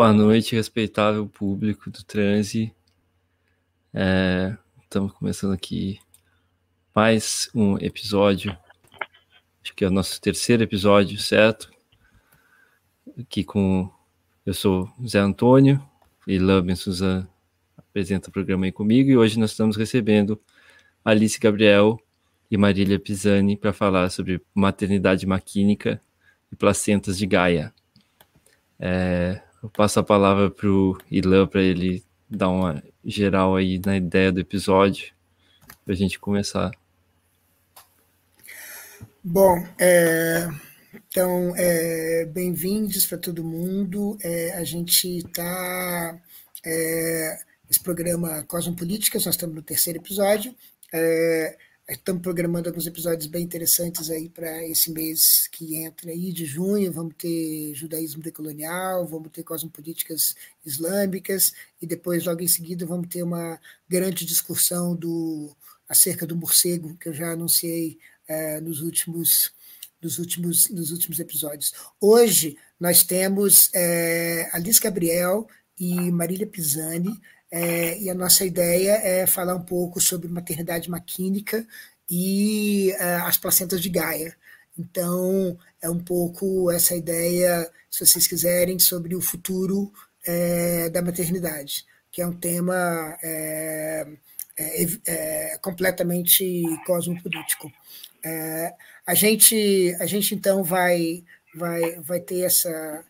Boa noite, respeitável público do transe. É, estamos começando aqui mais um episódio, acho que é o nosso terceiro episódio, certo? Aqui com. Eu sou Zé Antônio e Lambin Suzan apresenta o programa aí comigo e hoje nós estamos recebendo Alice Gabriel e Marília Pisani para falar sobre maternidade maquínica e placentas de Gaia. É, eu passo a palavra para o Ilan para ele dar uma geral aí na ideia do episódio, para a gente começar. Bom, é, então, é, bem-vindos para todo mundo. É, a gente está. É, esse programa Cosmopolíticas, nós estamos no terceiro episódio. É, Estamos programando alguns episódios bem interessantes aí para esse mês que entra aí de junho. Vamos ter judaísmo decolonial, vamos ter cosmopolíticas islâmicas e depois, logo em seguida, vamos ter uma grande discussão do acerca do morcego que eu já anunciei é, nos últimos nos últimos nos últimos episódios. Hoje nós temos é, Alice Gabriel e Marília Pisani é, e a nossa ideia é falar um pouco sobre maternidade maquínica e é, as placentas de Gaia. Então, é um pouco essa ideia, se vocês quiserem, sobre o futuro é, da maternidade, que é um tema é, é, é completamente cosmopolítico. a, gente, a gente, então, vai, vai, vai ter essa.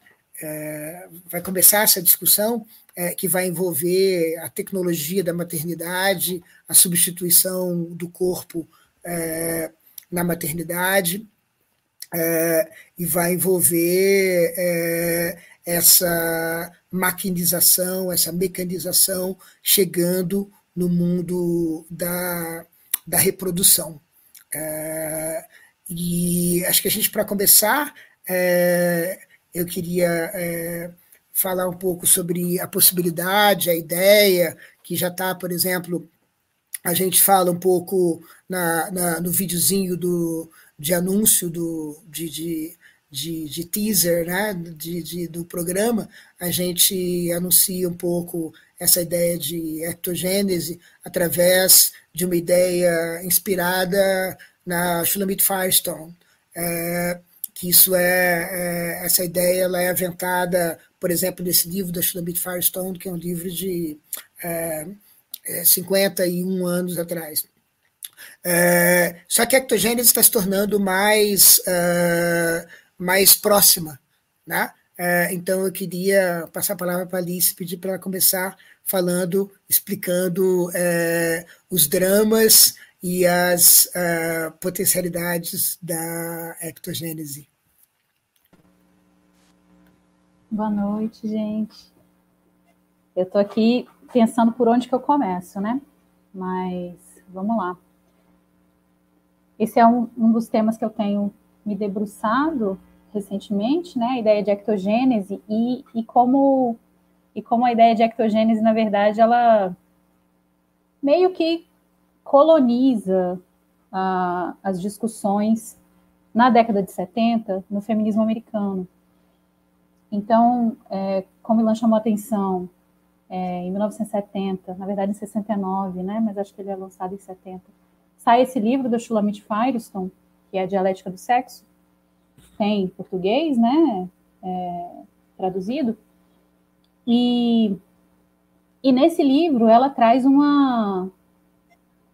vai começar essa discussão é, que vai envolver a tecnologia da maternidade, a substituição do corpo é, na maternidade, é, e vai envolver é, essa maquinização, essa mecanização chegando no mundo da, da reprodução. É, e acho que a gente, para começar, é, eu queria falar um pouco sobre a possibilidade, a ideia, que já está, por exemplo, a gente fala um pouco na, na, no videozinho do, de anúncio do, de, de, de, de teaser né, de, de, do programa, a gente anuncia um pouco essa ideia de ectogênese através de uma ideia inspirada na Shulamit Firestone. É, que isso é, é, essa ideia ela é aventada por exemplo, nesse livro da Shulamit Firestone, que é um livro de é, é, 51 anos atrás. É, só que a ectogênese está se tornando mais, é, mais próxima. Né? É, então, eu queria passar a palavra para a Alice, pedir para ela começar falando, explicando é, os dramas e as potencialidades da ectogênese. Boa noite, gente. Eu estou aqui pensando por onde que eu começo, né? Mas vamos lá. Esse é um, um dos temas que eu tenho me debruçado recentemente, né? A ideia de ectogênese e, e como e como a ideia de ectogênese, na verdade, ela meio que coloniza ah, as discussões na década de 70 no feminismo americano. Então, é, como Ilan chamou a atenção, é, em 1970, na verdade em 69, né, mas acho que ele é lançado em 70, sai esse livro do Shulamit Firestone, que é a Dialética do Sexo, tem em português, né, é, traduzido, e, e nesse livro ela traz uma,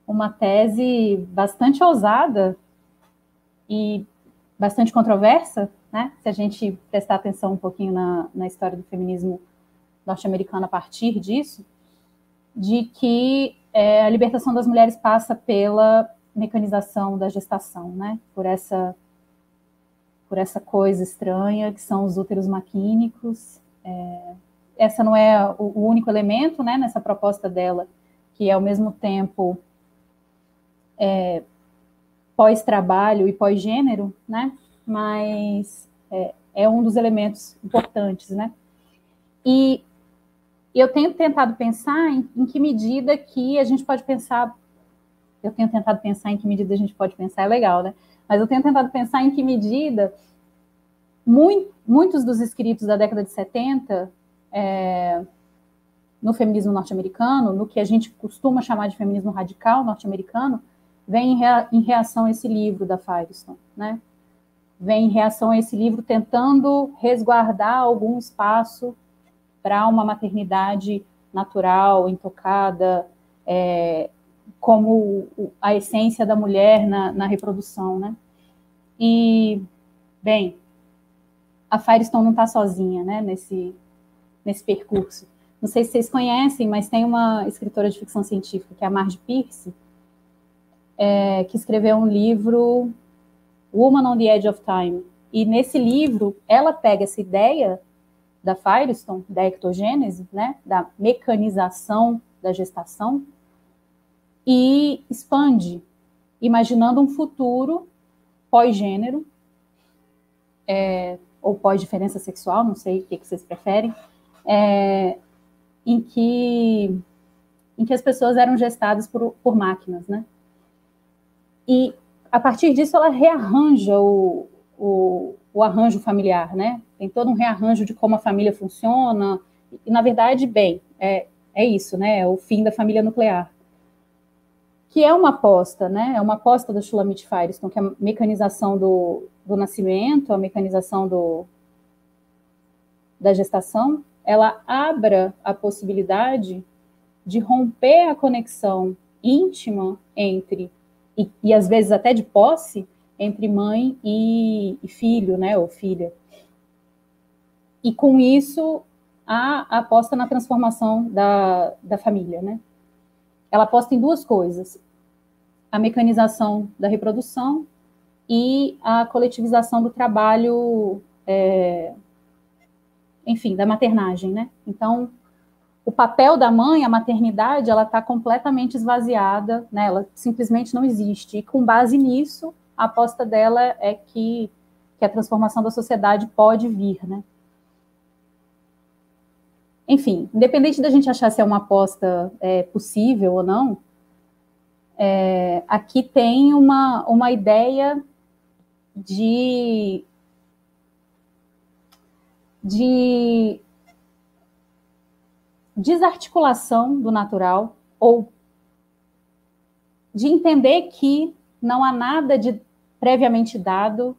uma tese bastante ousada e bastante controversa, né? Se a gente prestar atenção um pouquinho na, na história do feminismo norte-americano a partir disso, de que é, a libertação das mulheres passa pela mecanização da gestação, né? Por essa por essa coisa estranha que são os úteros maquínicos. É, essa não é o, o, único elemento, né? Nessa proposta dela, que é ao mesmo tempo é, pós-trabalho e pós-gênero, né? Mas é, é um dos elementos importantes, né? E eu tenho tentado pensar em, em, que medida que a gente pode pensar. Eu tenho tentado pensar em que medida a gente pode pensar, é legal, né? Mas eu tenho tentado pensar em que medida muito, muitos dos escritos da década de 70 é, no feminismo norte-americano, no que a gente costuma chamar de feminismo radical norte-americano, vem em, rea, em, reação a esse livro da Firestone, né? Vem em reação a esse livro tentando resguardar algum espaço para uma maternidade natural, intocada, é, como a essência da mulher na, na reprodução, né? E, bem, a Firestone não está sozinha, né, nesse, nesse percurso. Não sei se vocês conhecem, mas tem uma escritora de ficção científica, que é a Marge Pierce, é, que escreveu um livro, Woman on the Edge of Time. E nesse livro, ela pega essa ideia da Firestone, da ectogênese, né, da mecanização da gestação, e expande, imaginando um futuro pós-gênero, é, ou pós-diferença sexual, não sei o que, que vocês preferem, é, em, que, em que as pessoas eram gestadas por, por máquinas, né? E a partir disso ela rearranja o, o, o, arranjo familiar, né? Tem todo um rearranjo de como a família funciona. E, na verdade, bem, é, é isso, né? É o fim da família nuclear. Que é uma aposta, né? É uma aposta da Shulamit Firestone, que é a mecanização do, do nascimento, a mecanização do, da gestação, ela abra a possibilidade de romper a conexão íntima entre e, e às vezes até de posse entre mãe e, e filho, né, ou filha. E com isso, a, aposta na transformação da, da família, né? Ela aposta em duas coisas: a mecanização da reprodução e a coletivização do trabalho, é, enfim, da maternagem, né? Então, o papel da mãe, a maternidade, ela está completamente esvaziada, né? ela simplesmente não existe. E com base nisso, a aposta dela é que, que a transformação da sociedade pode vir. Né? Enfim, independente da gente achar se é uma aposta é, possível ou não, é, aqui tem uma, uma ideia de, de desarticulação do natural ou de entender que não há nada de previamente dado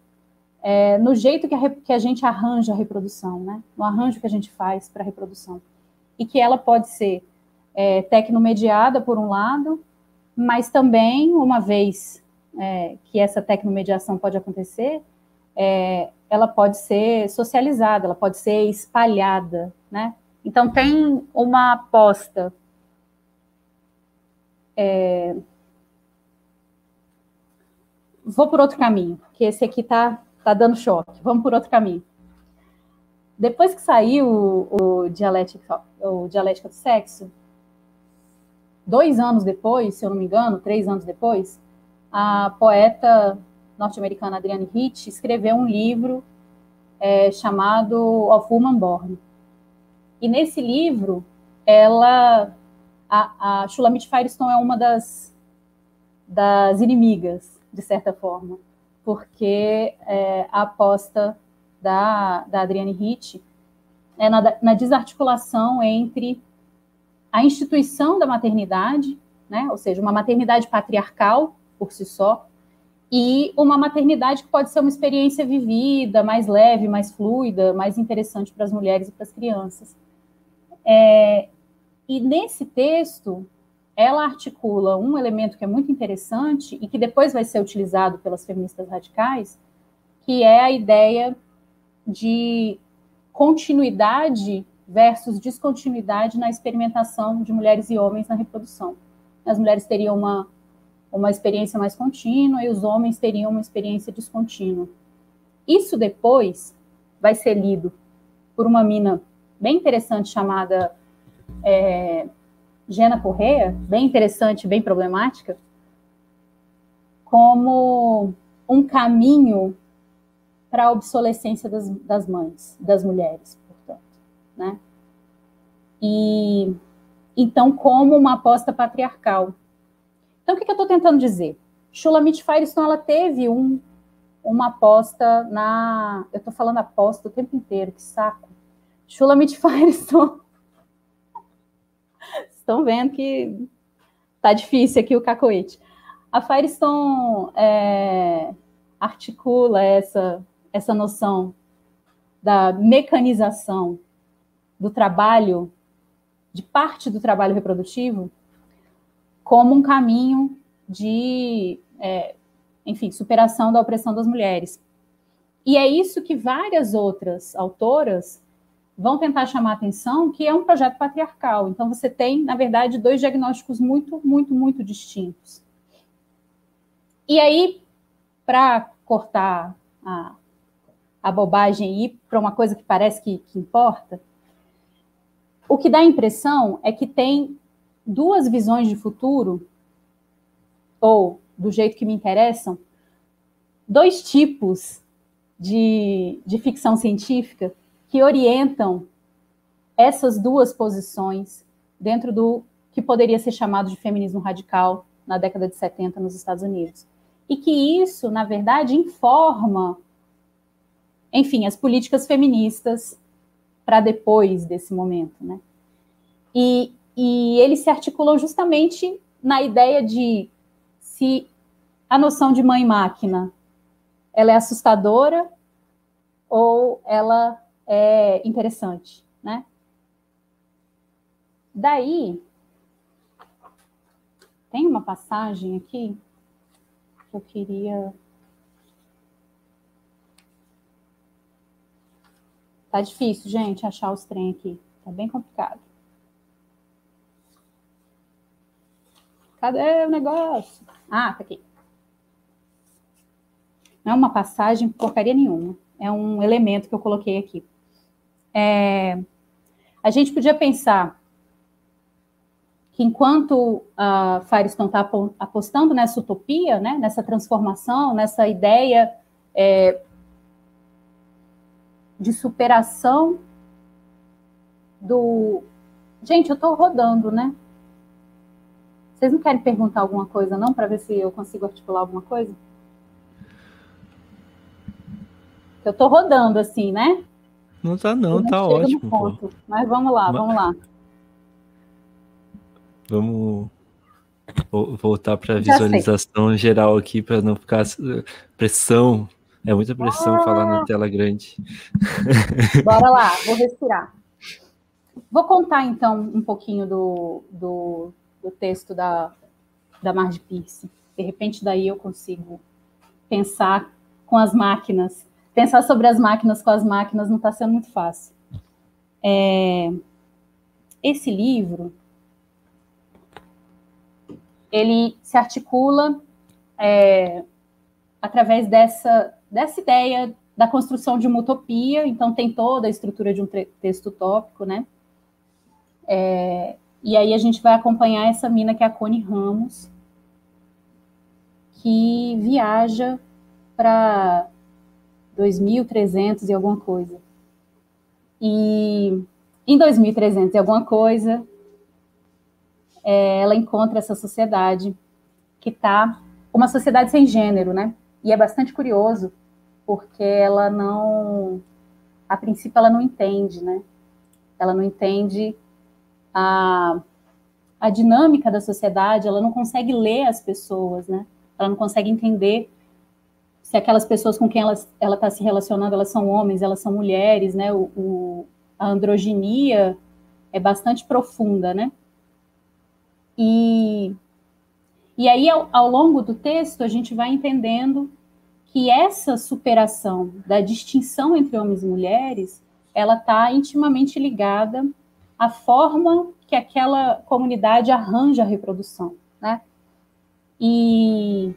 é, no jeito que a, que a, gente arranja a reprodução, né? no arranjo que a gente faz para a reprodução. E que ela pode ser é, tecnomediada, por um lado, mas também, uma vez é, que essa tecnomediação pode acontecer, é, ela pode ser socializada, ela pode ser espalhada, né? Então, tem uma aposta. É... Vou por outro caminho, porque esse aqui está tá dando choque. Vamos por outro caminho. Depois que saiu o, o, dialética, o Dialética do Sexo, dois anos depois, se eu não me engano, três anos depois, a poeta norte-americana Adrienne Hitch escreveu um livro é, chamado Of Woman Born. E nesse livro, ela, a, a Shulamit Firestone é uma das, das inimigas, de certa forma, porque é, a aposta da, da Adriane Hitch é na, na desarticulação entre a instituição da maternidade, né, ou seja, uma maternidade patriarcal por si só, e uma maternidade que pode ser uma experiência vivida, mais leve, mais fluida, mais interessante para as mulheres e para as crianças. É, e nesse texto, ela articula um elemento que é muito interessante e que depois vai ser utilizado pelas feministas radicais, que é a ideia de continuidade versus descontinuidade na experimentação de mulheres e homens na reprodução. As mulheres teriam uma, uma experiência mais contínua e os homens teriam uma experiência descontínua. Isso depois vai ser lido por uma mina bem interessante chamada é, Gena Correa, bem interessante, bem problemática, como um caminho para a obsolescência das, das mães, das mulheres, portanto, né? E então como uma aposta patriarcal. Então o que, que eu estou tentando dizer? Shulamit Firestone ela teve um, uma aposta na, eu estou falando aposta o tempo inteiro, que saco Shulamit Firestone. Estão vendo que tá difícil aqui o cacoete. A Firestone é, articula essa, essa noção da mecanização do trabalho, de parte do trabalho reprodutivo, como um caminho de, é, enfim, superação da opressão das mulheres. E é isso que várias outras autoras vão tentar chamar atenção, que é um projeto patriarcal. Então, você tem, na verdade, dois diagnósticos muito, muito, muito distintos. E aí, para cortar a, a bobagem e ir para uma coisa que parece que, que importa, o que dá a impressão é que tem duas visões de futuro, ou do jeito que me interessam, dois tipos de, de ficção científica que orientam essas duas posições dentro do que poderia ser chamado de feminismo radical na década de 70 nos Estados Unidos. E que isso, na verdade, informa, enfim, as políticas feministas para depois desse momento, né? E, e eles se articulam justamente na ideia de se a noção de mãe-máquina ela é assustadora ou ela é interessante, né? Daí, tem uma passagem aqui que eu queria. Tá difícil, gente, achar os trem aqui. Tá bem complicado. Cadê o negócio? Ah, tá aqui. Não é uma passagem porcaria nenhuma. É um elemento que eu coloquei aqui. É, a gente podia pensar que enquanto a Firestone está apostando nessa utopia, né, nessa transformação, nessa ideia é, de superação do. Gente, eu estou rodando, né? Vocês não querem perguntar alguma coisa, não, para ver se eu consigo articular alguma coisa? Eu estou rodando assim, né? Não tá não, tá ótimo. Mas vamos lá, vamos lá. Vamos voltar para a visualização sei. geral aqui para não ficar pressão. É muita pressão ah. falar na tela grande. Bora lá, vou respirar. Vou contar então um pouquinho do, do, do texto da, da Marge Pierce. De repente, daí eu consigo pensar com as máquinas pensar sobre as máquinas com as máquinas não está sendo muito fácil. É, esse livro ele se articula é, através dessa, dessa ideia da construção de uma utopia, então tem toda a estrutura de um texto utópico, né? É, e aí a gente vai acompanhar essa mina que é a Connie Ramos, que viaja para 2.300 e alguma coisa. E em 2.300 e alguma coisa, é, ela encontra essa sociedade que está uma sociedade sem gênero, né? E é bastante curioso porque ela não, a princípio, ela não entende, né? Ela não entende a, a dinâmica da sociedade, ela não consegue ler as pessoas, né? Ela não consegue entender se aquelas pessoas com quem ela está se relacionando, elas são homens, elas são mulheres, né? O, o, a androginia é bastante profunda, né? E, e aí, ao, ao longo do texto, a gente vai entendendo que essa superação da distinção entre homens e mulheres, ela está intimamente ligada à forma que aquela comunidade arranja a reprodução, né? E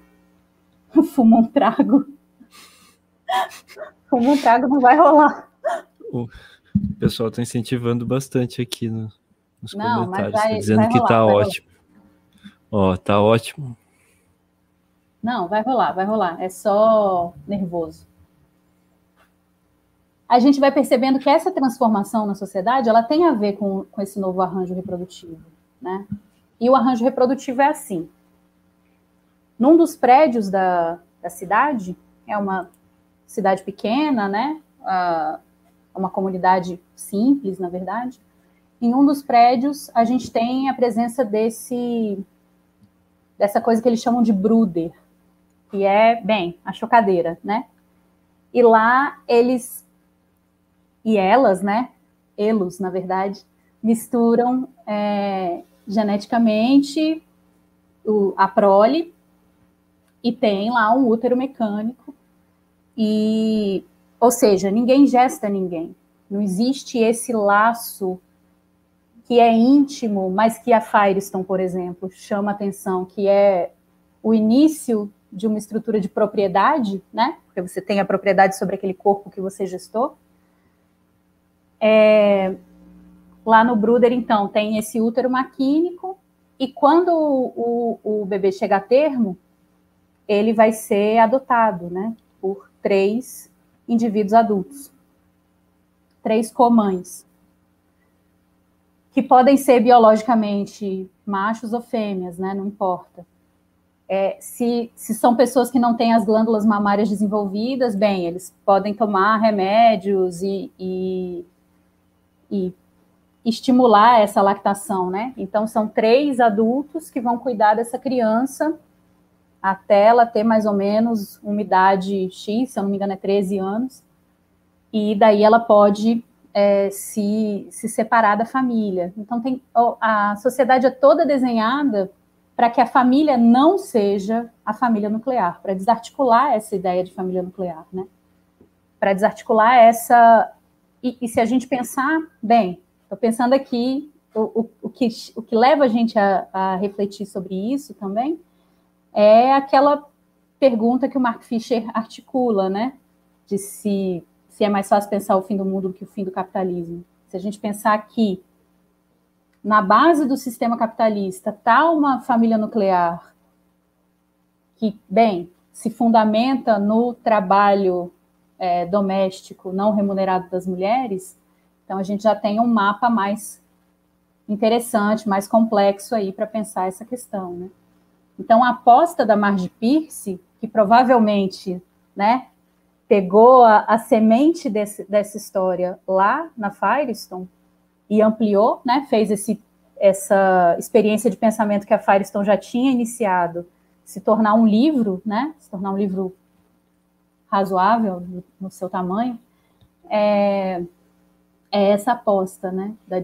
Fuma um trago. Fuma um trago não vai rolar. O pessoal está incentivando bastante aqui no, nos não, comentários. Vai, tá dizendo que está ótimo. Ó, tá ótimo. Não, vai rolar, vai rolar. É só nervoso. A gente vai percebendo que essa transformação na sociedade ela tem a ver com, com esse novo arranjo reprodutivo, né? E o arranjo reprodutivo é assim: num dos prédios da, da cidade, é uma cidade pequena, né? Uh, uma comunidade simples, na verdade. Em um dos prédios, a gente tem a presença desse dessa coisa que eles chamam de bruder, que é, bem, a chocadeira, né? E lá eles e elas, né? Elos, na verdade, misturam é, geneticamente o, a prole e tem lá um útero mecânico e, ou seja, ninguém gesta ninguém. Não existe esse laço que é íntimo, mas que a Firestone, por exemplo, chama atenção, que é o início de uma estrutura de propriedade, né? Porque você tem a propriedade sobre aquele corpo que você gestou. É, lá no Bruder, então, tem esse útero maquínico, e quando o, o, o bebê chega a termo, ele vai ser adotado, né? Por três indivíduos adultos, três comães, que podem ser biologicamente machos ou fêmeas, né? Não importa. É, se, se, são pessoas que não têm as glândulas mamárias desenvolvidas, bem, eles podem tomar remédios e, e, e, estimular essa lactação, né? Então, são três adultos que vão cuidar dessa criança até ela ter mais ou menos uma idade X, se eu não me engano, é 13 anos, e daí ela pode é, se, se separar da família. Então, tem, a sociedade é toda desenhada para que a família não seja a família nuclear, para desarticular essa ideia de família nuclear, né? Para desarticular essa. E, e, se a gente pensar, bem, estou pensando aqui, o, o, o, que, o que leva a gente a, a refletir sobre isso também é aquela pergunta que o Mark Fisher articula, né? De se, se é mais fácil pensar o fim do mundo do que o fim do capitalismo. Se a gente pensar que na base do sistema capitalista está uma família nuclear que, bem, se fundamenta no trabalho é, doméstico não remunerado das mulheres, então a gente já tem um mapa mais interessante, mais complexo aí para pensar essa questão, né? Então, a aposta da Marge Pierce, que provavelmente né, pegou a, a semente desse, dessa história lá na Firestone e ampliou, né, fez esse, essa experiência de pensamento que a Firestone já tinha iniciado, se tornar um livro, né, se tornar um livro razoável no, no seu tamanho, é, é essa aposta, né, da,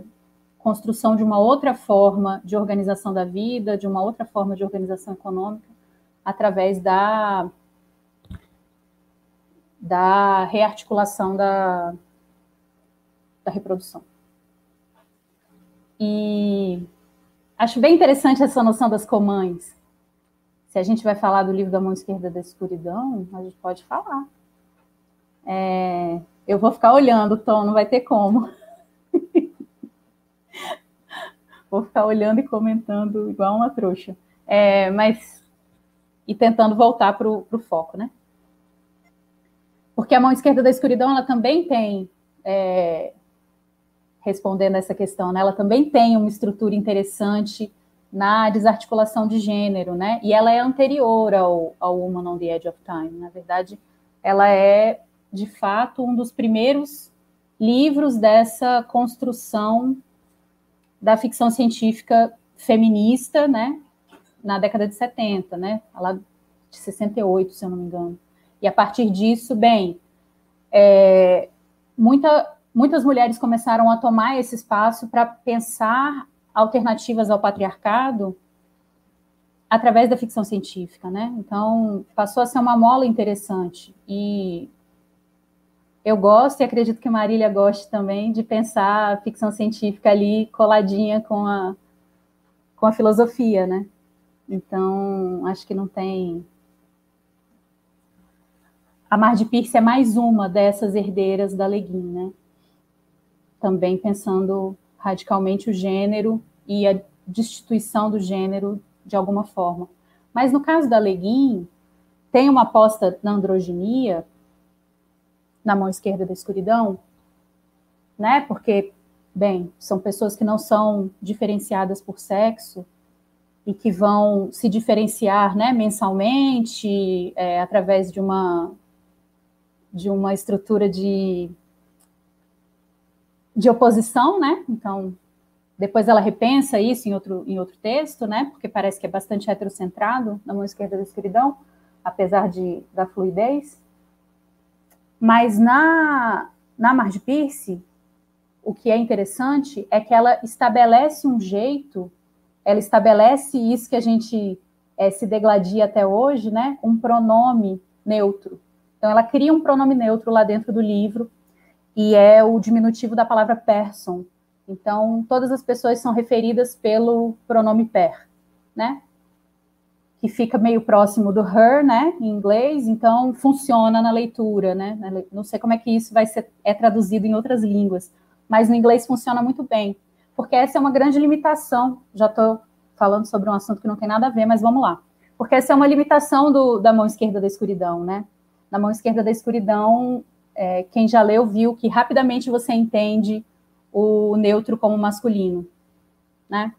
construção de uma outra forma de organização da vida, de uma outra forma de organização econômica, através da, da rearticulação da, da reprodução. E acho bem interessante essa noção das comães. Se a gente vai falar do livro da mão esquerda da escuridão, a gente pode falar. É, eu vou ficar olhando, Tom, não vai ter como. vou ficar olhando e comentando igual uma trouxa. É, mas. E tentando voltar para o foco, né? Porque a mão esquerda da escuridão, ela também tem. É, respondendo essa questão, né? Ela também tem uma estrutura interessante na desarticulação de gênero, né? E ela é anterior ao, ao Woman on the Edge of Time. Na verdade, ela é, de fato, um dos primeiros livros dessa construção da ficção científica feminista, né, na década de 70, né, lá de 68, se eu não me engano. E a partir disso, bem, é, muita, muitas mulheres começaram a tomar esse espaço para pensar alternativas ao patriarcado através da ficção científica, né? Então, passou a ser uma mola interessante. E eu gosto e acredito que Marília goste também de pensar a ficção científica ali coladinha com a, com a filosofia, né? Então, acho que não tem. A Mar de Pierce é mais uma dessas herdeiras da Leguin, né? Também pensando radicalmente o gênero e a destituição do gênero de alguma forma. Mas no caso da Leguin, tem uma aposta na androginia na mão esquerda da escuridão, né? Porque, bem, são pessoas que não são diferenciadas por sexo e que vão se diferenciar, né, mensalmente, é, através de uma de uma estrutura de de oposição, né? Então, depois ela repensa isso em outro, em outro texto, né? Porque parece que é bastante heterocentrado na mão esquerda da escuridão, apesar de, da fluidez. Mas na, na Marge Pierce, o que é interessante é que ela estabelece um jeito, ela estabelece isso que a gente é, se degladia até hoje, né? Um pronome neutro. Então, ela cria um pronome neutro lá dentro do livro, e é o diminutivo da palavra person. Então, todas as pessoas são referidas pelo pronome per, né? Que fica meio próximo do her, né, em inglês, então funciona na leitura, né? Não sei como é que isso vai ser é traduzido em outras línguas, mas no inglês funciona muito bem, porque essa é uma grande limitação. Já estou falando sobre um assunto que não tem nada a ver, mas vamos lá. Porque essa é uma limitação do, da mão esquerda da escuridão, né? Na mão esquerda da escuridão, é, quem já leu viu que rapidamente você entende o neutro como masculino, né?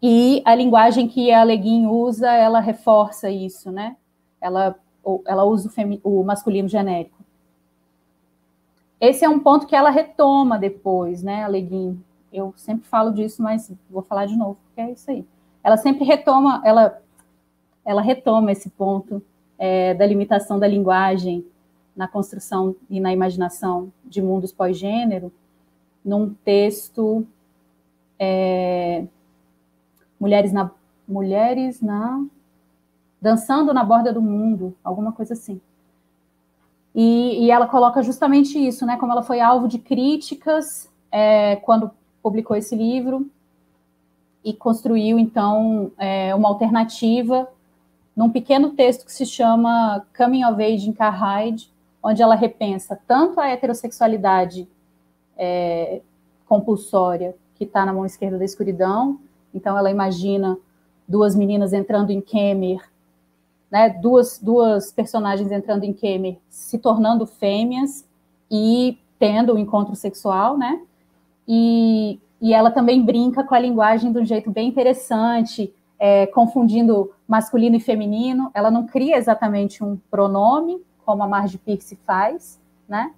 E a linguagem que a Leguin usa, ela reforça isso, né? Ela, ela usa o, o masculino genérico. Esse é um ponto que ela retoma depois, né, a Leguin. Eu sempre falo disso, mas vou falar de novo, porque é isso aí. Ela sempre retoma, ela, ela retoma esse ponto é, da limitação da linguagem na construção e na imaginação de mundos pós-gênero, num texto é, Mulheres na Mulheres na Dançando na Borda do Mundo, alguma coisa assim. E, e ela coloca justamente isso, né? Como ela foi alvo de críticas é, quando publicou esse livro e construiu então é, uma alternativa num pequeno texto que se chama Coming of Age in Carhide, onde ela repensa tanto a heterossexualidade é, compulsória que está na mão esquerda da escuridão, então ela imagina duas meninas entrando em Kemer, né, duas, duas personagens entrando em Kemer, se tornando fêmeas e tendo um encontro sexual, né, e, e ela também brinca com a linguagem de um jeito bem interessante, é, confundindo masculino e feminino. Ela não cria exatamente um pronome, como a Marge Pierce faz, né?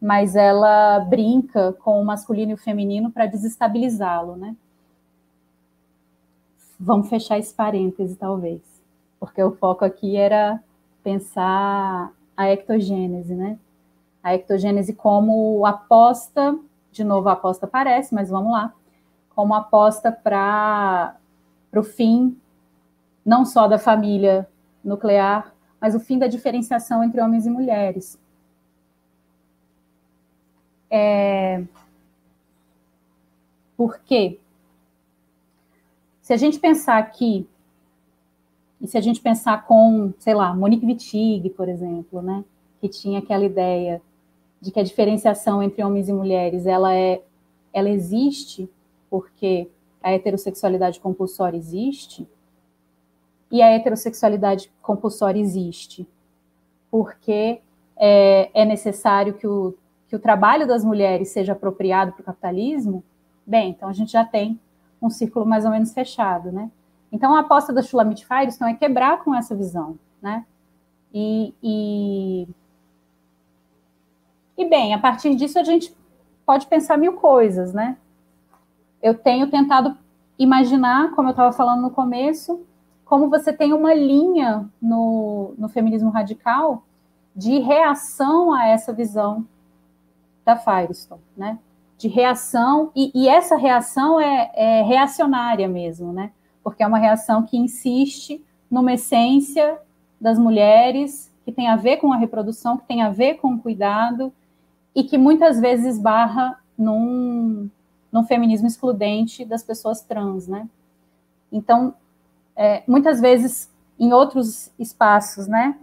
Mas ela brinca com o masculino e o feminino para desestabilizá-lo, né? Vamos fechar esse parêntese, talvez, porque o foco aqui era pensar a ectogênese, né? A ectogênese como aposta, de novo a aposta aparece, mas vamos lá, como aposta para para o fim não só da família nuclear, mas o fim da diferenciação entre homens e mulheres. É... Por quê? Se a gente pensar aqui, e se a gente pensar com, sei lá, Monique Wittig, por exemplo, né, que tinha aquela ideia de que a diferenciação entre homens e mulheres, ela é, ela existe porque a heterossexualidade compulsória existe, e a heterossexualidade compulsória existe, porque é, é necessário que o, que o trabalho das mulheres seja apropriado para o capitalismo, bem, então a gente já tem um círculo mais ou menos fechado, né? Então a aposta da Shulamit Firestone é quebrar com essa visão, né? E, e, e bem, a partir disso a gente pode pensar mil coisas, né? eu tenho tentado imaginar, como eu estava falando no começo, como você tem uma linha no, no feminismo radical de reação a essa visão da Firestone, né? De reação, e, e essa reação é, é, reacionária mesmo, né? Porque é uma reação que insiste numa essência das mulheres que tem a ver com a reprodução, que tem a ver com o cuidado, e que muitas vezes barra num, no feminismo excludente das pessoas trans, né? Então, é, muitas vezes, em outros espaços, né,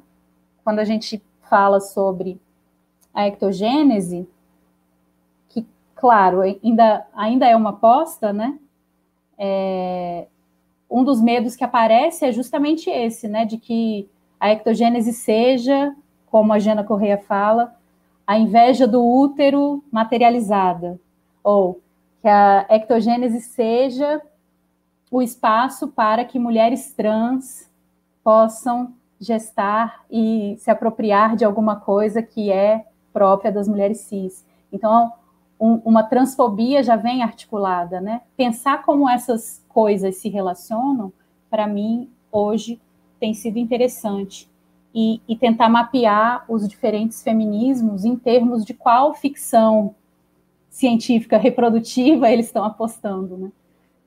quando a gente fala sobre a ectogênese, claro, ainda, ainda é uma aposta, né, é, um dos medos que aparece é justamente esse, né, de que a ectogênese seja, como a Jana Correia fala, a inveja do útero materializada, ou que a ectogênese seja o espaço para que mulheres trans possam gestar e se apropriar de alguma coisa que é própria das mulheres cis. Então, um, uma transfobia já vem articulada, né? Pensar como essas coisas se relacionam, para mim, hoje, tem sido interessante. E, e, tentar mapear os diferentes feminismos em termos de qual ficção científica reprodutiva eles estão apostando, né?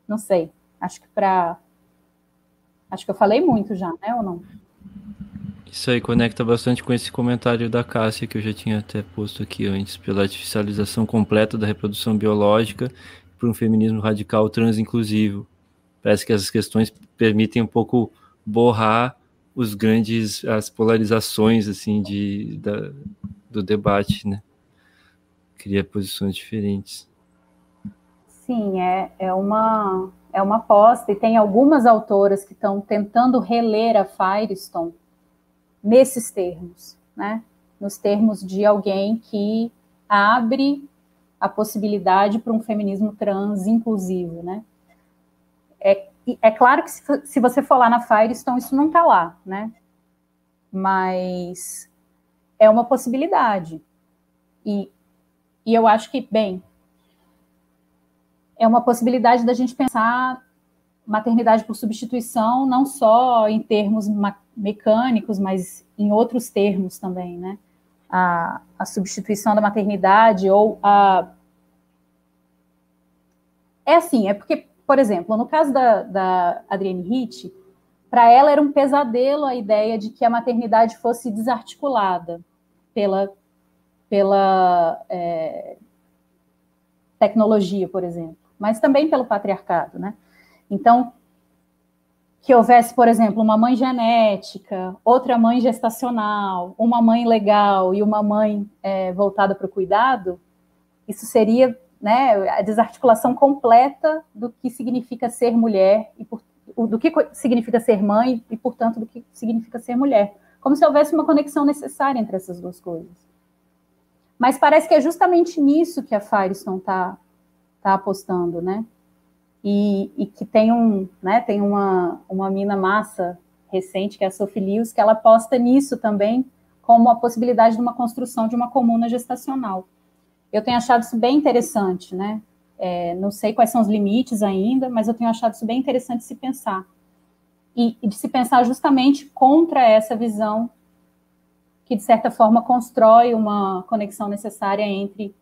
Não sei. Acho que para acho que eu falei muito já, né, ou não? Isso aí conecta bastante com esse comentário da Cássia que eu já tinha até posto aqui antes, pela artificialização completa da reprodução biológica por um feminismo radical transinclusivo. Parece que essas questões permitem um pouco borrar os grandes as polarizações assim de da, do debate, né? Cria posições diferentes. Sim, é, é uma é uma aposta e tem algumas autoras que estão tentando reler a Firestone nesses termos, né? Nos termos de alguém que abre a possibilidade para um feminismo trans inclusivo, né? É, é claro que se, se você for lá na Firestone, isso não está lá, né? Mas é uma possibilidade. E, e eu acho que, bem, é uma possibilidade da gente pensar maternidade por substituição, não só em termos mecânicos, mas em outros termos também, né? A, a substituição da maternidade ou a. É assim, é porque, por exemplo, no caso da, da Adrienne Hitt, para ela era um pesadelo a ideia de que a maternidade fosse desarticulada pela, pela é, tecnologia, por exemplo, mas também pelo patriarcado, né? Então, que houvesse, por exemplo, uma mãe genética, outra mãe gestacional, uma mãe legal e uma mãe é, voltada para o cuidado, isso seria né, a desarticulação completa do que significa ser mulher e por, do que significa ser mãe e, portanto, do que significa ser mulher. Como se houvesse uma conexão necessária entre essas duas coisas. Mas parece que é justamente nisso que a Firestone está tá apostando, né? E, e que tem um, né, tem uma, uma mina massa recente, que é a Sophie Lewis, que ela aposta nisso também, como a possibilidade de uma construção de uma comuna gestacional. Eu tenho achado isso bem interessante, né? É, não sei quais são os limites ainda, mas eu tenho achado isso bem interessante de se pensar. E, e de se pensar justamente contra essa visão que, de certa forma, constrói uma conexão necessária entre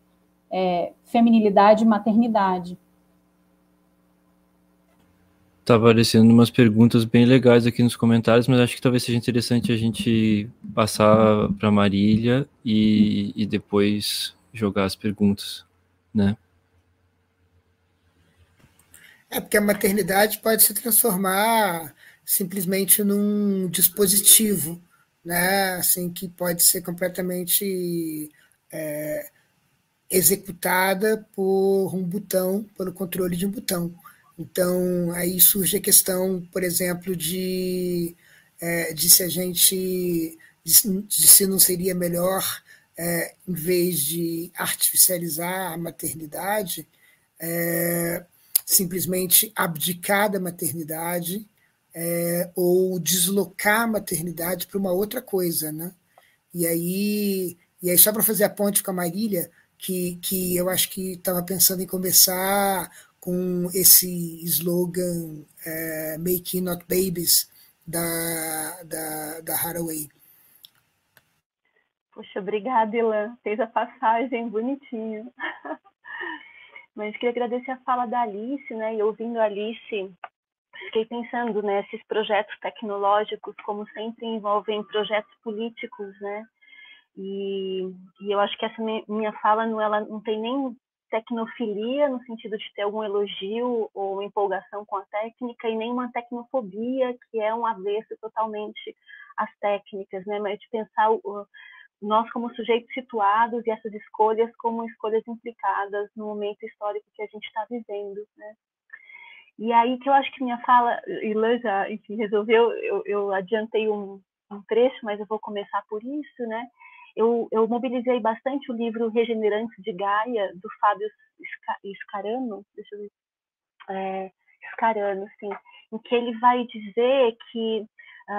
é, feminilidade e maternidade. Tá aparecendo umas perguntas bem legais aqui nos comentários, mas acho que talvez seja interessante a gente passar para Marília e, e depois jogar as perguntas, né? É porque a maternidade pode se transformar simplesmente num dispositivo, né? Assim que pode ser completamente é, executada por um botão, pelo controle de um botão. Então, aí surge a questão, por exemplo, de, é, de se a gente, de, de se não seria melhor, é, em vez de artificializar a maternidade, é, simplesmente abdicar da maternidade é, ou deslocar a maternidade para uma outra coisa, né? E aí, e aí só para fazer a ponte com a Marília, que, que eu acho que estava pensando em começar com esse slogan é, Making Not Babies da, da, da Haraway. Poxa, obrigada, Ilan. Fez a passagem bonitinho. Mas queria agradecer a fala da Alice, né? E ouvindo a Alice, fiquei pensando, né? Esses projetos tecnológicos, como sempre, envolvem projetos políticos, né? E, e eu acho que essa minha fala não, ela não tem nem tecnofilia, no sentido de ter algum elogio ou empolgação com a técnica, e nem uma tecnofobia, que é um avesso totalmente às técnicas, né? mas de pensar o, nós como sujeitos situados e essas escolhas como escolhas implicadas no momento histórico que a gente está vivendo. Né? E aí que eu acho que minha fala, Ilan já enfim, resolveu, eu, eu adiantei um, um trecho, mas eu vou começar por isso, né? Eu, eu mobilizei bastante o livro Regenerantes de Gaia, do Fábio Scarano, deixa eu ver, é, Scarano, sim, em que ele vai dizer que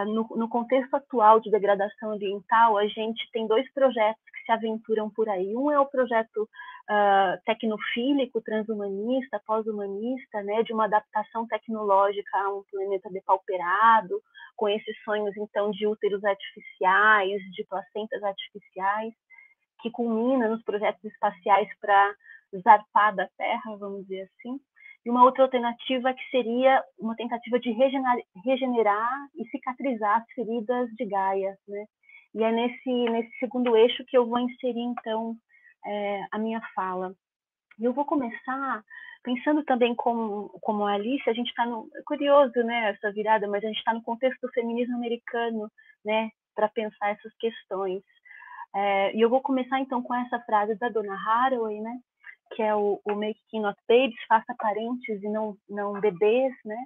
no, no, contexto atual de degradação ambiental, a gente tem dois projetos que se aventuram por aí. Um é o projeto uh, tecnofílico, transhumanista, pós-humanista, né, de uma adaptação tecnológica a um planeta depauperado, com esses sonhos, então, de úteros artificiais, de placentas artificiais, que culmina nos projetos espaciais para zarpar da Terra, vamos dizer assim. E uma outra alternativa que seria uma tentativa de regenerar e cicatrizar as feridas de Gaia, né? E é nesse, nesse segundo eixo que eu vou inserir, então, é, a minha fala. E eu vou começar pensando também como, como a Alice, a gente está no. É curioso, né, essa virada, mas a gente está no contexto do feminismo americano, né, para pensar essas questões. É, e eu vou começar então com essa frase da Dona Haraway, né, que é o, o Make King Not Babies, faça parentes e não, não bebês, né?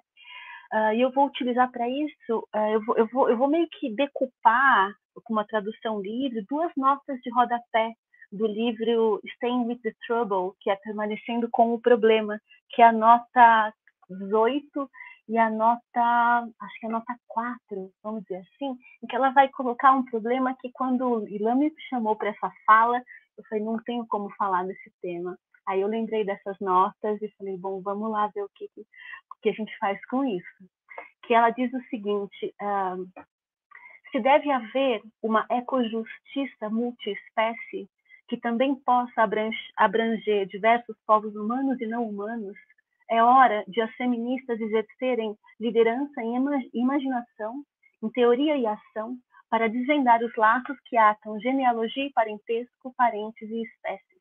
Uh, e eu vou utilizar para isso, uh, eu, vou, eu, vou, eu vou meio que decupar, com uma tradução livre, duas notas de rodapé do livro Staying with the Trouble, que é Permanecendo com o Problema, que é a nota 18 e a nota, acho que é a nota 4, vamos dizer assim, em que ela vai colocar um problema que quando o Ilan me chamou para essa fala, eu falei, não tenho como falar desse tema. Aí eu lembrei dessas notas e falei, bom, vamos lá ver o que, que a gente faz com isso. Que ela diz o seguinte, uh, se deve haver uma ecojustiça multiespécie que também possa abranger diversos povos humanos e não humanos, é hora de as feministas exercerem liderança em imaginação, em teoria e ação, para desvendar os laços que atam genealogia e parentesco, parentes e espécies.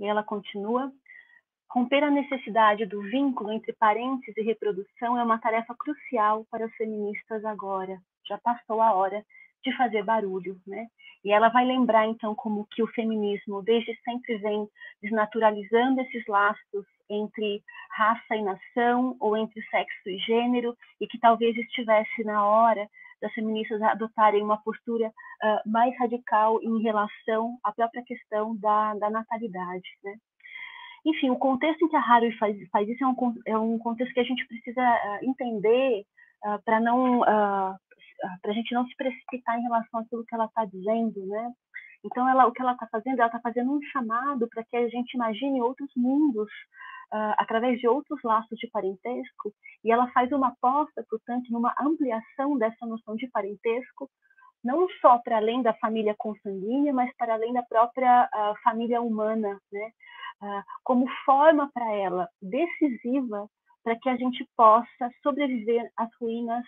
E ela continua: romper a necessidade do vínculo entre parentes e reprodução é uma tarefa crucial para as feministas agora. Já passou a hora de fazer barulho, né? E ela vai lembrar então como que o feminismo desde sempre vem desnaturalizando esses laços entre raça e nação ou entre sexo e gênero e que talvez estivesse na hora das feministas adotarem uma postura uh, mais radical em relação à própria questão da, da natalidade, né? Enfim, o contexto em que a Harry faz, faz isso é um, é um contexto que a gente precisa uh, entender uh, para não para a gente não se precipitar em relação àquilo que ela está dizendo, né? Então, ela, o que ela está fazendo, ela está fazendo um chamado para que a gente imagine outros mundos uh, através de outros laços de parentesco, e ela faz uma aposta, portanto, numa ampliação dessa noção de parentesco, não só para além da família consanguínea, mas para além da própria uh, família humana, né? Uh, como forma para ela decisiva para que a gente possa sobreviver às ruínas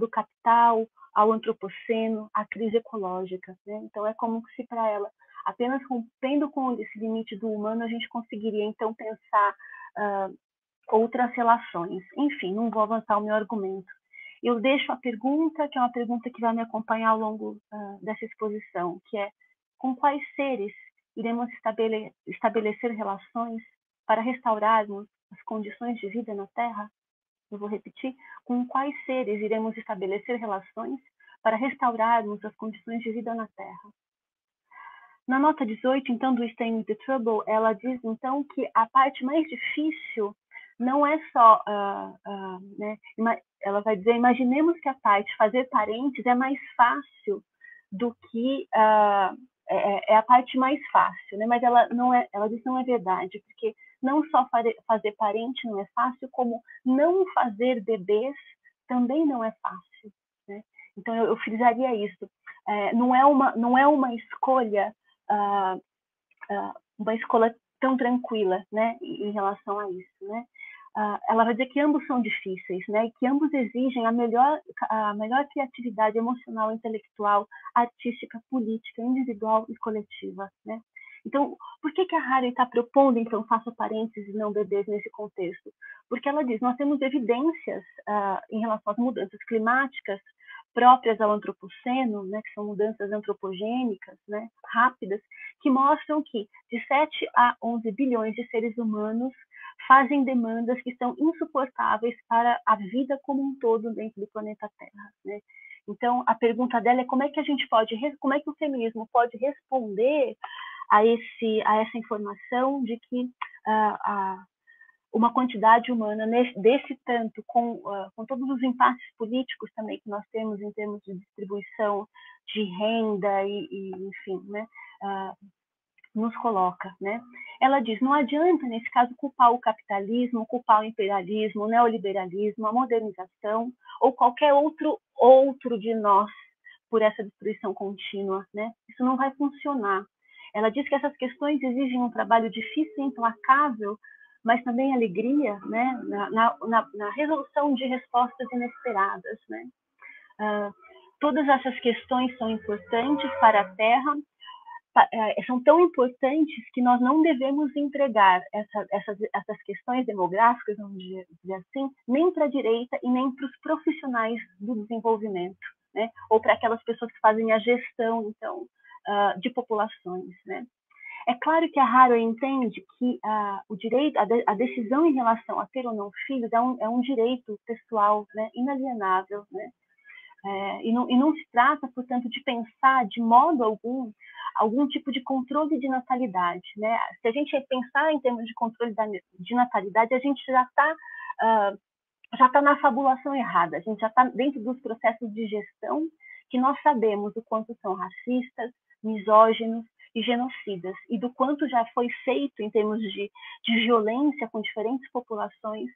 do capital, ao antropoceno, à crise ecológica. Né? Então, é como se para ela, apenas rompendo com esse limite do humano, a gente conseguiria então pensar uh, outras relações. Enfim, não vou avançar o meu argumento. Eu deixo a pergunta, que é uma pergunta que vai me acompanhar ao longo uh, dessa exposição, que é com quais seres iremos estabele estabelecer relações para restaurarmos as condições de vida na Terra? Eu vou repetir, com quais seres iremos estabelecer relações para restaurarmos as condições de vida na Terra? Na nota 18, então, do Staying the Trouble, ela diz, então, que a parte mais difícil não é só, uh, uh, né, ela vai dizer, imaginemos que a parte fazer parentes é mais fácil do que uh, é, é, a parte mais fácil, né? Mas ela não é, ela diz não é verdade, porque não só fazer parente não é fácil, como não fazer bebês também não é fácil. Né? Então eu, eu frisaria isso. É, não é uma não é uma escolha uh, uh, uma escolha tão tranquila, né, em relação a isso, né? Uh, ela vai dizer que ambos são difíceis, né, e que ambos exigem a melhor a melhor criatividade emocional, intelectual, artística, política, individual e coletiva, né? Então, por que, que a Harry está propondo, então, faça parênteses e não bebês nesse contexto? Porque ela diz, nós temos evidências uh, em relação às mudanças climáticas próprias ao antropoceno, né, que são mudanças antropogênicas, né, rápidas, que mostram que de 7 a 11 bilhões de seres humanos fazem demandas que são insuportáveis para a vida como um todo dentro do planeta Terra, né? Então, a pergunta dela é como é que a gente pode, como é que o feminismo pode responder a, esse, a essa informação de que uh, a, uma quantidade humana desse tanto, com, uh, com todos os impasses políticos também que nós temos em termos de distribuição de renda e, e enfim, né, uh, nos coloca, né? Ela diz, não adianta nesse caso culpar o capitalismo, culpar o imperialismo, o neoliberalismo, a modernização ou qualquer outro outro de nós por essa destruição contínua, né? Isso não vai funcionar. Ela diz que essas questões exigem um trabalho difícil e implacável, mas também alegria, né? Na, na, na resolução de respostas inesperadas, né? Uh, todas essas questões são importantes para a Terra, é, são tão importantes que nós não devemos entregar essa, essas, essas questões demográficas, vamos dizer assim, nem para a direita e nem para os profissionais do desenvolvimento, né? ou para aquelas pessoas que fazem a gestão, então, uh, de populações. Né? É claro que a Harrow entende que uh, o direito, a, de, a, decisão em relação a ter ou não filhos é um, é um direito pessoal, né? inalienável, né? É, e, não, e não se trata, portanto, de pensar de modo algum algum tipo de controle de natalidade. Né? Se a gente pensar em termos de controle de natalidade, a gente já está uh, já está na fabulação errada, a gente já está dentro dos processos de gestão que nós sabemos o quanto são racistas, misóginos e genocidas, e do quanto já foi feito em termos de, de violência com diferentes populações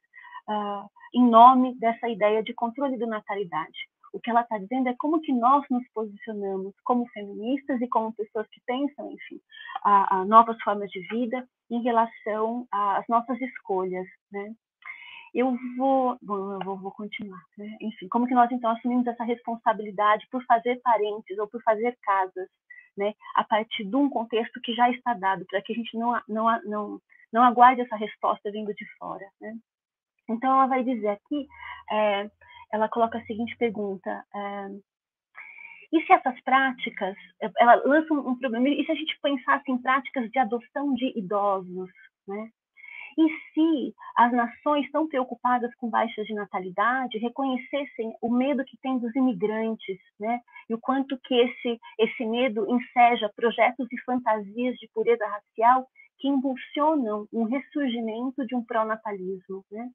uh, em nome dessa ideia de controle da natalidade. O que ela está dizendo é como que nós nos posicionamos como feministas e como pessoas que pensam, enfim, a, a novas formas de vida em relação às nossas escolhas, né? Eu vou, bom, eu vou, vou continuar, né? Enfim, como que nós então assumimos essa responsabilidade por fazer parentes ou por fazer casas, né? A partir de um contexto que já está dado, para que a gente não, não, não, não aguarde essa resposta vindo de fora, né? Então, ela vai dizer aqui é, ela coloca a seguinte pergunta: é, e se essas práticas, ela lança um, problema, e se a gente pensasse em práticas de adoção de idosos, né? E se as nações tão preocupadas com baixas de natalidade reconhecessem o medo que tem dos imigrantes, né? E o quanto que esse esse medo enseja projetos e fantasias de pureza racial que impulsionam um ressurgimento de um pró-natalismo, né?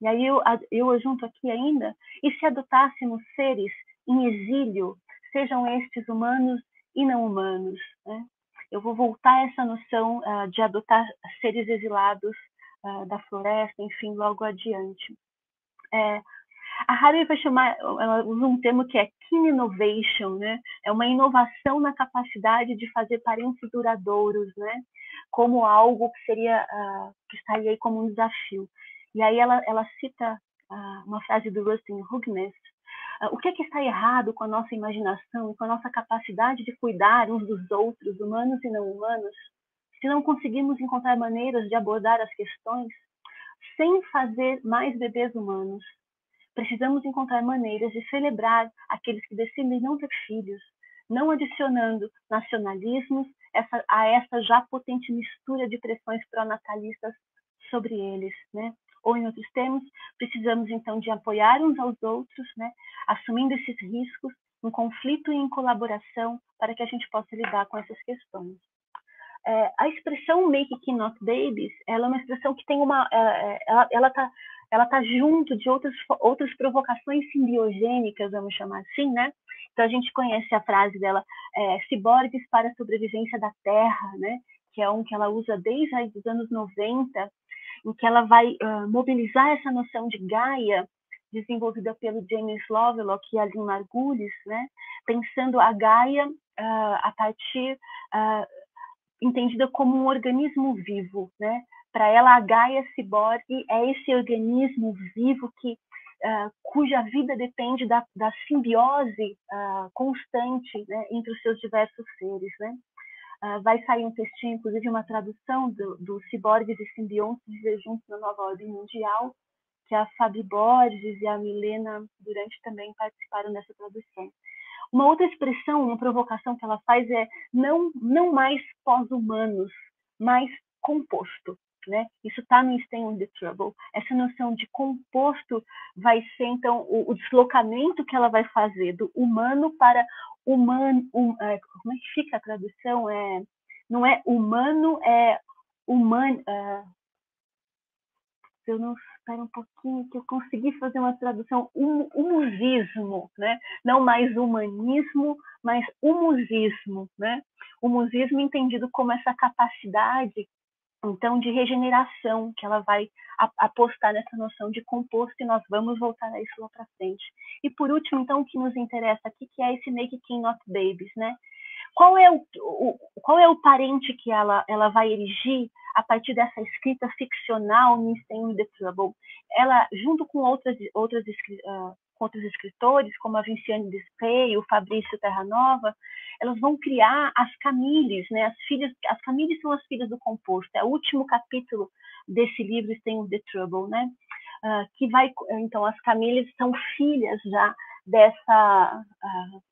E aí eu, eu junto aqui ainda, e se adotássemos seres em exílio, sejam estes humanos e não humanos, né? Eu vou voltar a essa noção uh, de adotar seres exilados da floresta, enfim, logo adiante. É, a Harvey vai chamar, ela usa um termo que é kin innovation, né? É uma inovação na capacidade de fazer parentes duradouros, né? Como algo que seria, uh, que estaria aí como um desafio. E aí ela, ela cita uh, uma frase do Rustin Hugnes, uh, o que, é que está errado com a nossa imaginação e com a nossa capacidade de cuidar uns dos outros, humanos e não humanos, se não conseguimos encontrar maneiras de abordar as questões sem fazer mais bebês humanos? Precisamos encontrar maneiras de celebrar aqueles que decidem não ter filhos, não adicionando nacionalismos essa, a essa já potente mistura de pressões pró-natalistas sobre eles, né? ou em outros termos, precisamos então de apoiar uns aos outros, né, assumindo esses riscos, em conflito e em colaboração, para que a gente possa lidar com essas questões. É, a expressão Make Not Babies, ela é uma expressão que tem uma, é, é, ela, ela tá, ela tá junto de outras outras provocações simbiogênicas, vamos chamar assim, né? Então a gente conhece a frase dela, é, ciborgues para a sobrevivência da Terra, né? Que é um que ela usa desde os anos 90 em que ela vai uh, mobilizar essa noção de Gaia, desenvolvida pelo James Lovelock e Aline Margulis, né? pensando a Gaia uh, a partir, uh, entendida como um organismo vivo. Né? Para ela, a Gaia ciborgue é esse organismo vivo que Uh, cuja vida depende da, da simbiose uh, constante né, entre os seus diversos seres. Né? Uh, vai sair um textinho, inclusive uma tradução do, do Ciborgues e Simbiontes Viver Juntos na Nova Ordem Mundial, que a Fabi Borges e a Milena Durante também participaram dessa tradução. Uma outra expressão, uma provocação que ela faz é não, não mais pós-humanos, mais composto. Né? Isso está no Stay on the Trouble. Essa noção de composto vai ser, então, o, o deslocamento que ela vai fazer do humano para humano, um, é, como é que fica a tradução? É, não é humano, é humano, é, eu não espero um pouquinho que eu consegui fazer uma tradução hum, humusismo, né? Não mais humanismo, mas humusismo, né? Humusismo entendido como essa capacidade então de regeneração que ela vai apostar nessa noção de composto e nós vamos voltar a isso lá para frente. E por último, então o que nos interessa aqui que é esse Make King Not Babies, né? Qual é o, o, qual é o parente que ela ela vai erigir a partir dessa escrita ficcional Missing the Trouble? Ela junto com outras outras uh, outros escritores, como a Vinciane Despey, o Fabrício Terranova, elas vão criar as Camilles, né? As filhas, as Camilles são as filhas do composto. É o último capítulo desse livro, Stay the Trouble, né? Uh, que vai, então, as Camilles são filhas já dessa uh,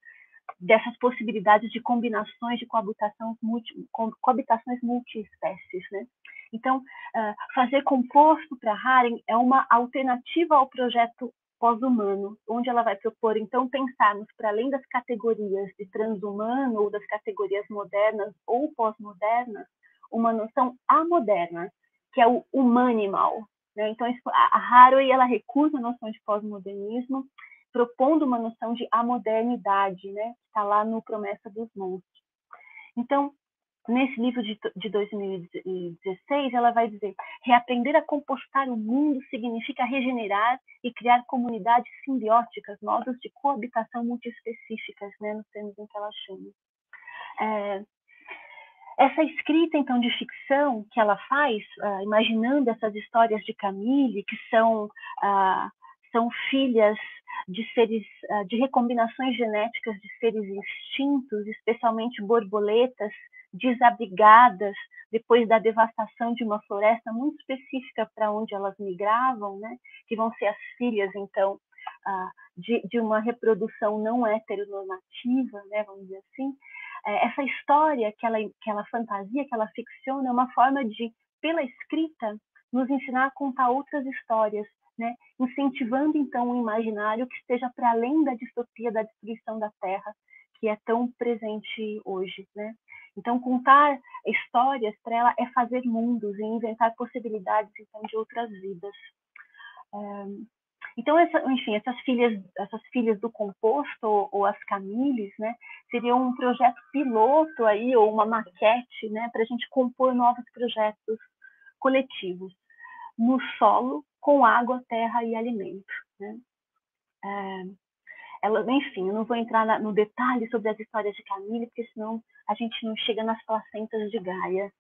dessas possibilidades de combinações de coabitação multi, coabitações multiespécies, né? Então, uh, fazer composto para Haren é uma alternativa ao projeto pós-humano, onde ela vai propor, então, pensarmos para além das categorias de transhumano ou das categorias modernas ou pós-modernas, uma noção amoderna, que é o humanimal. Né? Então, a Haraway ela recusa a noção de pós-modernismo, propondo uma noção de amodernidade, né? que está lá no Promessa dos Monstros. Então, nesse livro de, de 2016, ela vai dizer: reaprender a compostar o mundo significa regenerar e criar comunidades simbióticas, modos de coabitação multiespecíficas, né, nos termos em que ela chama. É, essa escrita, então, de ficção que ela faz, uh, imaginando essas histórias de Camille, que são, uh, são filhas de seres, uh, de recombinações genéticas de seres extintos, especialmente borboletas, desabrigadas depois da devastação de uma floresta muito específica para onde elas migravam, né? que vão ser as filhas, então, ah, de, de, uma reprodução não heteronormativa, né? vamos dizer assim. É, essa história que ela, que ela fantasia, que ela ficciona, é uma forma de, pela escrita, nos ensinar a contar outras histórias, né? incentivando, então, um imaginário que esteja para além da distopia da destruição da Terra, que é tão presente hoje, né? Então, contar histórias para ela é fazer mundos e inventar possibilidades então, de outras vidas. Então, essa, enfim, essas filhas, essas filhas do composto ou, ou, as Camilles, né, seriam um projeto piloto aí ou uma maquete, né, para a gente compor novos projetos coletivos no solo com água, terra e alimento. Né? É, ela, enfim, eu não vou entrar na, no detalhe sobre as histórias de Camille, porque senão a gente não chega nas placentas de Gaia.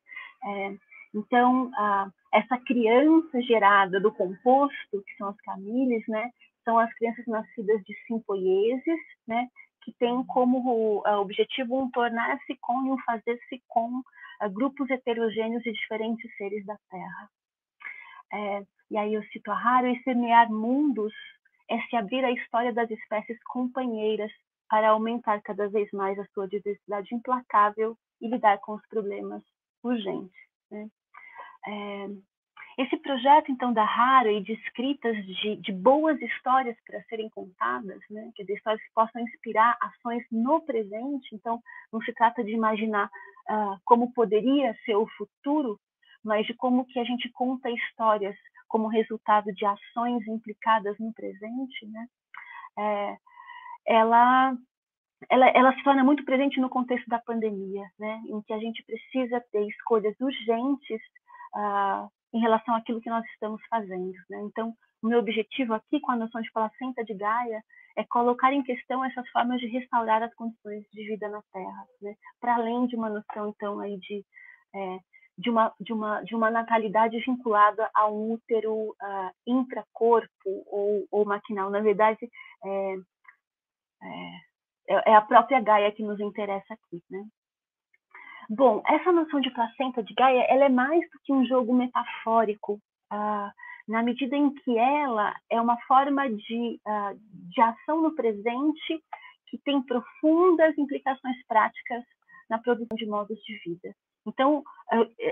É, então, a, essa criança gerada do composto, que são as Camilles, né, são as crianças nascidas de simpoieses, né, que têm como objetivo um tornar-se com e um fazer-se com grupos heterogêneos e diferentes seres da Terra. É, e aí eu cito a Raro, e semear mundos é se abrir à história das espécies companheiras para aumentar cada vez mais a sua diversidade implacável e lidar com os problemas urgentes. Né? É, esse projeto, então, da Raro e de escritas de, de boas histórias para serem contadas, né? que histórias que possam inspirar ações no presente, então, não se trata de imaginar uh, como poderia ser o futuro, mas de como que a gente conta histórias como resultado de ações implicadas no presente, né? É, ela, ela, ela se torna muito presente no contexto da pandemia, né? Em que a gente precisa ter escolhas urgentes uh, em relação àquilo que nós estamos fazendo, né? Então, o meu objetivo aqui com a noção de placenta de Gaia é colocar em questão essas formas de restaurar as condições de vida na Terra, né? Para além de uma noção então aí de é, de uma, de uma, de uma natalidade vinculada a um útero uh, intracorpo ou, ou maquinal. Na verdade, é, é, é, a própria Gaia que nos interessa aqui, né? Bom, essa noção de placenta de Gaia, ela é mais do que um jogo metafórico, uh, na medida em que ela é uma forma de, uh, de ação no presente que tem profundas implicações práticas na produção de modos de vida. Então,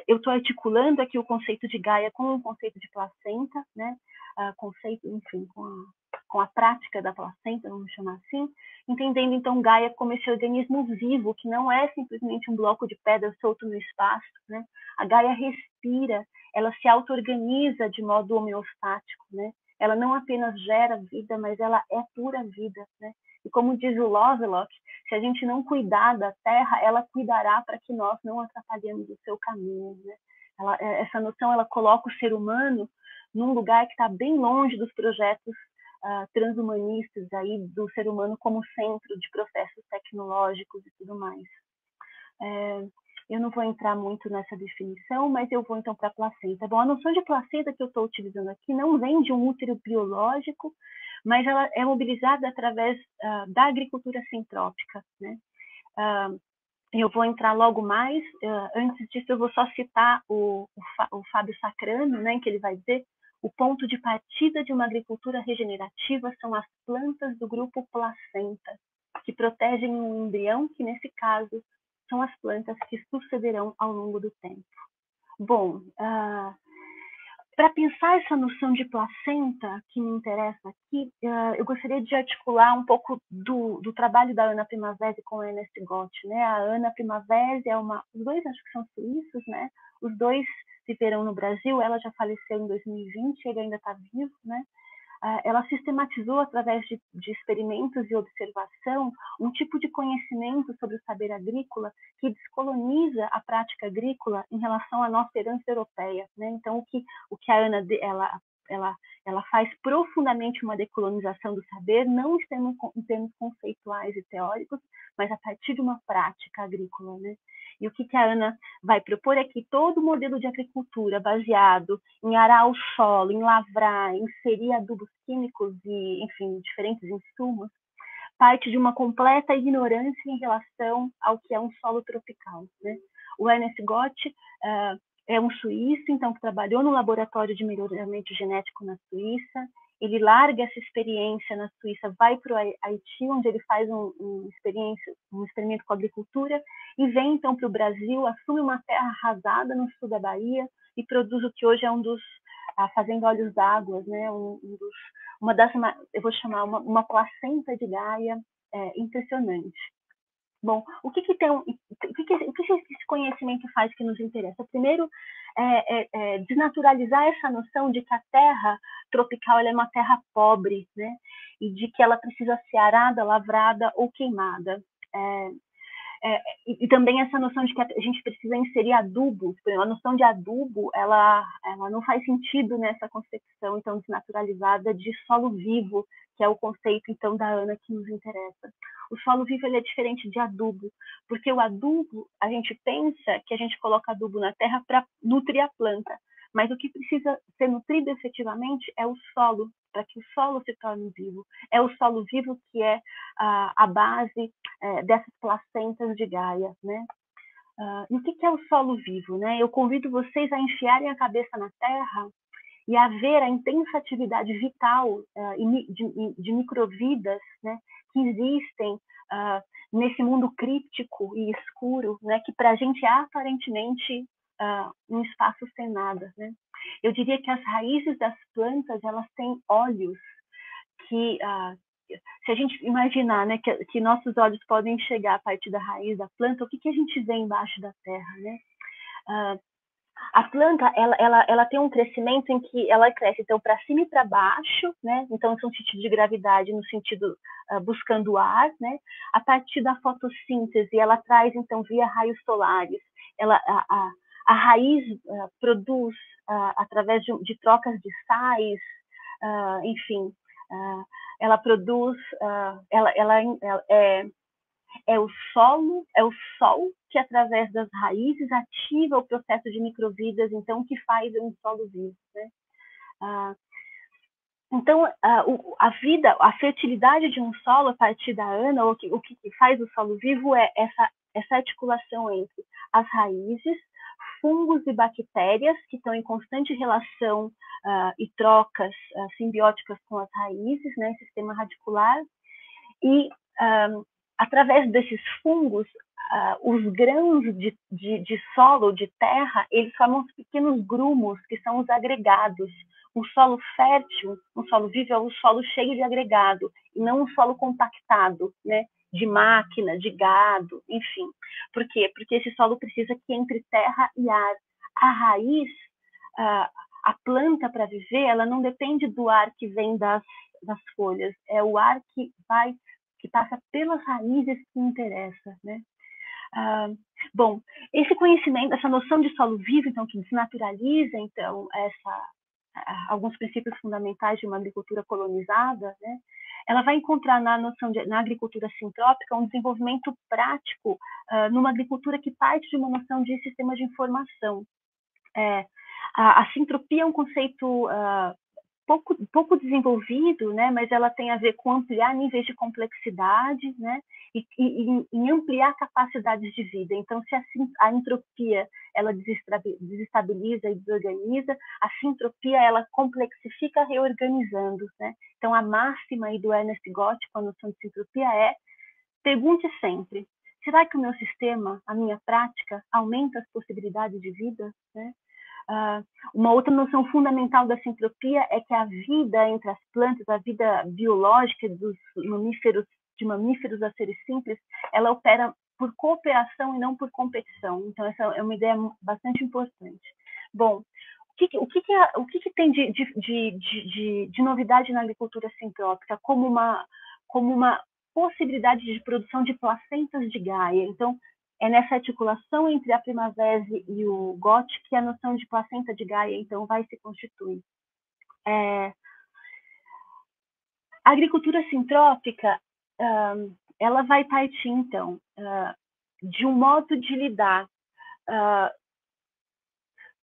eu estou articulando aqui o conceito de Gaia com o conceito de placenta, né? conceito, enfim, com a, com a prática da placenta, vamos chamar assim, entendendo então Gaia como esse organismo vivo, que não é simplesmente um bloco de pedra solto no espaço, né? A Gaia respira, ela se auto-organiza de modo homeostático, né? Ela não apenas gera vida, mas ela é pura vida, né? E como diz o Lovelock, se a gente não cuidar da terra, ela cuidará para que nós não atrapalhemos o seu caminho, né? Ela, é, essa noção ela coloca o ser humano num lugar que está bem longe dos projetos uh, transhumanistas aí do ser humano como centro de processos tecnológicos e tudo mais. É, eu não vou entrar muito nessa definição, mas eu vou então para a placenta. Bom, a noção de placenta que eu estou utilizando aqui não vem de um útero biológico, mas ela é mobilizada através uh, da agricultura sintrópica. Né? Uh, eu vou entrar logo mais. Uh, antes disso, eu vou só citar o, o, o Fábio Sacrano, né, que ele vai dizer o ponto de partida de uma agricultura regenerativa são as plantas do grupo placenta, que protegem o embrião, que nesse caso são as plantas que sucederão ao longo do tempo. Bom, uh, para pensar essa noção de placenta que me interessa aqui, uh, eu gostaria de articular um pouco do, do trabalho da Ana Primavera com a Ernest Gott. Né? A Ana Primavera é uma, os dois acho que são suíços, né? Os dois viveram no Brasil. Ela já faleceu em 2020, ele ainda está vivo, né? Ah, ela sistematizou através de, de, experimentos e observação um tipo de conhecimento sobre o saber agrícola que descoloniza a prática agrícola em relação à nossa herança europeia. Né? Então, o que, o que a Ana ela, ela, ela faz profundamente uma decolonização do saber, não em termos, em termos conceituais e teóricos, mas a partir de uma prática agrícola. Né? E o que, que a Ana vai propor é que todo modelo de agricultura baseado em arar o solo, em lavrar, inserir adubos químicos e, enfim, diferentes insumos, parte de uma completa ignorância em relação ao que é um solo tropical. Né? O Ernest Gott uh, é um suíço, então, que trabalhou no laboratório de melhoramento genético na Suíça, ele larga essa experiência na Suíça, vai para o Haiti, onde ele faz um, um, um experimento com agricultura, e vem então para o Brasil, assume uma terra arrasada no sul da Bahia e produz o que hoje é um dos a Fazenda Olhos d'Água, né? Um, um, dos, uma das, eu vou chamar uma, uma placenta de Gaia é, impressionante. Bom, o que, que tem, o que, que, o que esse conhecimento faz que nos interessa? Primeiro, é, é, é, desnaturalizar essa noção de que a terra tropical é uma terra pobre, né? E de que ela precisa ser arada, lavrada ou queimada. É, e, e, também essa noção de que a gente precisa inserir adubos, a noção de adubo, ela, ela não faz sentido nessa concepção então desnaturalizada de solo vivo, que é o conceito então da Ana que nos interessa. O solo vivo ele é diferente de adubo, porque o adubo, a gente pensa que a gente coloca adubo na terra para nutrir a planta, mas o que precisa ser nutrido efetivamente é o solo, para que o solo se torne vivo. É o solo vivo que é a, base é, dessas placentas de Gaia, né? Uh, e o que, é o solo vivo, né? Eu convido vocês a enfiarem a cabeça na terra e a ver a intensa atividade vital uh, de, de, microvidas né, que existem uh, nesse mundo críptico e escuro, né, que para a gente aparentemente uh, um espaço sem nada. Né? Eu diria que as raízes das plantas elas têm olhos que se a gente imaginar né, que, que, nossos olhos podem chegar a partir da raiz da planta, o que, que a gente vê embaixo da terra, né? Uh, a planta ela, ela, ela tem um crescimento em que ela cresce então para cima e para baixo, né? Então são sentido de gravidade no sentido uh, buscando ar, né? A partir da fotossíntese ela traz então via raios solares, ela a, a, a raiz uh, produz uh, através de, de, trocas de sais, enfim, ela produz, ela, ela, ela é é o solo, é o sol que através das raízes ativa o processo de microvidas, então que faz um solo vivo. Né? Ah, então ah, a vida, a fertilidade de um solo a partir da ana, o que, o que faz o solo vivo é essa essa articulação entre as raízes, fungos e bactérias que estão em constante relação uh, e trocas uh, simbióticas com as raízes, né, sistema radicular, e um, através desses fungos, uh, os grãos de, de, de, solo, de terra, eles formam pequenos grumos, que são os agregados. Um solo fértil, um solo vivo, é um solo cheio de agregado, e não um solo compactado, né? De máquina, de gado, enfim. Por quê? Porque esse solo precisa que entre terra e ar. A raiz a planta para viver, ela não depende do ar que vem das, das folhas, é o ar que vai, que passa pelas raízes que interessa, né? Uh, bom, esse conhecimento, essa noção de solo vivo, então, que desnaturaliza, então, essa, alguns princípios fundamentais de uma agricultura colonizada, né? Ela vai encontrar na noção de, na agricultura sintrópica um desenvolvimento prático uh, numa agricultura que parte de uma noção de sistema de informação. É, a, a sintropia é um conceito uh, pouco, pouco desenvolvido, né, mas ela tem a ver com ampliar níveis de complexidade, né, e, e, e ampliar capacidades de vida. Então, se a, a entropia ela desestabiliza e desorganiza, a sintropia ela complexifica reorganizando, né. Então, a máxima aí do Ernest Gott com a noção de sintropia é pergunte sempre, será que o meu sistema, a minha prática, aumenta as possibilidades de vida, né? Uh, uma outra noção fundamental da sintropia é que a vida entre as plantas, a vida biológica dos mamíferos, de mamíferos a seres simples, ela opera por cooperação e não por competição. Então, essa é uma ideia bastante importante. Bom, o que, o que, que, o que, que tem de, de, de, de, novidade na agricultura sintrópica como uma, como uma possibilidade de produção de placentas de Gaia? Então, é nessa articulação entre a primavera e o gote que a noção de placenta de Gaia, então, vai se constituir. É... A agricultura sintrópica, uh, ela vai partir, então, uh, de um modo de lidar uh,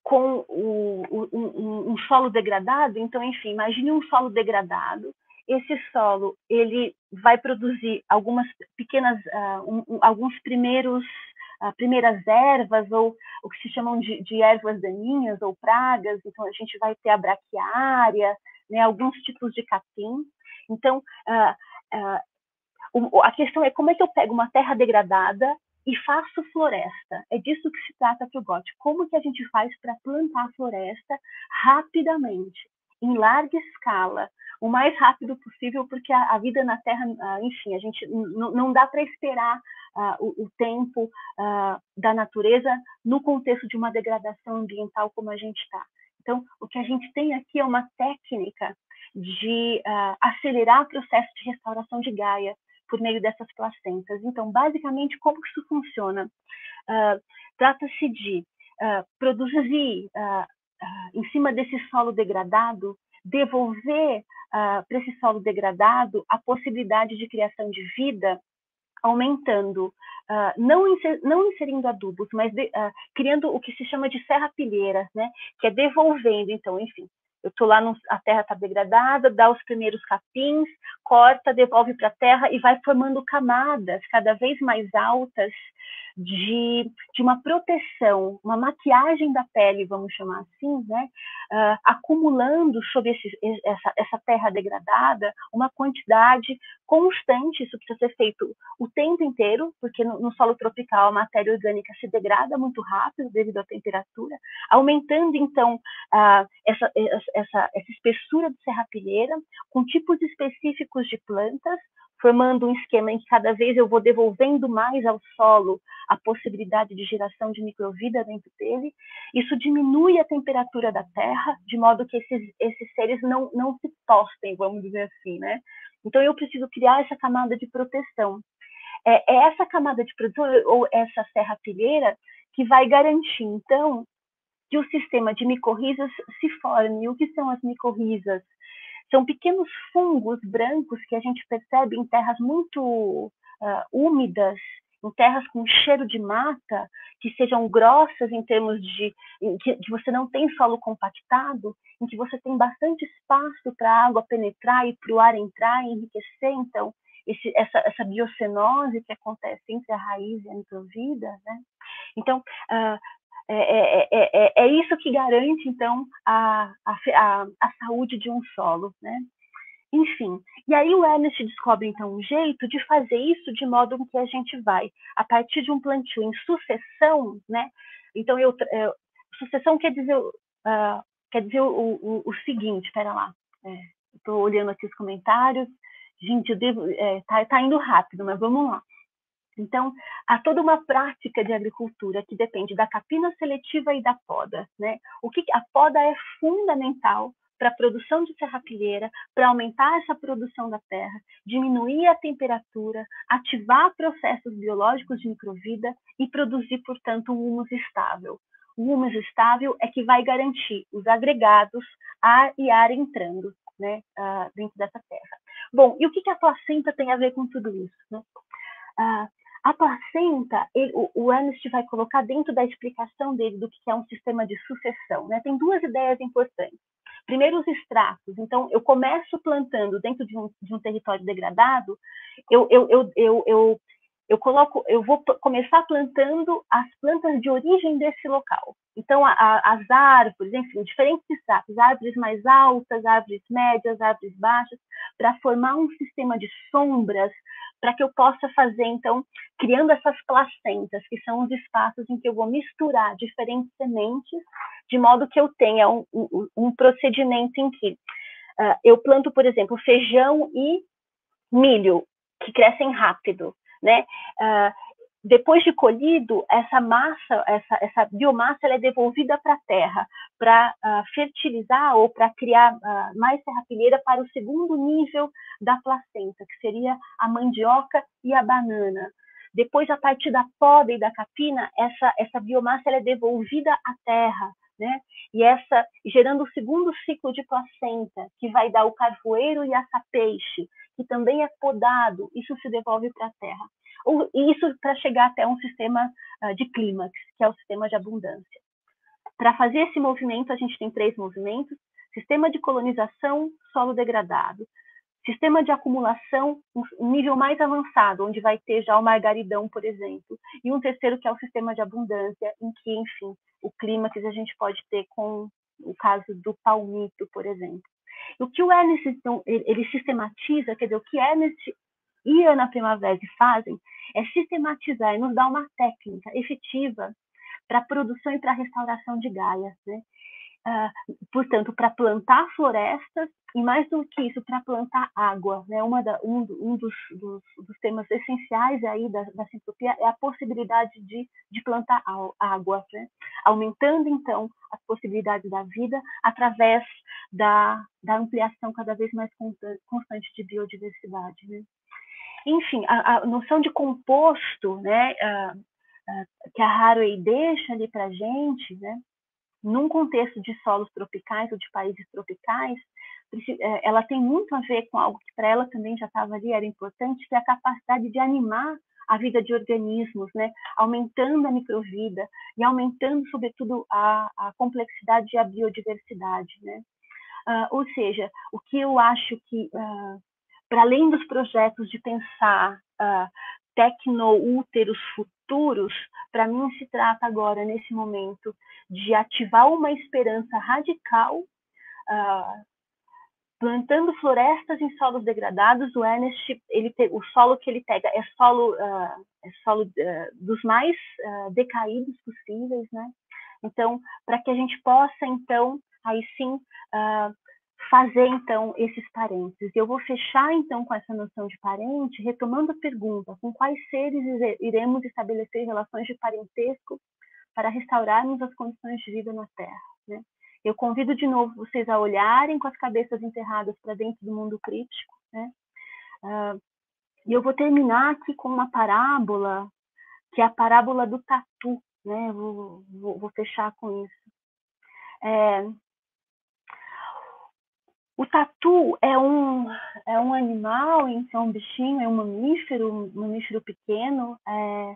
com o, o, um, um, solo degradado. Então, enfim, imagine um solo degradado. Esse solo ele vai produzir algumas pequenas, um, alguns primeiros uh, primeiras ervas ou o que se chamam de, de, ervas daninhas ou pragas. Então a gente vai ter a braquiária, né, alguns tipos de capim. Então uh, uh, a questão é como é que eu pego uma terra degradada e faço floresta. É disso que se trata para o GOT. Como que a gente faz para plantar floresta rapidamente, em larga escala, o mais rápido possível, porque a, a vida na Terra, uh, enfim, a gente não dá para esperar uh, o, o, tempo uh, da natureza no contexto de uma degradação ambiental como a gente está. Então, o que a gente tem aqui é uma técnica de acelerar o processo de restauração de Gaia por meio dessas placentas. Então, basicamente, como que isso funciona? Trata-se de produzir em cima desse solo degradado devolver uh, para esse solo degradado a possibilidade de criação de vida, aumentando, uh, não, inser, não, inserindo adubos, mas de, uh, criando o que se chama de serrapilheiras, né? que é devolvendo, então, enfim, eu estou lá, no, a terra está degradada, dá os primeiros capins, corta, devolve para a terra e vai formando camadas cada vez mais altas de, de uma proteção, uma maquiagem da pele, vamos chamar assim, né? Uh, acumulando sobre esse, essa, essa terra degradada uma quantidade constante, isso precisa ser feito o tempo inteiro, porque no, no, solo tropical a matéria orgânica se degrada muito rápido devido à temperatura, aumentando então uh, essa, essa, essa espessura de serrapilheira com tipos específicos de plantas, formando um esquema em que cada vez eu vou devolvendo mais ao solo a possibilidade de geração de microvida dentro dele. Isso diminui a temperatura da Terra, de modo que esses, esses seres não, não se tostem, vamos dizer assim, né? Então eu preciso criar essa camada de proteção. É, é essa camada de proteção ou essa serra pilheira que vai garantir, então, que o sistema de micorrizas se forme. O que são as micorrizas? São pequenos fungos brancos que a gente percebe em terras muito uh, úmidas, em terras com cheiro de mata, que sejam grossas em termos de que, que, você não tem solo compactado, em que você tem bastante espaço para a água penetrar e para o ar entrar e enriquecer, então, esse, essa, essa biocenose que acontece entre a raiz e a microvida, né? Então, uh, é, é, é, é, isso que garante, então, a, a, a, saúde de um solo, né? Enfim, e aí o Ernest descobre, então, um jeito de fazer isso de modo que a gente vai, a partir de um plantio em sucessão, né? Então, eu, eu sucessão quer dizer, uh, quer dizer o, o, o seguinte, espera lá, estou olhando aqui os comentários, gente, eu devo, é, tá, tá indo rápido, mas vamos lá. Então, há toda uma prática de agricultura que depende da capina seletiva e da poda. Né? O que a poda é fundamental para a produção de serrapilheira, para aumentar essa produção da terra, diminuir a temperatura, ativar processos biológicos de microvida e produzir, portanto, um humus estável. O humus estável é que vai garantir os agregados, ar e ar entrando né, dentro dessa terra. Bom, e o que, a placenta tem a ver com tudo isso? Né? A placenta, ele, o, o Ernest vai colocar dentro da explicação dele do que é um sistema de sucessão. Né? Tem duas ideias importantes. Primeiro, os extratos. Então, eu começo plantando dentro de um, de um território degradado, eu, eu, eu, eu, eu, eu coloco, eu vou começar plantando as plantas de origem desse local. Então, a, a, as árvores, enfim, diferentes extratos, árvores mais altas, árvores médias, árvores baixas, para formar um sistema de sombras para que eu possa fazer, então, criando essas placentas, que são os espaços em que eu vou misturar diferentes sementes, de modo que eu tenha um, um, um procedimento em que uh, eu planto, por exemplo, feijão e milho, que crescem rápido, né? Uh, depois de colhido, essa massa, essa, essa biomassa, ela é devolvida para a terra para uh, fertilizar ou para criar uh, mais serrapilheira para o segundo nível da placenta, que seria a mandioca e a banana. Depois, a partir da poda e da capina, essa, essa biomassa ela é devolvida à terra, né? E essa gerando o segundo ciclo de placenta, que vai dar o carvoeiro e a peixe, que também é podado, isso se devolve para a terra. Ou, isso para chegar até um sistema uh, de clímax, que é o sistema de abundância. Para fazer esse movimento, a gente tem três movimentos: sistema de colonização, solo degradado, sistema de acumulação, um nível mais avançado, onde vai ter já o margaridão, por exemplo, e um terceiro que é o sistema de abundância, em que, enfim, o clímax a gente pode ter com o caso do palmito, por exemplo. O que o Ernest, então, ele sistematiza, quer dizer, o que Ernest e Ana Primavera fazem é sistematizar e nos dar uma técnica efetiva para a produção e para a restauração de Gaia. Né? Uh, portanto, para plantar florestas e mais do que isso, para plantar água. Né? Uma da, um, um dos, dos, dos, temas essenciais aí da, da sintopia é a possibilidade de, de plantar água, né? aumentando então as possibilidades da vida através da, da ampliação cada vez mais constante de biodiversidade. Né? Enfim, a, a noção de composto, né, a, que a Haraway deixa ali para a gente, né, num contexto de solos tropicais ou de países tropicais, é, ela tem muito a ver com algo que para ela também já estava ali, era importante, que é a capacidade de animar a vida de organismos, né? aumentando a microvida e aumentando, sobretudo, a, a complexidade e a biodiversidade. Né? Uh, ou seja, o que eu acho que uh, para além dos projetos de pensar uh, tecnoúteros futuros, para mim se trata agora, nesse momento, de ativar uma esperança radical, uh, plantando florestas em solos degradados. O Ernest, ele o solo que ele pega é solo, uh, é solo uh, dos mais decaídos possíveis, né? Então, para que a gente possa, então, aí sim, fazer então esses parentes. Eu vou fechar então com essa noção de parente, retomando a pergunta: com quais seres iremos estabelecer relações de parentesco para restaurarmos as condições de vida na Terra? Né? Eu convido de novo vocês a olharem com as cabeças enterradas para dentro do mundo crítico. Né? Uh, e eu vou terminar aqui com uma parábola, que é a parábola do tatu. Né? Vou, vou, vou fechar com isso. É, o tatu é um, é um animal, então, um bichinho, é um mamífero, um mamífero pequeno, é,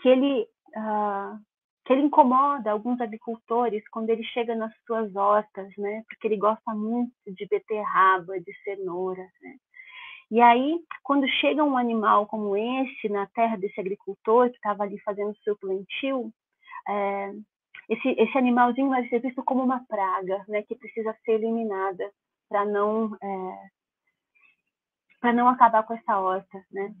que, ele, uh, que ele incomoda alguns agricultores quando ele chega nas suas hortas, né? Porque ele gosta muito de beterraba, de cenoura, né? E aí, quando chega um animal como esse na terra desse agricultor que estava ali fazendo seu plantio, é, esse, esse animalzinho vai ser visto como uma praga, né, que precisa ser eliminada para não é, para não acabar com essa horta, né?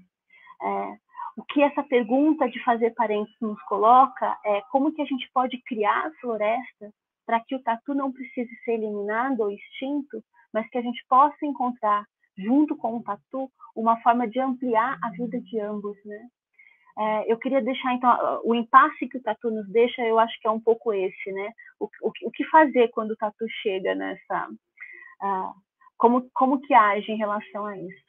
É, o que essa pergunta de fazer parentes nos coloca é como que a gente pode criar florestas para que o tatu não precise ser eliminado ou extinto, mas que a gente possa encontrar junto com o tatu uma forma de ampliar a vida de ambos, né? é, eu queria deixar, então, o impasse que o tatu nos deixa, eu acho que é um pouco esse, né? O, o, o que fazer quando o tatu chega nessa... Uh, como, como que age em relação a isso?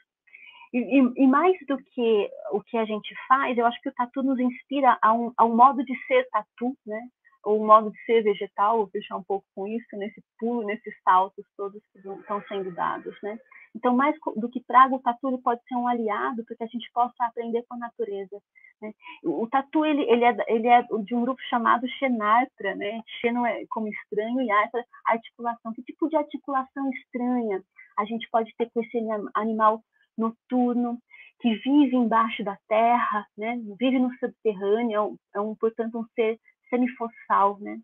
E, e, e, mais do que o que a gente faz, eu acho que o tatu nos inspira a um, a um modo de ser tatu, né? Um modo de ser vegetal, vou fechar um pouco com isso, nesse pulo, nesses saltos todos que estão sendo dados, né? Então, mais do que praga, o tatu ele pode ser um aliado para que a gente possa aprender com a natureza. Né? O, o tatu ele, ele, é, ele é de um grupo chamado Xenartra, né? Xeno é como estranho e Artra, articulação. Que tipo de articulação estranha a gente pode ter com esse animal noturno, que vive embaixo da terra, né? vive no subterrâneo, é um, portanto, um ser semifossal. Né?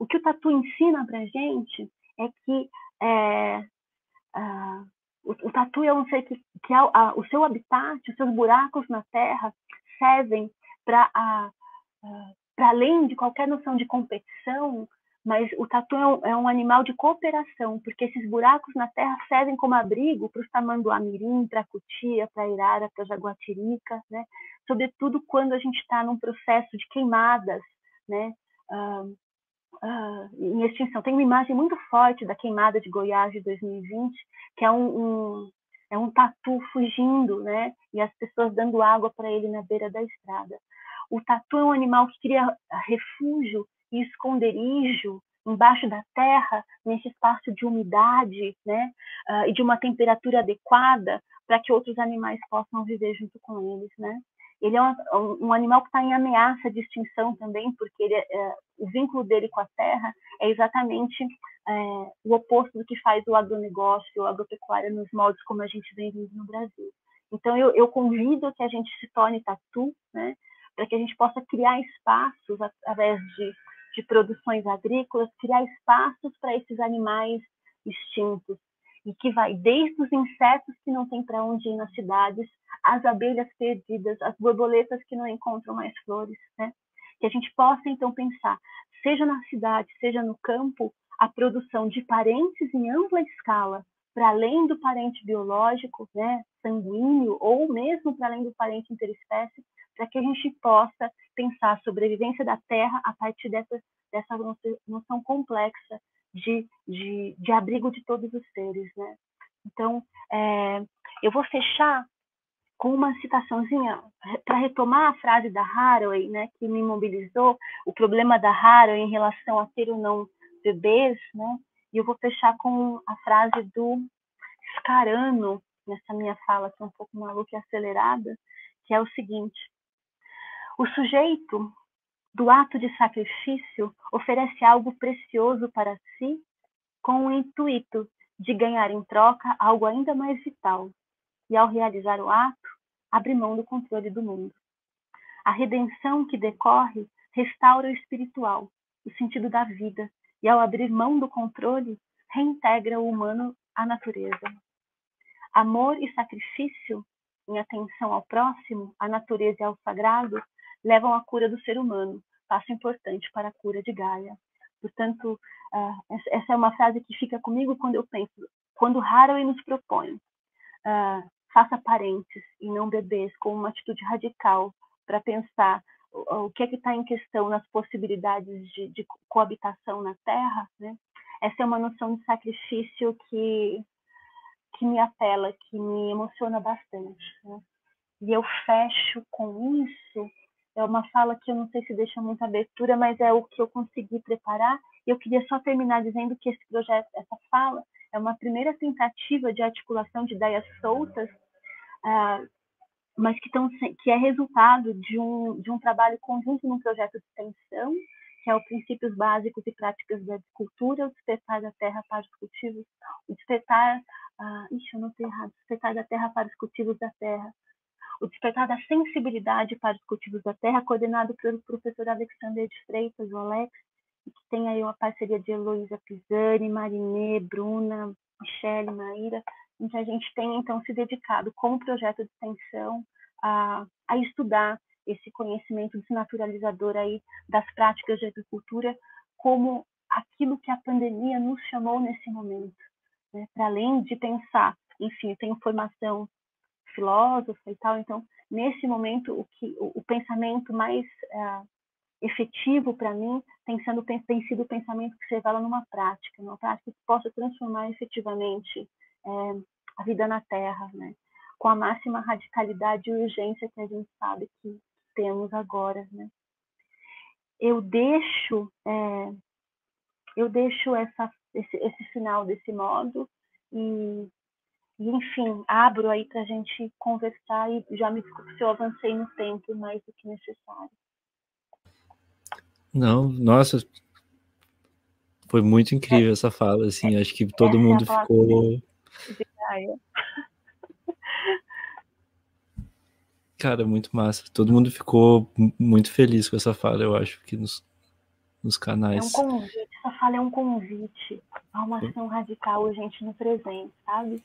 O que o tatu ensina para a gente é que é, uh, o, o, tatu é um ser que, que é, uh, o seu habitat, os seus buracos na terra servem para uh, para além de qualquer noção de competição, mas o tatu é um, é um, animal de cooperação, porque esses buracos na terra servem como abrigo para os tamanduá-mirim, para a cutia, para a irara, para a jaguatirica, né? sobretudo quando a gente está num processo de queimadas, né? Uh, uh, em extinção. Tem uma imagem muito forte da queimada de Goiás de 2020, que é um, um é um tatu fugindo, né? E as pessoas dando água para ele na beira da estrada. O tatu é um animal que cria refúgio e esconderijo embaixo da terra, nesse espaço de umidade, né, uh, e de uma temperatura adequada para que outros animais possam viver junto com eles, né. Ele é um, um animal que está em ameaça de extinção também, porque ele, é, o vínculo dele com a terra é exatamente é, o oposto do que faz o agronegócio, a agropecuária nos moldes como a gente vem vindo no Brasil. Então, eu, eu convido que a gente se torne tatu, né, para que a gente possa criar espaços através de de produções agrícolas, criar espaços para esses animais extintos e que vai desde os insetos que não tem para onde ir nas cidades, as abelhas perdidas, as borboletas que não encontram mais flores, né? Que a gente possa então pensar, seja na cidade, seja no campo, a produção de parentes em ampla escala, para além do parente biológico, né, sanguíneo, ou mesmo para além do parente interespécie, para que a gente possa pensar a sobrevivência da Terra a partir dessa, dessa noção complexa de, de, de abrigo de todos os seres. Né? Então, é, eu vou fechar com uma citaçãozinha para retomar a frase da Haraway, né, que me mobilizou, o problema da Haraway em relação a ter ou não bebês, né? E eu vou fechar com a frase do Scarano, nessa minha fala que é um pouco maluca e acelerada, que é o seguinte: o sujeito do ato de sacrifício oferece algo precioso para si com o intuito de ganhar em troca algo ainda mais vital. E ao realizar o ato, abre mão do controle do mundo. A redenção que decorre restaura o espiritual, o sentido da vida, e ao abrir mão do controle, reintegra o humano à natureza. Amor e sacrifício, em atenção ao próximo, à natureza e ao sagrado, levam à cura do ser humano, passo importante para a cura de Gaia. Portanto, uh, essa é uma frase que fica comigo quando eu penso, quando Haraway nos propõe, uh, faça parentes e não bebês, com uma atitude radical para pensar o, o, que é que está em questão nas possibilidades de, de coabitação na Terra, né? Essa é uma noção de sacrifício que que me apela, que me emociona bastante. Né? E eu fecho com isso é uma fala que eu não sei se deixa muita abertura, mas é o que eu consegui preparar. E eu queria só terminar dizendo que esse projeto, essa fala, é uma primeira tentativa de articulação de ideias soltas, uh, mas que, tão, que é resultado de um, de um trabalho conjunto num projeto de extensão, que é o Princípios Básicos e Práticas da Agricultura, o Despertar da Terra para os Cultivos, o Despertar, uh, ixi, eu não sei errado, Despertar da Terra para os Cultivos da Terra, o Despertar da Sensibilidade para os Cultivos da Terra, coordenado pelo professor Alexander de Freitas, o Alex, que tem aí uma parceria de Heloísa Pisani, Marinê, Bruna, Michele, Maíra, em que a gente tem, então, se dedicado como projeto de extensão a, a estudar esse conhecimento desnaturalizador aí das práticas de agricultura como aquilo que a pandemia nos chamou nesse momento. Né? Para além de pensar, enfim, eu tenho formação filósofa e tal, então nesse momento, o, que, o, o pensamento mais uh, efetivo para mim tem, sendo, tem, sido o pensamento que se revela numa prática, numa prática que possa transformar efetivamente é, a vida na Terra, né? com a máxima radicalidade e urgência que a gente sabe que temos agora. Né? Eu deixo, é, eu deixo essa, esse, esse final desse modo e e, enfim, abro aí para a gente conversar e já me desculpe se eu avancei no tempo mais do que necessário. Não, nossa, foi muito incrível essa fala, assim, acho que todo essa mundo é ficou... Cara, muito massa. Todo mundo ficou muito feliz com essa fala, eu acho, que nos, nos canais. É um convite, essa fala é um convite a uma ação radical urgente no presente, sabe?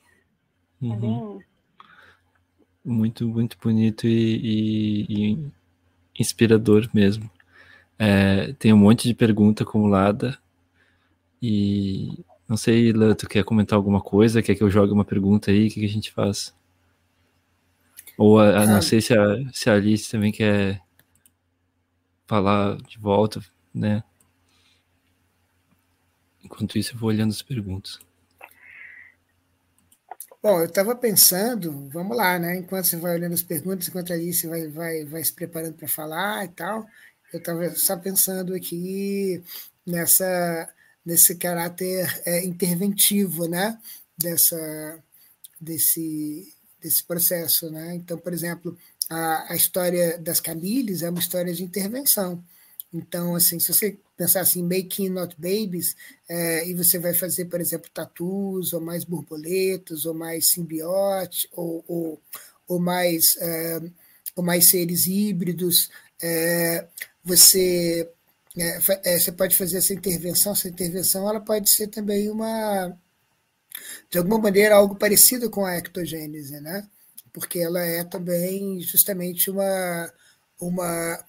Uhum. É bem. Muito, muito bonito e, e, e inspirador mesmo. É, tem um monte de pergunta acumulada e não sei, Lan, tu quer comentar alguma coisa? Quer que eu jogue uma pergunta aí? O que, que a gente faz? Ou a, a, não sei se a, se a Alice também quer falar de volta, né? Enquanto isso, eu vou olhando as perguntas. Bom, eu estava pensando, vamos lá, né? Enquanto você vai olhando as perguntas, enquanto a Alice vai, vai, vai se preparando para falar e tal, eu estava só pensando aqui nessa nesse caráter é, interventivo, né? Dessa desse desse processo, né? Então, por exemplo, a, a história das Camilles é uma história de intervenção. Então, assim, se você pensar assim, making not babies, é, e você vai fazer, por exemplo, tatus, ou mais borboletas, ou mais simbiote, ou, ou, ou mais, é, ou mais seres híbridos, é, você, é, é, você pode fazer essa intervenção, essa intervenção ela pode ser também uma, de alguma maneira, algo parecido com a ectogênese, né? porque ela é também justamente uma, uma,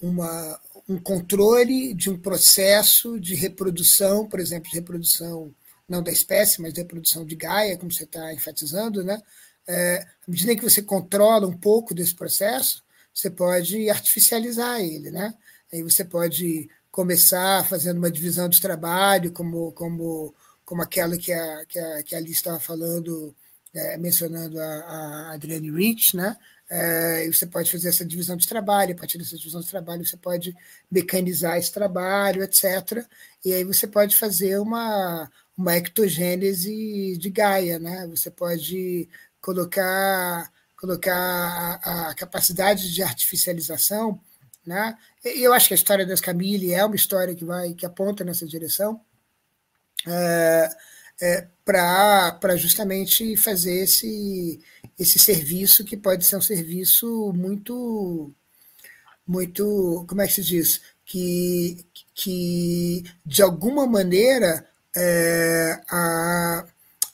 uma, um controle de um processo de reprodução, por exemplo, de reprodução não da espécie, mas de reprodução de Gaia, como você está enfatizando, né? É, à medida que você controla um pouco desse processo, você pode artificializar ele, né? Aí você pode começar fazendo uma divisão de trabalho, como, como, como aquela que a, que a, que a Alice estava falando, é, mencionando a, a Rich, né? É, você pode fazer essa divisão de trabalho, a partir dessa divisão de trabalho você pode mecanizar esse trabalho, etc. E aí você pode fazer uma, uma ectogênese de Gaia, né? Você pode colocar, colocar a, a capacidade de artificialização, né? E eu acho que a história das Camille é uma história que vai que aponta nessa direção. É, é, para justamente fazer esse, esse serviço que pode ser um serviço muito, muito, como é que se diz? Que, que de alguma maneira, é, a,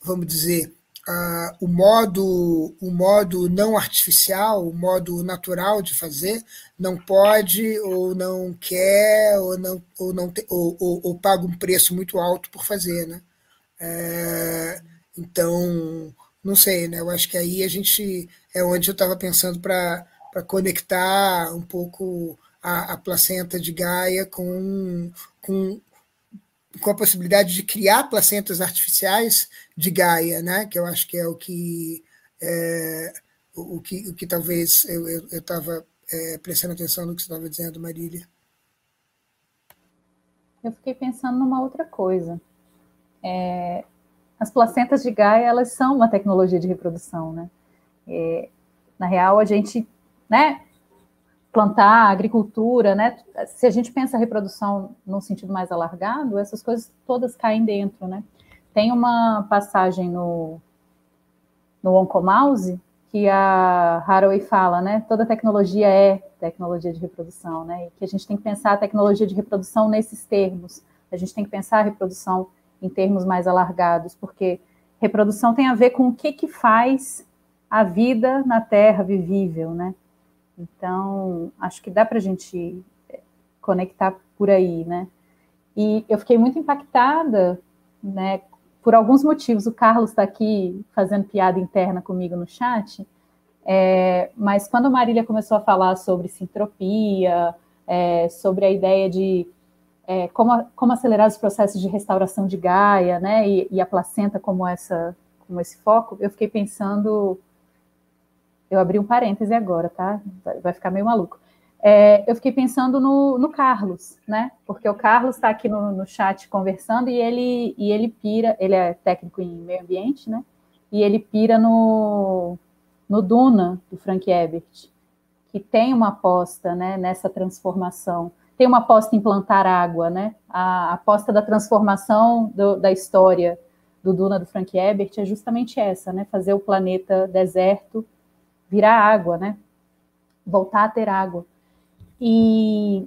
vamos dizer, a, o, modo, o modo não artificial, o modo natural de fazer, não pode ou não quer ou não, ou, não te, ou, ou, ou paga um preço muito alto por fazer, né? É, então, não sei, né? Eu acho que aí a gente é onde eu estava pensando para conectar um pouco a, a, placenta de Gaia com, com, com a possibilidade de criar placentas artificiais de Gaia, né? Que eu acho que é o que é, o, que, o que talvez eu estava é, prestando atenção no que você estava dizendo, Marília. Eu fiquei pensando numa outra coisa. É, as placentas de Gaia, elas são uma tecnologia de reprodução, né? Na real, a gente, né, plantar, agricultura, né? Se a gente pensa a reprodução num sentido mais alargado, essas coisas todas caem dentro, né? Tem uma passagem no, no Oncomouse que a Haraway fala, né? Toda tecnologia é tecnologia de reprodução, né? E que a gente tem que pensar a tecnologia de reprodução nesses termos. A gente tem que pensar a reprodução em termos mais alargados, porque reprodução tem a ver com o que, que faz a vida na Terra vivível, né? Então, acho que dá para a gente conectar por aí, né? E eu fiquei muito impactada, né? Por alguns motivos, o Carlos está aqui fazendo piada interna comigo no chat. É, mas quando a Marília começou a falar sobre sintropia, é, sobre a ideia de é, como, como, acelerar os processos de restauração de Gaia, né, e, e, a placenta como, essa, como esse foco, eu fiquei pensando, eu abri um parêntese agora, tá? Vai, ficar meio maluco. É, eu fiquei pensando no, no, Carlos, né? Porque o Carlos está aqui no, no, chat conversando e ele, e ele pira, ele é técnico em meio ambiente, né? E ele pira no, no Duna, do Frank Ebert, que tem uma aposta né, nessa transformação. Tem uma aposta em plantar água, né? A aposta da transformação do, da história do Duna do Frank Ebert é justamente essa, né? Fazer o planeta deserto virar água, né? Voltar a ter água. E,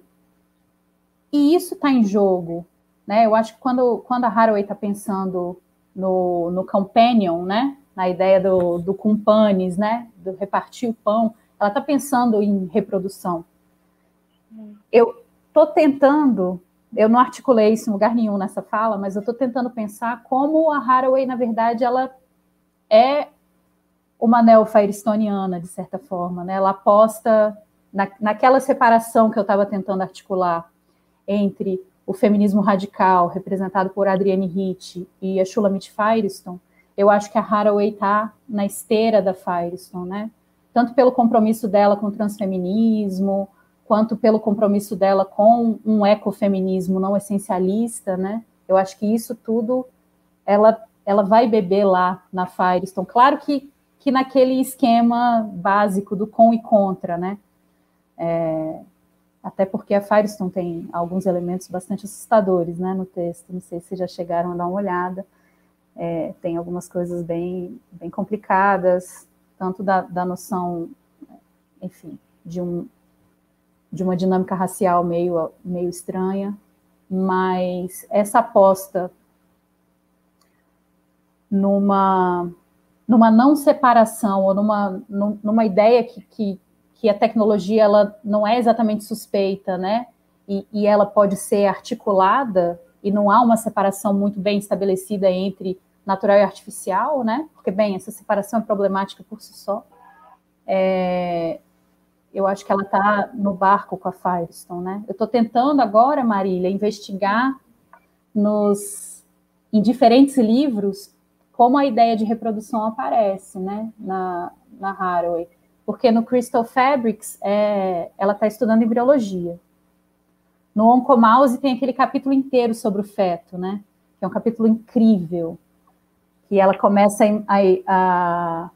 e isso está em jogo, né? Eu acho que quando, quando a Haraway está pensando no, no companion, né? Na ideia do, do cumpanes, né? Do repartir o pão, ela está pensando em reprodução. Eu estou tentando, eu não articulei isso em lugar nenhum nessa fala, mas eu estou tentando pensar como a Haraway, na verdade, ela é uma neo-firestoniana, de certa forma, né? Ela aposta na, naquela separação que eu estava tentando articular entre o feminismo radical, representado por Adrienne Hitt, e a Shulamit Firestone, eu acho que a Haraway está na esteira da Firestone, né? Tanto pelo compromisso dela com o transfeminismo, quanto pelo compromisso dela com um ecofeminismo não essencialista, né? Eu acho que isso tudo ela, ela vai beber lá na Firestone. Claro que, que naquele esquema básico do com e contra, né? É, até porque a Firestone tem alguns elementos bastante assustadores né, no texto, não sei se já chegaram a dar uma olhada. É, tem algumas coisas bem, bem complicadas, tanto da, da noção, enfim, de, um, de uma dinâmica racial meio, meio estranha, mas essa aposta numa, numa não separação ou numa, numa ideia que, que que a tecnologia ela não é exatamente suspeita, né? E, e, ela pode ser articulada e não há uma separação muito bem estabelecida entre natural e artificial, né? Porque bem, essa separação é problemática por si só. É, eu acho que ela está no barco com a Firestone, né? Eu estou tentando agora, Marília, investigar nos em diferentes livros como a ideia de reprodução aparece, né? Na, na Haraway porque no Crystal Fabrics é, ela está estudando embriologia. No Oncomouse tem aquele capítulo inteiro sobre o feto, né? Que é um capítulo incrível. Que ela começa a, a,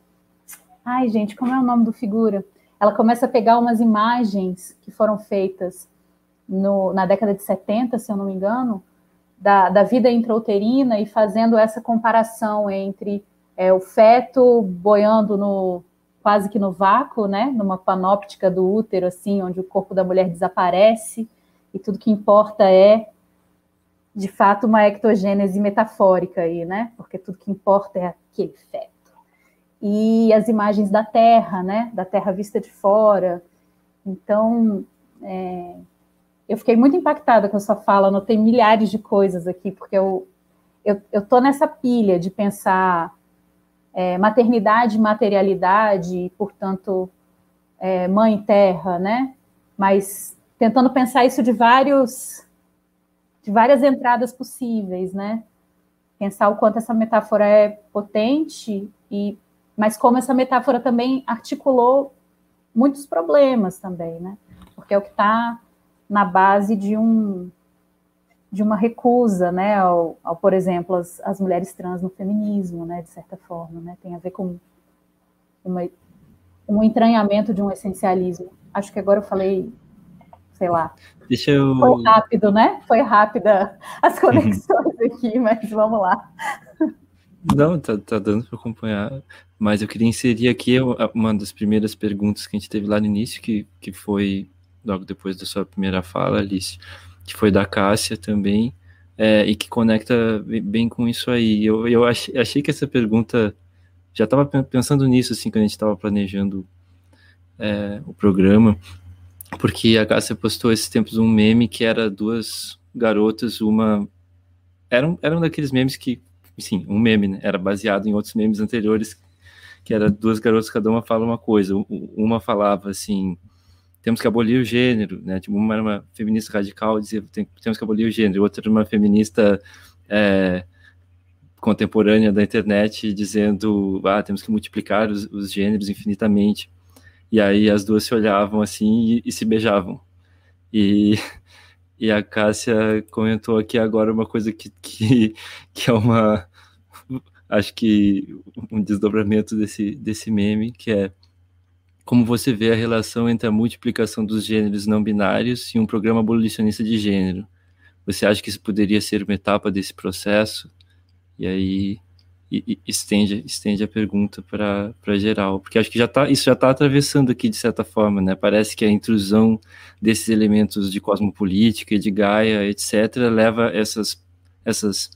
Ai, gente, como é o nome do figura? Ela começa a pegar umas imagens que foram feitas no, na década de 70, se eu não me engano, da, da vida intrauterina e fazendo essa comparação entre é, o feto boiando no, quase que no vácuo, né, numa panóptica do útero, assim, onde o corpo da mulher desaparece e tudo que importa é, de fato, uma ectogênese metafórica aí, né, porque tudo que importa é aquele feto. E as imagens da Terra, né, da Terra vista de fora. Então, é, eu fiquei muito impactada com a sua fala, anotei milhares de coisas aqui, porque eu, eu, eu tô nessa pilha de pensar é, maternidade, materialidade, portanto, é, mãe terra, né? Mas tentando pensar isso de vários, de várias entradas possíveis, né? Pensar o quanto essa metáfora é potente e, mas como essa metáfora também articulou muitos problemas também, né? Porque é o que está na base de um de uma recusa, né, ao, ao por exemplo, as, as, mulheres trans no feminismo, né, de certa forma, né, tem a ver com uma, um entranhamento de um essencialismo. Acho que agora eu falei, sei lá. Deixa eu... Foi rápido, né? Foi rápida as conexões aqui, mas vamos lá. Não, tá, tá dando para acompanhar, mas eu queria inserir aqui uma das primeiras perguntas que a gente teve lá no início, que, que foi logo depois da sua primeira fala, Alice que foi da Cássia também, é, e que conecta bem com isso aí. Eu, eu achei, achei que essa pergunta, já estava pensando nisso, assim, quando a gente estava planejando é, o programa, porque a Cássia postou esses tempos um meme que era duas garotas, uma... Era um, era um daqueles memes que, sim, um meme, né? Era baseado em outros memes anteriores que era duas garotas, cada uma fala uma coisa. Uma falava assim, temos que abolir o gênero, né? Tipo, uma era uma feminista radical, dizia temos que abolir o gênero, outra era uma feminista é, contemporânea da internet, dizendo, ah, temos que multiplicar os, os gêneros infinitamente. E aí as duas se olhavam assim e, e se beijavam. E e a Cássia comentou aqui agora uma coisa que, que, que é uma. Acho que um desdobramento desse, desse meme, que é como você vê a relação entre a multiplicação dos gêneros não binários e um programa abolicionista de gênero. Você acha que isso poderia ser uma etapa desse processo? E aí e, estende, estende a pergunta para geral, porque acho que já tá, isso já está atravessando aqui de certa forma, né? Parece que a intrusão desses elementos de cosmopolítica e de Gaia, etc., leva essas, essas,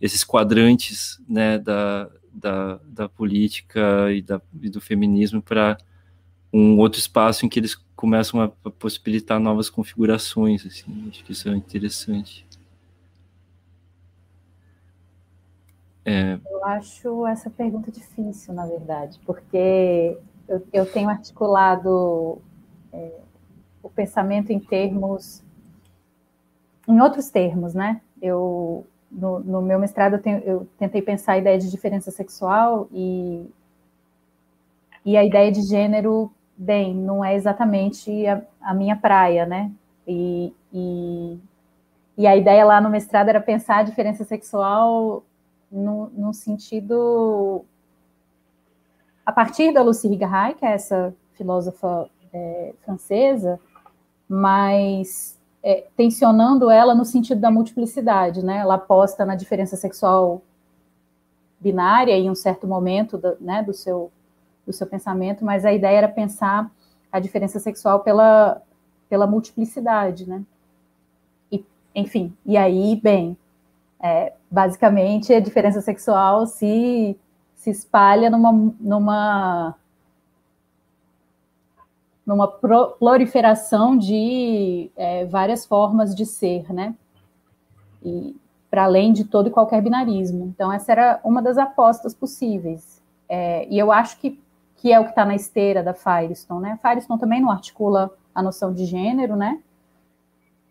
esses quadrantes né, da, da, da política e, da, e do feminismo para um outro espaço em que eles começam a possibilitar novas configurações. Assim. Acho que isso é interessante. É... Eu acho essa pergunta difícil, na verdade, porque eu, eu tenho articulado é, o pensamento em termos, em outros termos, né? Eu no, no meu mestrado eu, tenho, eu, tentei pensar a ideia de diferença sexual e e a ideia de gênero, bem, não é exatamente a, a minha praia, né? E, e, e a ideia lá no mestrado era pensar a diferença sexual no, no sentido a partir da Lucie Rigaray, que é essa filósofa é, francesa, mas é, tensionando ela no sentido da multiplicidade, né? Ela aposta na diferença sexual binária em um certo momento do, né, do, seu, do seu pensamento, mas a ideia era pensar a diferença sexual pela, pela multiplicidade, né? E, enfim, e aí, bem, é, basicamente, a diferença sexual se, se espalha numa, numa, numa proliferação de é, várias formas de ser, né? E para além de todo e qualquer binarismo. Então, essa era uma das apostas possíveis. É, e eu acho que, que é o que está na esteira da Firestone, né? A Firestone também não articula a noção de gênero, né?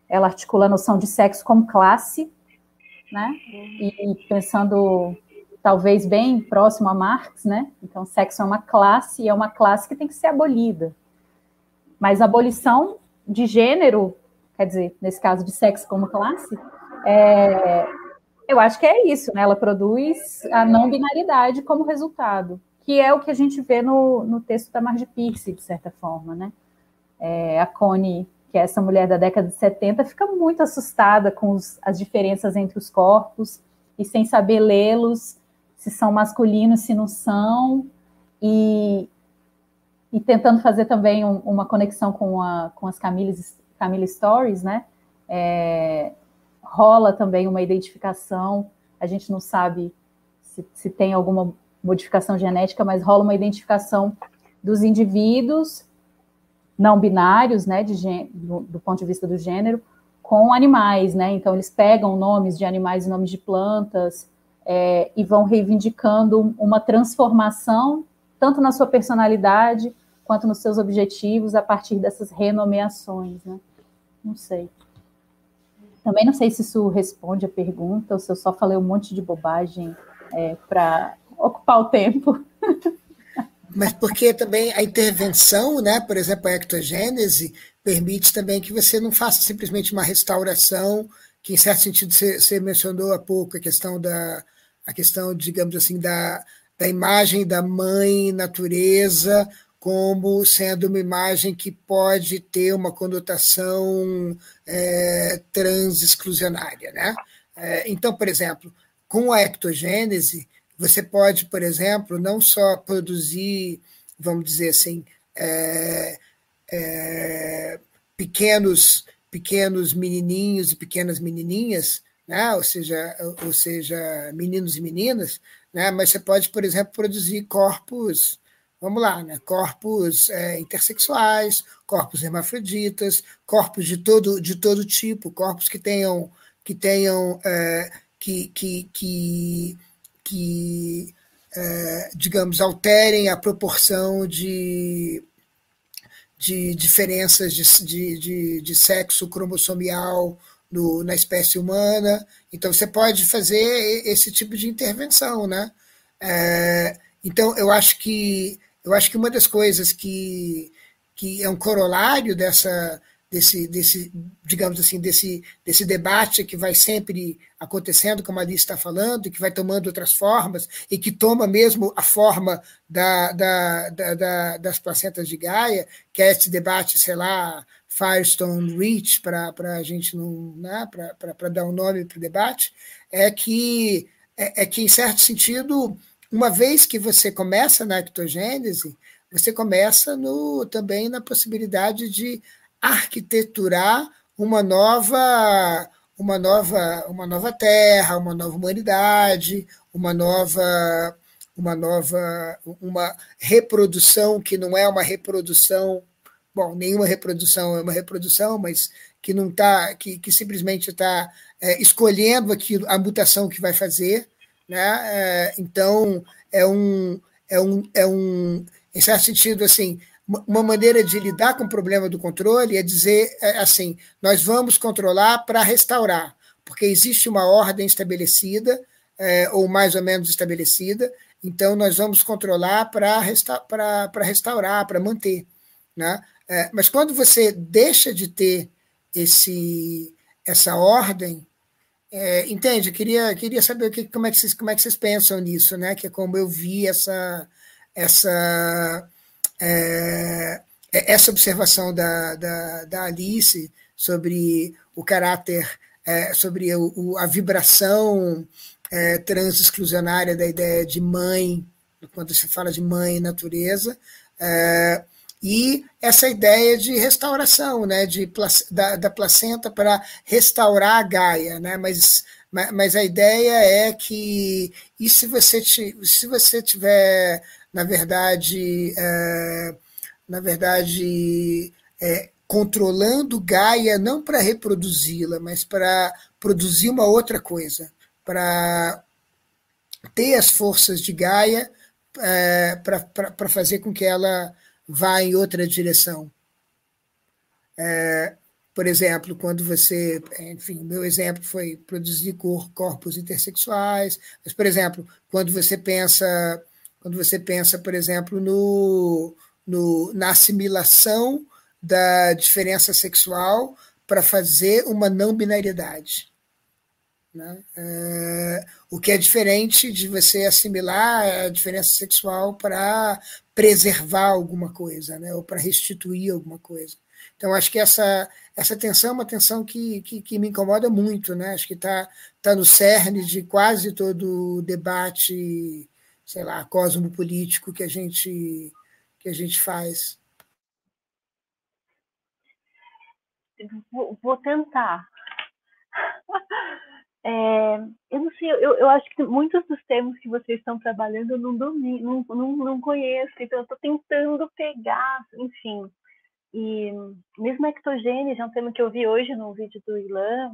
Ela articula a noção de sexo como classe, né? E pensando talvez bem próximo a Marx, né? Então, sexo é uma classe e é uma classe que tem que ser abolida. Mas a abolição de gênero, quer dizer, nesse caso de sexo como classe, é, eu acho que é isso, né? Ela produz a não binaridade como resultado, que é o que a gente vê no, no texto da Marge Pierce, de certa forma, né? É, a Connie que é essa mulher da década de 70, fica muito assustada com os, as diferenças entre os corpos e sem saber lê-los, se são masculinos, se não são, e, e tentando fazer também um, uma conexão com, a, com as Camille, Camille Stories, né? É, rola também uma identificação, a gente não sabe se, se tem alguma modificação genética, mas rola uma identificação dos indivíduos não binários, né, de, do, do, ponto de vista do gênero, com animais, né? Então eles pegam nomes de animais e nomes de plantas é, e vão reivindicando uma transformação tanto na sua personalidade quanto nos seus objetivos a partir dessas renomeações, né? Não sei. Também não sei se isso responde a pergunta ou se eu só falei um monte de bobagem é, para ocupar o tempo. mas porque também a intervenção, né, por exemplo, a ectogênese, permite também que você não faça simplesmente uma restauração, que em certo sentido você, mencionou há pouco a questão da a questão, digamos assim, da, da imagem da mãe natureza como sendo uma imagem que pode ter uma conotação é, trans-exclusionária. Né? É, então, por exemplo, com a ectogênese, você pode, por exemplo, não só produzir, vamos dizer assim, é, é, pequenos pequenos menininhos e pequenas menininhas, né? ou seja, ou seja, meninos e meninas, né? Mas você pode, por exemplo, produzir corpos, vamos lá, né? Corpos é, intersexuais, corpos hermafroditas, corpos de todo de todo tipo, corpos que tenham que tenham é, que, que, que que é, digamos, alterem a proporção de, de diferenças de, de, de, de sexo cromossomial no, na espécie humana. Então, você pode fazer esse tipo de intervenção, né? É, então, eu acho que eu acho que uma das coisas que, que é um corolário dessa desse, desse digamos assim desse, desse debate que vai sempre acontecendo como a Alice está falando e que vai tomando outras formas e que toma mesmo a forma da, da, da, da das placentas de Gaia que é esse debate sei lá Firestone Reach, para a gente não. Né, para dar um nome para o debate, é que, é, é, que, em certo sentido, uma vez que você começa na ectogênese, você começa no, também na possibilidade de arquiteturar uma nova uma nova uma nova terra, uma nova humanidade, uma nova uma nova uma reprodução que não é uma reprodução bom, nenhuma reprodução é uma reprodução, mas que não está, que, que simplesmente está é, escolhendo aquilo, a mutação que vai fazer, né? É, então é um, é um, é um, em certo sentido, assim, uma maneira de lidar com o problema do controle é dizer é, assim, nós vamos controlar para restaurar, porque existe uma ordem estabelecida é, ou mais ou menos estabelecida, então nós vamos controlar para resta restaurar, para manter. Né? É, mas quando você deixa de ter esse, essa ordem, é, entende? Eu queria, queria saber que, como, é que vocês, como é que vocês pensam nisso, né? que é como eu vi essa, essa, é, é, essa observação da, da, da, Alice sobre o caráter, é, sobre o, a vibração é, transexclusionária da ideia de mãe, quando se fala de mãe e natureza, é, e essa ideia de restauração, né, de, da, da placenta para restaurar a Gaia, né, mas, mas a ideia é que e se você se você tiver na verdade é, na verdade é, controlando Gaia não para reproduzi-la, mas para produzir uma outra coisa, para ter as forças de Gaia é, para fazer com que ela vá em outra direção. É, por exemplo, quando você, enfim, meu exemplo foi produzir corpos intersexuais, mas, por exemplo, quando você pensa, quando você pensa, por exemplo, no, no na assimilação da diferença sexual para fazer uma não binariedade. Né? É, o que é diferente de você assimilar a diferença sexual para preservar alguma coisa, né? ou para restituir alguma coisa. Então, acho que essa, essa tensão é uma tensão que, que, que me incomoda muito. Né? Acho que está tá no cerne de quase todo o debate, sei lá, cosmopolítico que a gente, que a gente faz. Vou, vou tentar. É, eu não sei, eu, eu acho que muitos dos termos que vocês estão trabalhando eu não domino, não, não, não conheço, então eu estou tentando pegar, enfim. E mesmo ectogênese é um tema que eu vi hoje no vídeo do Ilan,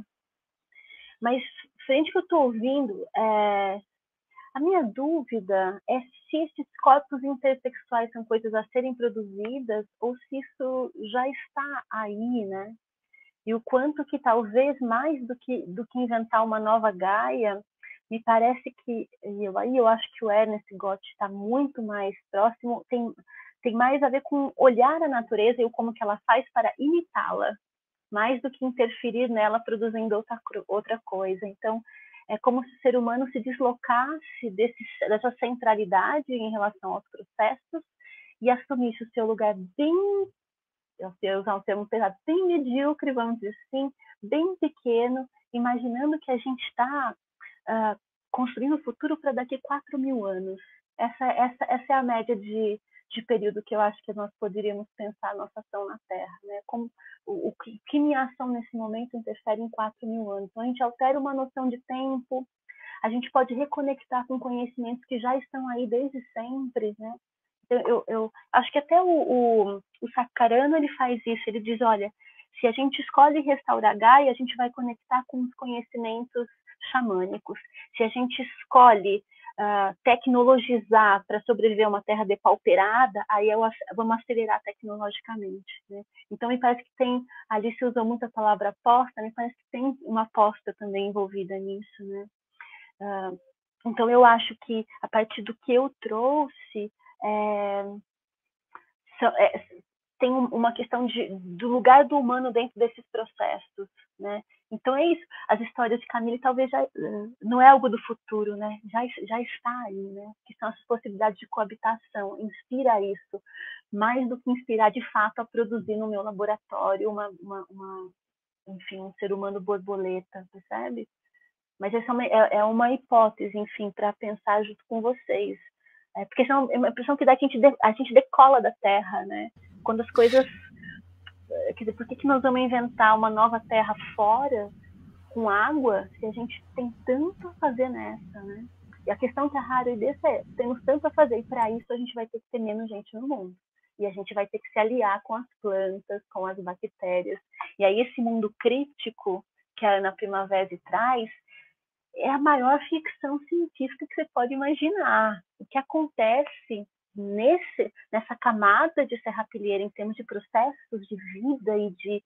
mas frente que eu estou ouvindo, é, a minha dúvida é se esses corpos intersexuais são coisas a serem produzidas ou se isso já está aí, né? e o quanto que talvez mais do que do que inventar uma nova Gaia, me parece que e eu aí eu acho que o Ernest Gott está muito mais próximo, tem tem mais a ver com olhar a natureza e o como que ela faz para imitá-la, mais do que interferir nela produzindo outra outra coisa. Então, é como se o ser humano se deslocasse desse, dessa centralidade em relação aos processos e assumisse o seu lugar bem eu sei usar um termo pesado, bem medíocre, vamos dizer assim, bem pequeno, imaginando que a gente está uh, construindo o futuro para daqui a 4 mil anos. Essa, essa, essa é a média de, de período que eu acho que nós poderíamos pensar nossa ação na Terra. Né? Como, o, o que minha ação nesse momento interfere em 4 mil anos. Então, a gente altera uma noção de tempo, a gente pode reconectar com conhecimentos que já estão aí desde sempre, né? eu, eu acho que até o, o, o Sakarano ele faz isso, ele diz, olha, se a gente escolhe restaurar Gaia, a gente vai conectar com os conhecimentos xamânicos. Se a gente escolhe tecnologizar para sobreviver a uma terra depauperada, aí eu, vamos acelerar tecnologicamente. Né? Então, me parece que tem, ali se usou muito a palavra aposta, me parece que tem uma aposta também envolvida nisso. Né? Uh, então, eu acho que a partir do que eu trouxe, é, é, tem uma questão de, do lugar do humano dentro desses processos, né? Então é isso. As histórias de Camille talvez já não é algo do futuro, né? Já já está aí, né? Que são as possibilidades de coabitação. Inspira isso, mais do que inspirar de fato a produzir no meu laboratório uma, uma, uma enfim, um ser humano borboleta, percebe? Mas essa é uma, é, é uma hipótese, enfim, para pensar junto com vocês. É, porque é uma impressão que dá que a gente, de, a gente decola da Terra, né? Quando as coisas eh, quer dizer, por que, que nós vamos inventar uma nova terra fora com água se a gente tem tanto a fazer nessa, né? E a questão que a Harry desse é, temos tanto a fazer e para isso a gente vai ter que ter menos gente no mundo. E a gente vai ter que se aliar com as plantas, com as bactérias. E aí esse mundo crítico que a Ana Primavera traz é a maior ficção científica que você pode imaginar. O que acontece nesse, nessa camada de serrapilheira em termos de processos de vida e de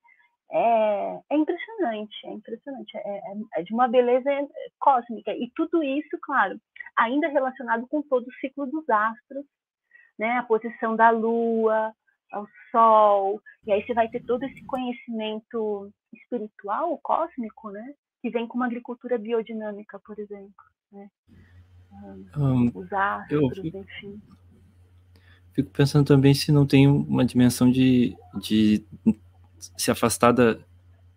é, é impressionante, é impressionante, é, é, é, de uma beleza cósmica. E tudo isso, claro, ainda relacionado com todo o ciclo dos astros, né, a posição da Lua, ao Sol, e aí você vai ter todo esse conhecimento espiritual, cósmico, né, que vem com uma agricultura biodinâmica, por exemplo, né, um, os astros, eu, enfim fico pensando também se não tem uma dimensão de, de se afastar da,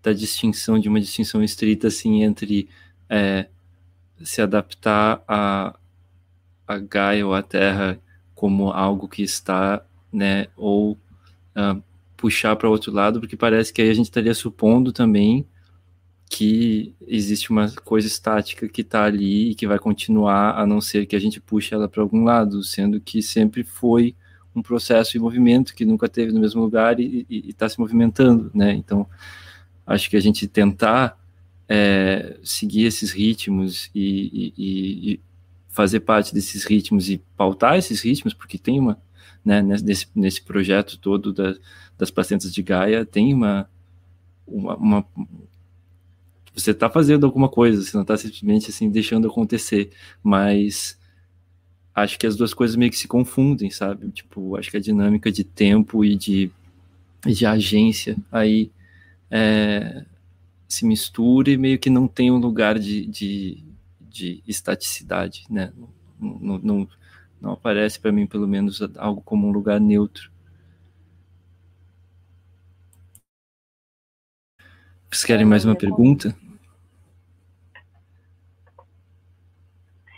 da distinção, de uma distinção estrita, assim, entre é, se adaptar a, a Gaia ou a Terra como algo que está, né, ou uh, puxar para outro lado, porque parece que aí a gente estaria supondo também que existe uma coisa estática que está ali e que vai continuar, a não ser que a gente puxe ela para algum lado, sendo que sempre foi um processo em movimento que nunca teve no mesmo lugar e está se movimentando, né? Então, acho que a gente tentar é, seguir esses ritmos e, e, e, fazer parte desses ritmos e pautar esses ritmos, porque tem uma, né, nesse, nesse projeto todo da, das placentas de Gaia, tem uma, uma, uma você está fazendo alguma coisa, você não está simplesmente assim deixando acontecer, mas acho que as duas coisas meio que se confundem, sabe? Tipo, acho que a dinâmica de tempo e de, de agência aí é, se mistura e meio que não tem um lugar de, de, de estaticidade, né? Não, não, não aparece para mim, pelo menos, algo como um lugar neutro. Vocês querem mais uma pergunta?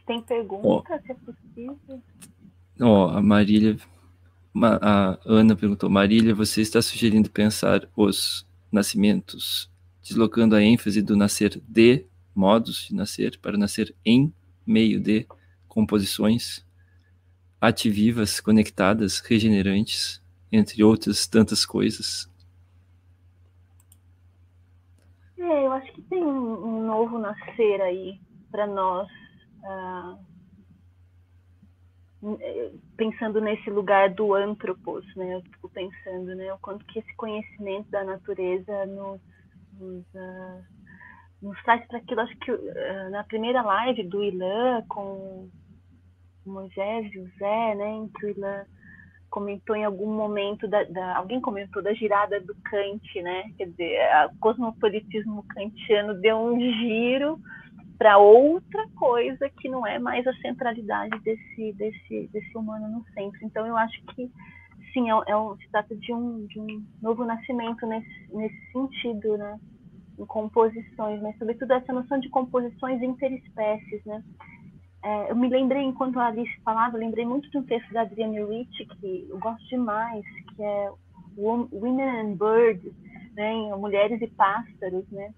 Tem pergunta, oh. se é possível? Ó, oh, a Marília, a Ana perguntou, Marília, você está sugerindo pensar os nascimentos, deslocando a ênfase do nascer de modos de nascer para nascer em meio de composições ativivas, conectadas, regenerantes, entre outras tantas coisas. É, eu acho que tem um, um novo nascer aí para nós ah, pensando nesse lugar do antropos, né? Eu fico pensando, né? O quanto que esse conhecimento da natureza nos, nos, uh, nos traz para aquilo. Acho que uh, na primeira live do Ilan com o Moisés e o Zé, né? Em que o Ilan comentou em algum momento da, da, alguém comentou da girada do Kant, né? Quer dizer, o cosmopolitismo kantiano deu um giro para outra coisa que não é mais a centralidade desse, desse, desse humano no centro. Então, eu acho que, sim, é, é um, se trata de um, de um novo nascimento nesse, nesse sentido, né? Em composições, mas sobretudo essa noção de composições interespécies, né? É, eu me lembrei, enquanto a Alice falava, eu lembrei muito de um texto da Adrienne Rich, que eu gosto demais, que é Women and Birds, né? Mulheres e Pássaros, né?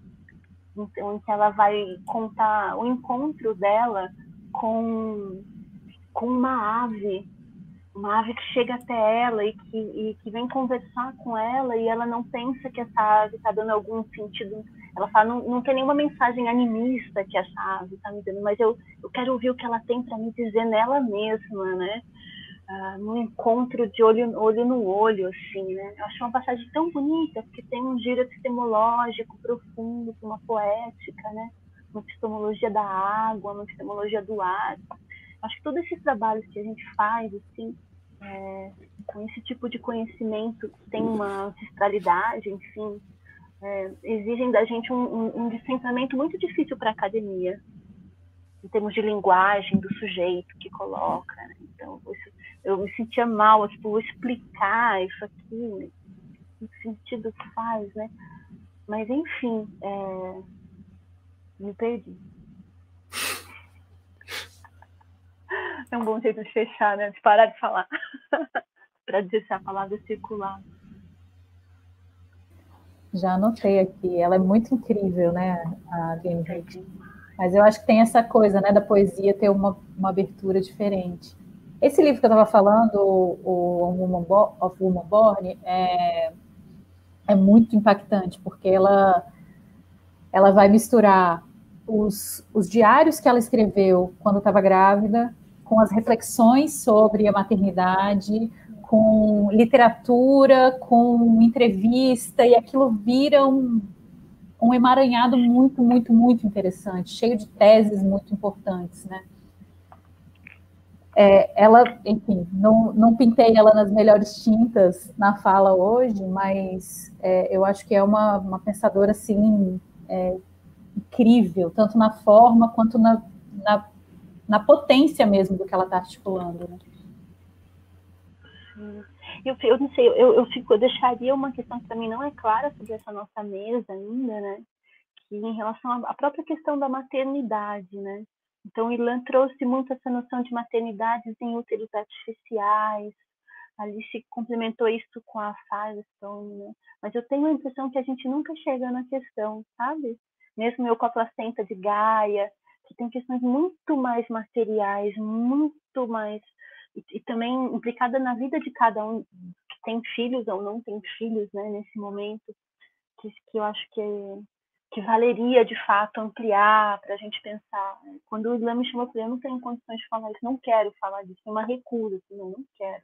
Então, em que ela vai contar o encontro dela com, com uma ave uma ave que chega até ela e que, e que vem conversar com ela e ela não pensa que essa ave está dando algum sentido. Ela fala, não, não tem nenhuma mensagem animista que essa ave está me dando, mas eu, eu quero ouvir o que ela tem para me dizer nela mesma, né? Ah, no encontro de olho, olho no olho, assim, né? Eu acho uma passagem tão bonita, porque tem um giro epistemológico profundo, uma poética, né? Uma epistemologia da água, uma epistemologia do ar. Acho que todos esses trabalhos que a gente faz, assim, é, com esse tipo de conhecimento que tem uma ancestralidade, enfim, é, exigem da gente um, um, um descentramento muito difícil para a academia, em termos de linguagem do sujeito que coloca. Né? Então, isso eu me sentia mal, tipo, vou explicar isso aqui, que sentido faz, né? Mas, enfim, é... me perdi. É um bom jeito de fechar, né? De parar de falar. para dizer se a palavra circular. Já anotei aqui. Ela é muito incrível, né, a Game Mas eu acho que tem essa coisa, né, da poesia ter uma, uma abertura diferente. Esse livro que eu estava falando, o, Woman of Woman Born, é, é muito impactante, porque ela, ela vai misturar os, os diários que ela escreveu quando estava grávida, com as reflexões sobre a maternidade, com literatura, com entrevista, e aquilo vira um, um emaranhado muito, muito, muito interessante, cheio de teses muito importantes, né? É, ela, enfim, não, não pintei ela nas melhores tintas na fala hoje, mas é, eu acho que é uma, uma pensadora assim é, incrível, tanto na forma quanto na, na, na, potência mesmo do que ela está articulando. Né? Eu, eu não sei, eu, eu, fico, eu deixaria uma questão que mim não é clara sobre essa nossa mesa ainda, né? Que em relação à própria questão da maternidade, né? Então, Ilan trouxe muito essa noção de maternidades em úteros artificiais, ali se complementou isso com a Firestone, né? mas eu tenho a impressão que a gente nunca chega na questão, sabe? Mesmo eu com a placenta de Gaia, que tem questões muito mais materiais, muito mais. E, e também implicada na vida de cada um que tem filhos ou não tem filhos, né, nesse momento, que, que eu acho que é que valeria de fato ampliar para a gente pensar. Quando o Islã me chamou, eu falei, eu não tenho condições de falar isso, não quero falar disso, uma recusa, assim, não, não quero.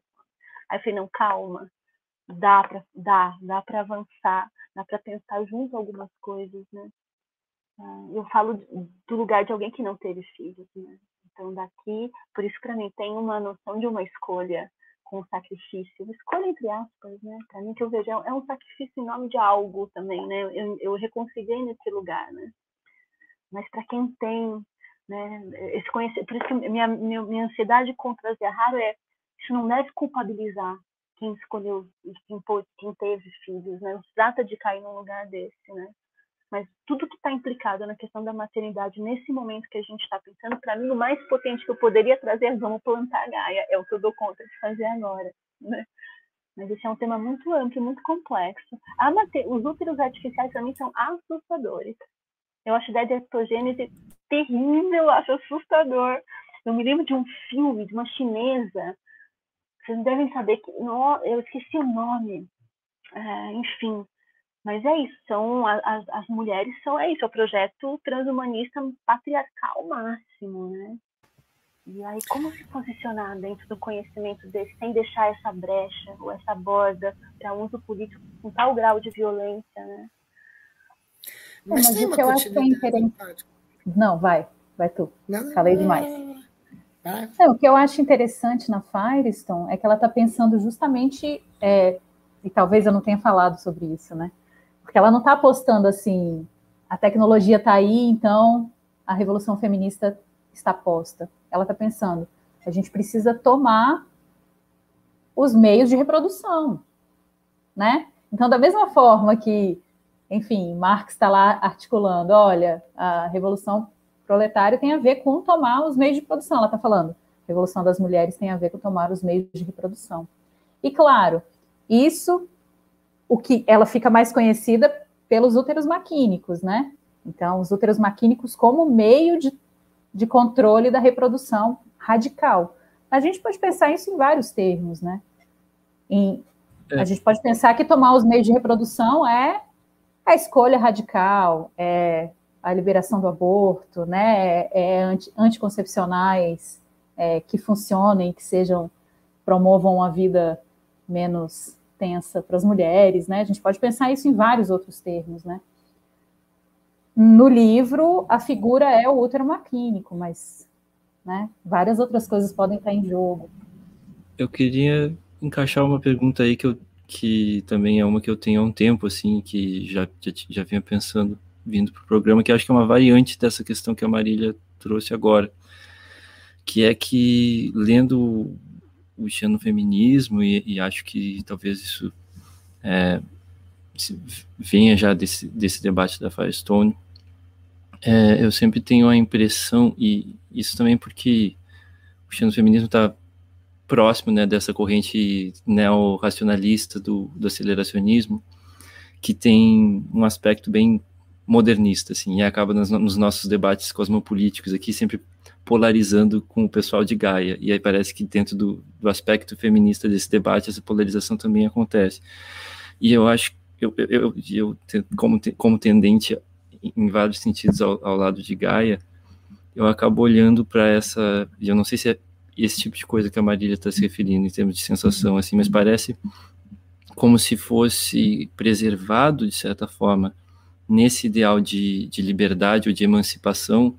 Aí eu falei, não, calma, dá para dá, dá para avançar, dá para pensar junto algumas coisas, né? Ah, eu falo do lugar de alguém que não teve filhos, né? Então daqui, por isso para mim tem uma noção de uma escolha com sacrifício, escolha entre aspas, né? Para mim que eu vejo é um sacrifício em nome de algo também, né? Eu, eu reconciliei nesse lugar, né? Mas para quem tem, né? Esse conhecimento, por isso que minha, minha, minha ansiedade contra raro é isso não deve culpabilizar quem escolheu, quem, quem teve filhos, né? Não se trata de cair num lugar desse, né? Mas tudo que está implicado na questão da maternidade nesse momento que a gente está pensando, para mim o mais potente que eu poderia trazer é vamos plantar Gaia, é o que eu dou conta de fazer agora, né? Mas esse é um tema muito amplo, muito complexo. Os úteros artificiais também são assustadores. Eu acho a ideia de ectogênese terrível, eu acho assustador. Eu me lembro de um filme de uma chinesa, vocês devem saber que, eu esqueci o nome, é, enfim, mas é isso, são as, as mulheres são é isso, é o projeto transhumanista patriarcal máximo, né? E aí como se posicionar dentro do conhecimento desse, sem deixar essa brecha ou essa borda para uso político com tal grau de violência, né? Mas, Mas tem uma que eu acho que é interessante. Não, vai, vai tu. Não, Falei não, demais. Não, é, o que eu acho interessante na Firestone é que ela está pensando justamente, é, e talvez eu não tenha falado sobre isso, né? Porque ela não está apostando assim, a tecnologia está aí, então a revolução feminista está posta. Ela está pensando, a gente precisa tomar os meios de reprodução, né? Então, da mesma forma que, enfim, Marx está lá articulando, olha, a revolução proletária tem a ver com tomar os meios de produção. Ela está falando, revolução das mulheres tem a ver com tomar os meios de reprodução. E claro, isso o que ela fica mais conhecida pelos úteros maquínicos, né? Então, os úteros maquínicos como meio de, de controle da reprodução radical. a gente pode pensar isso em vários termos, né? Em, é. A gente pode pensar que tomar os meios de reprodução é a escolha radical, é a liberação do aborto, né? É anti, anticoncepcionais é, que funcionem, que sejam promovam uma vida menos tensa para as mulheres, né? A gente pode pensar isso em vários outros termos, né? No livro, a figura é o útero maclínico, mas né, várias outras coisas podem estar em jogo. Eu queria encaixar uma pergunta aí que, eu, que também é uma que eu tenho há um tempo, assim, que já, já, já vinha pensando, vindo para o programa, que acho que é uma variante dessa questão que a Marília trouxe agora, que é que, lendo o xenofeminismo, e, e acho que talvez isso é, venha já desse, desse debate da Firestone, é, eu sempre tenho a impressão, e isso também porque o xenofeminismo está próximo né, dessa corrente neo-racionalista do, do aceleracionismo, que tem um aspecto bem modernista, assim, e acaba nos, nos, nossos debates cosmopolíticos aqui sempre polarizando com o pessoal de Gaia, e aí parece que dentro do, do aspecto feminista desse debate, essa polarização também acontece. E eu acho, eu, eu, eu, como, como tendente em vários sentidos ao, ao lado de Gaia, eu acabo olhando para essa, eu não sei se é esse tipo de coisa que a Marília está se referindo em termos de sensação, assim, mas parece como se fosse preservado, de certa forma, nesse ideal de, de liberdade ou de emancipação,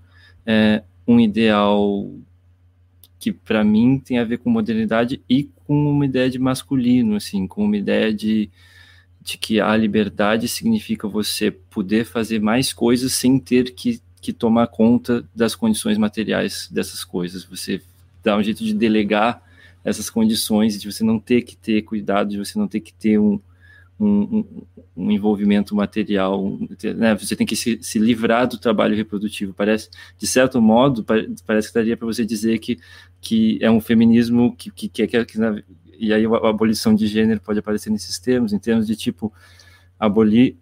é, um ideal que para mim tem a ver com modernidade e com uma ideia de masculino, assim, com uma ideia de de que a liberdade significa você poder fazer mais coisas sem ter que, que tomar conta das condições materiais dessas coisas. Você dá um jeito de delegar essas condições, de você não ter que ter cuidado, de você não ter que ter um, um, um envolvimento material, né? você tem que se, se, livrar do trabalho reprodutivo. Parece, de certo modo, parece que daria para você dizer que, que é um feminismo que, que, que, que, que e aí a abolição de gênero pode aparecer nesses termos, em termos de tipo abolir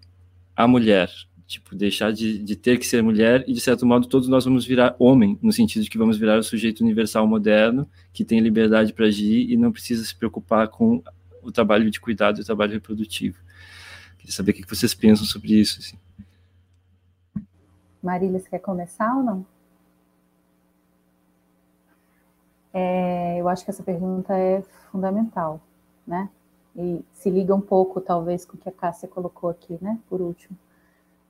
a mulher, tipo deixar de, de ter que ser mulher e de certo modo todos nós vamos virar homem, no sentido de que vamos virar o sujeito universal moderno que tem liberdade para agir e não precisa se preocupar com o trabalho de cuidado e o trabalho reprodutivo. Queria saber o que vocês pensam sobre isso. Assim. Marília, você quer começar ou não? É, eu acho que essa pergunta é fundamental, né? E se liga um pouco, talvez, com o que a Cássia colocou aqui, né? Por último.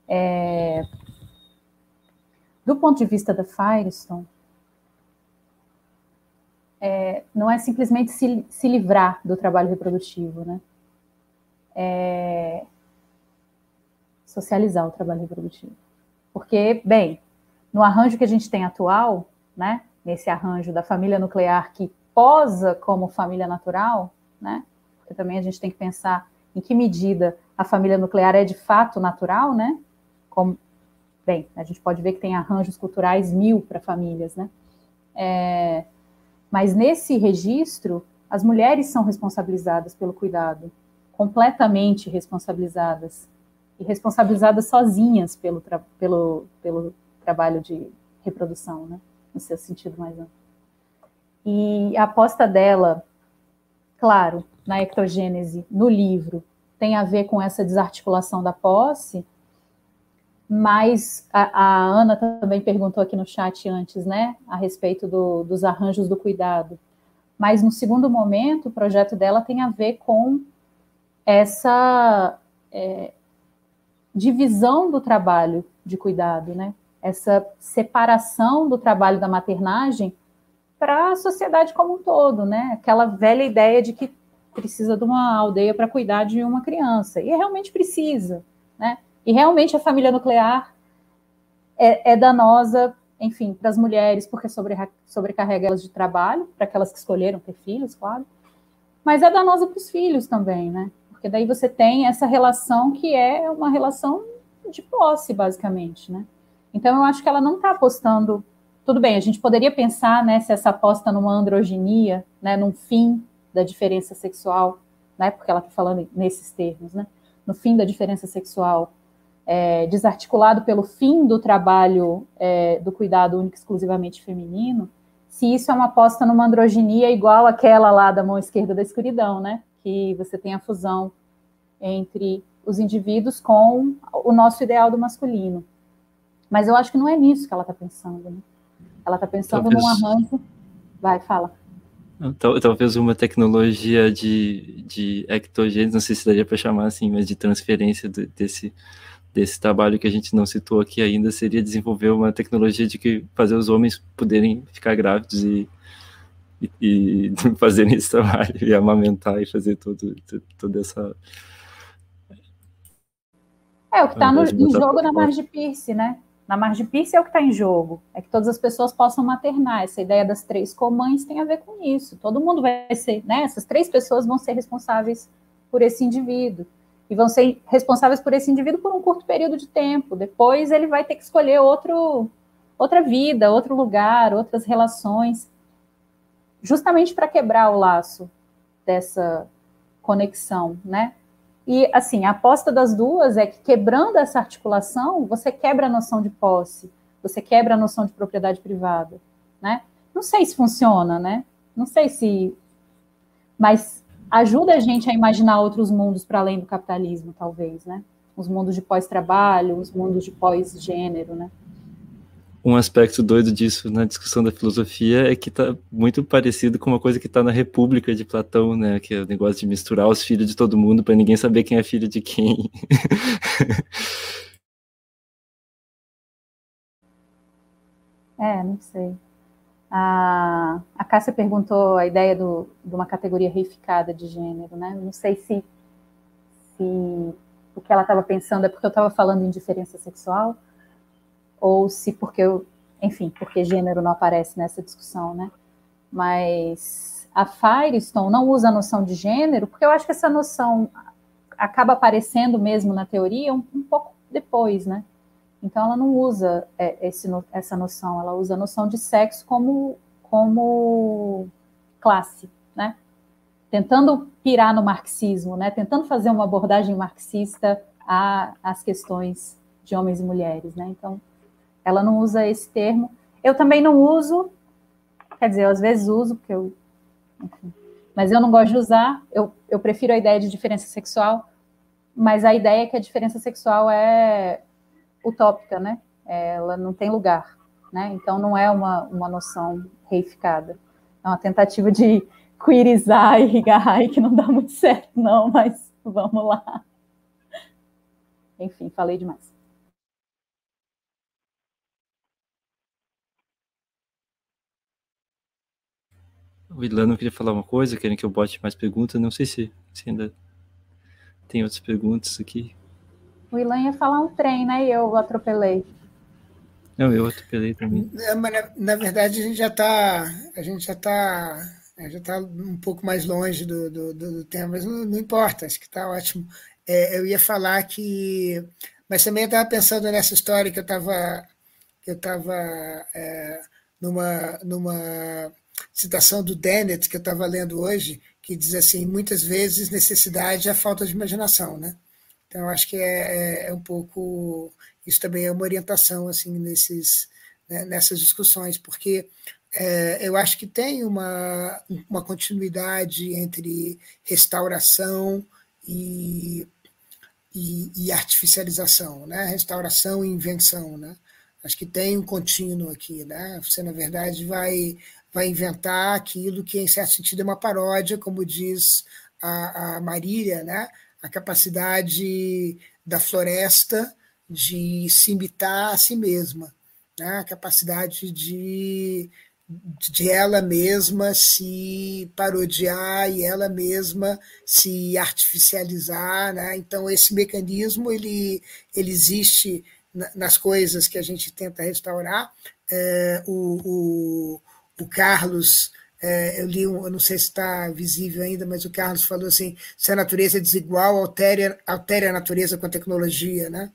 É, do ponto de vista da Firestone, é, não é simplesmente se, se, livrar do trabalho reprodutivo, né? É socializar o trabalho reprodutivo. Porque, bem, no arranjo que a gente tem atual, né? nesse arranjo da família nuclear que posa como família natural, né? Porque também a gente tem que pensar em que medida a família nuclear é de fato natural, né? Como, bem, a gente pode ver que tem arranjos culturais mil para famílias, né? É, mas nesse registro, as mulheres são responsabilizadas pelo cuidado, completamente responsabilizadas e responsabilizadas sozinhas pelo, tra pelo, pelo trabalho de reprodução, né? no seu sentido mais amplo. E a aposta dela, claro, na ectogênese, no livro, tem a ver com essa desarticulação da posse, mas a, a Ana também perguntou aqui no chat antes, né, a respeito do, dos arranjos do cuidado. Mas no segundo momento, o projeto dela tem a ver com essa é, divisão do trabalho de cuidado, né? essa separação do trabalho da maternagem para a sociedade como um todo, né? Aquela velha ideia de que precisa de uma aldeia para cuidar de uma criança. E realmente precisa, né? E realmente a família nuclear é, é danosa, enfim, para as mulheres, porque sobre, sobrecarrega elas de trabalho, para aquelas que escolheram ter filhos, claro. Mas é danosa para os filhos também, né? Porque daí você tem essa relação que é uma relação de posse, basicamente, né? Então, eu acho que ela não está apostando. Tudo bem, a gente poderia pensar né, se essa aposta numa androginia, né, num fim da diferença sexual, né, porque ela está falando nesses termos, né, no fim da diferença sexual, é, desarticulado pelo fim do trabalho é, do cuidado único exclusivamente feminino, se isso é uma aposta numa androginia igual aquela lá da mão esquerda da escuridão, né? Que você tem a fusão entre os indivíduos com o nosso ideal do masculino. Mas eu acho que não é nisso que ela está pensando. Né? Ela está pensando Talvez... num arranjo. Vai, fala. Talvez uma tecnologia de, de ectogênese, não sei se daria para chamar assim, mas de transferência desse, desse trabalho que a gente não citou aqui ainda, seria desenvolver uma tecnologia de que fazer os homens poderem ficar grávidos e, e, e fazerem esse trabalho, e amamentar e fazer todo, toda essa. É, o que está em jogo na margem Pierce, né? Na margem Pierce é o que está em jogo. É que todas as pessoas possam maternar. Essa ideia das três comães tem a ver com isso. Todo mundo vai ser, né? Essas três pessoas vão ser responsáveis por esse indivíduo. E vão ser responsáveis por esse indivíduo por um curto período de tempo. Depois ele vai ter que escolher outro, outra vida, outro lugar, outras relações, justamente para quebrar o laço dessa conexão, né? E, assim, a aposta das duas é que quebrando essa articulação, você quebra a noção de posse, você quebra a noção de propriedade privada, né? Não sei se funciona, né? Não sei se... Mas ajuda a gente a imaginar outros mundos para além do capitalismo, talvez, né? Os mundos de pós-trabalho, os mundos de pós-gênero, né? um aspecto doido disso na discussão da filosofia é que está muito parecido com uma coisa que está na República de Platão, né? Que é o negócio de misturar os filhos de todo mundo para ninguém saber quem é filho de quem. é, não sei. A, a Cássia perguntou a ideia do, de uma categoria reificada de gênero, né? Não sei se, se o que ela estava pensando é porque eu estava falando em diferença sexual ou se porque eu, enfim, porque gênero não aparece nessa discussão, né? Mas a Firestone não usa a noção de gênero, porque eu acho que essa noção acaba aparecendo mesmo na teoria um, um pouco depois, né? Então ela não usa é, esse, essa noção, ela usa a noção de sexo como, como classe, né? Tentando pirar no marxismo, né? Tentando fazer uma abordagem marxista às questões de homens e mulheres, né? Então ela não usa esse termo. Eu também não uso, quer dizer, eu às vezes uso, porque eu. Enfim, mas eu não gosto de usar, eu, eu prefiro a ideia de diferença sexual, mas a ideia é que a diferença sexual é utópica, né? Ela não tem lugar, né? Então não é uma, uma noção reificada. É uma tentativa de queerizar e agarrar que não dá muito certo, não, mas vamos lá. Enfim, falei demais. O Ilano queria falar uma coisa, querem que eu bote mais perguntas, não sei se, se ainda tem outras perguntas aqui. O Ilan ia falar um trem, né? E eu atropelei. Não, eu atropelei também. É, mas na, na, verdade a gente já está, a gente já está, já está um pouco mais longe do, do, do tema, mas não, não, importa, acho que está ótimo. É, eu ia falar que, mas também eu estava pensando nessa história que eu estava, eu estava é, numa, numa citação do Dennett, que eu estava lendo hoje, que diz assim: muitas vezes necessidade é falta de imaginação. Né? Então, acho que é, é, é um pouco. Isso também é uma orientação assim nesses, né, nessas discussões, porque é, eu acho que tem uma, uma continuidade entre restauração e, e, e artificialização, né? restauração e invenção. Né? Acho que tem um contínuo aqui. Né? Você, na verdade, vai vai inventar aquilo que, em certo sentido, é uma paródia, como diz a, a Marília, né? A capacidade da floresta de se imitar a si mesma, né? a capacidade de, de ela mesma se parodiar e ela mesma se artificializar. Né? Então, esse mecanismo ele, ele existe nas coisas que a gente tenta restaurar. É, o, o o Carlos, é, eu li, um, eu não sei se está visível ainda, mas o Carlos falou assim: se a natureza é desigual, altere, altere a natureza com a tecnologia. Né?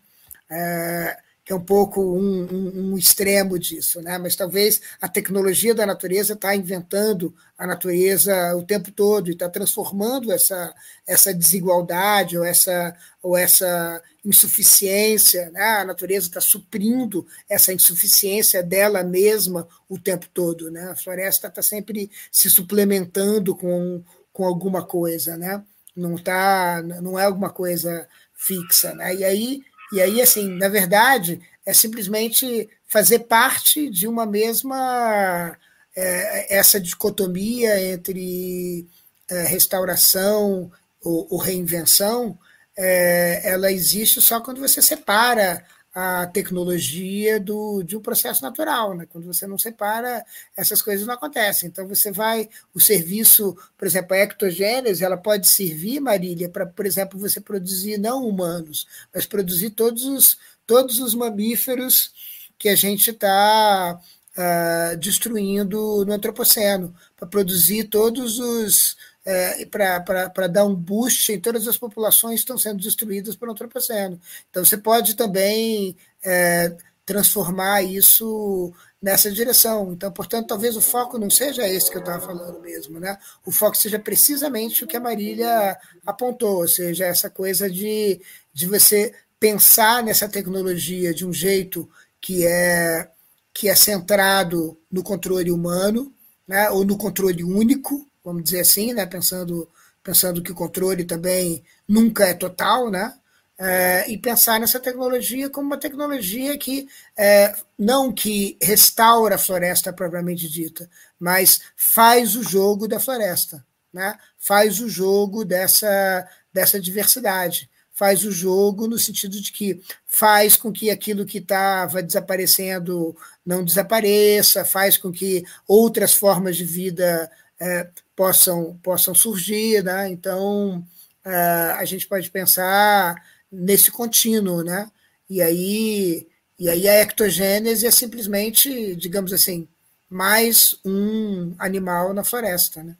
É, que é um pouco um, um, um, extremo disso, né? mas talvez a tecnologia da natureza está inventando a natureza o tempo todo e está transformando essa, essa desigualdade ou essa, ou essa insuficiência, né? a natureza está suprindo essa insuficiência dela mesma o tempo todo. Né? A floresta está sempre se suplementando com, com alguma coisa, né? não, tá, não é alguma coisa fixa. Né? E aí e aí, assim, na verdade, é simplesmente fazer parte de uma mesma é, essa dicotomia entre é, restauração ou, ou reinvenção, é, ela existe só quando você separa a tecnologia do, de um processo natural. Né? Quando você não separa, essas coisas não acontecem. Então, você vai, o serviço, por exemplo, a ectogênese, ela pode servir, Marília, para, por exemplo, você produzir não humanos, mas produzir todos os, todos os mamíferos que a gente está uh, ah, destruindo no antropoceno, para produzir todos os é, para dar um boost em todas as populações que estão sendo destruídas pelo antropoceno. Então, você pode também é, transformar isso nessa direção. Então, portanto, talvez o foco não seja esse que eu estava falando mesmo, né? O foco seja precisamente o que a Marília apontou, ou seja, essa coisa de, de você pensar nessa tecnologia de um jeito que é que é centrado no controle humano, né, ou no controle único, vamos dizer assim, né? pensando, pensando que o controle também nunca é total, né? É, e pensar nessa tecnologia como uma tecnologia que é, não que restaura a floresta propriamente dita, mas faz o jogo da floresta, né? faz o jogo dessa, dessa diversidade, faz o jogo no sentido de que faz com que aquilo que estava desaparecendo não desapareça, faz com que outras formas de vida é, possam, possam surgir. Né? Então, é, a gente pode pensar nesse contínuo. Né? E, aí, e aí a ectogênese é simplesmente, digamos assim, mais um animal na floresta. Né?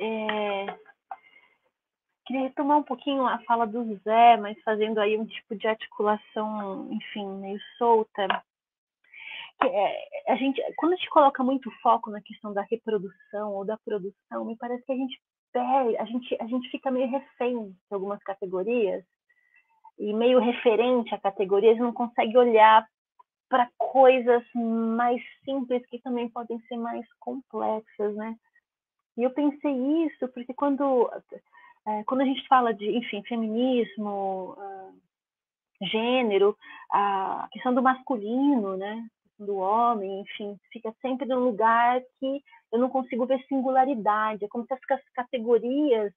É, queria retomar um pouquinho a fala do Zé, mas fazendo aí um tipo de articulação, enfim, meio solta é, a gente, quando a gente coloca muito foco na questão da reprodução ou da produção, me parece que a gente perde, a gente, a gente fica meio refém de algumas categorias e meio referente a categorias, não consegue olhar para coisas mais simples que também podem ser mais complexas, né? E eu pensei isso porque quando é, quando a gente fala de, enfim, feminismo, uh, gênero, a questão do masculino, né? Do homem, enfim, fica sempre num lugar que eu não consigo ver singularidade. É como se as categorias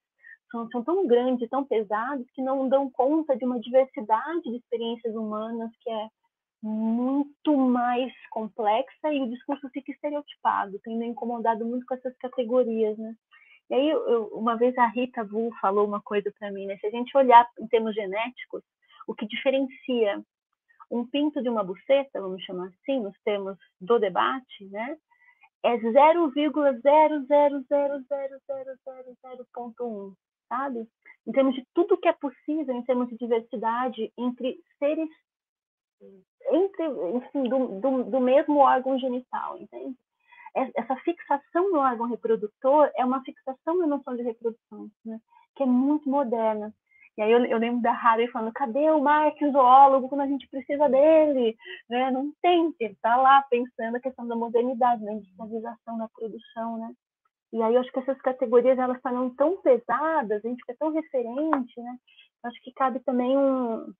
são, são tão grandes, tão pesadas, que não dão conta de uma diversidade de experiências humanas que é muito mais complexa e o discurso fica estereotipado, tendo incomodado muito com essas categorias, né? E aí, eu, uma vez a Rita Vu falou uma coisa para mim, né? Se a gente olhar em termos genéticos, o que diferencia um pinto de uma buceta, vamos chamar assim, nos termos do debate, né, é 0,0000000.1, sabe? Em termos de tudo que é possível, em termos de diversidade entre seres, entre, enfim, do, do, do mesmo órgão genital, entende? Essa fixação no órgão reprodutor é uma fixação na noção de reprodução, né? que é muito moderna. E aí eu, eu lembro da Harry falando, cadê o Mark, o zoólogo, quando a gente precisa dele? Né? Não tem, ele está lá pensando a questão da modernidade, da industrialização da produção, né? E aí eu acho que essas categorias, elas estão tão pesadas, a gente fica tão referente, né? Eu acho que cabe também um,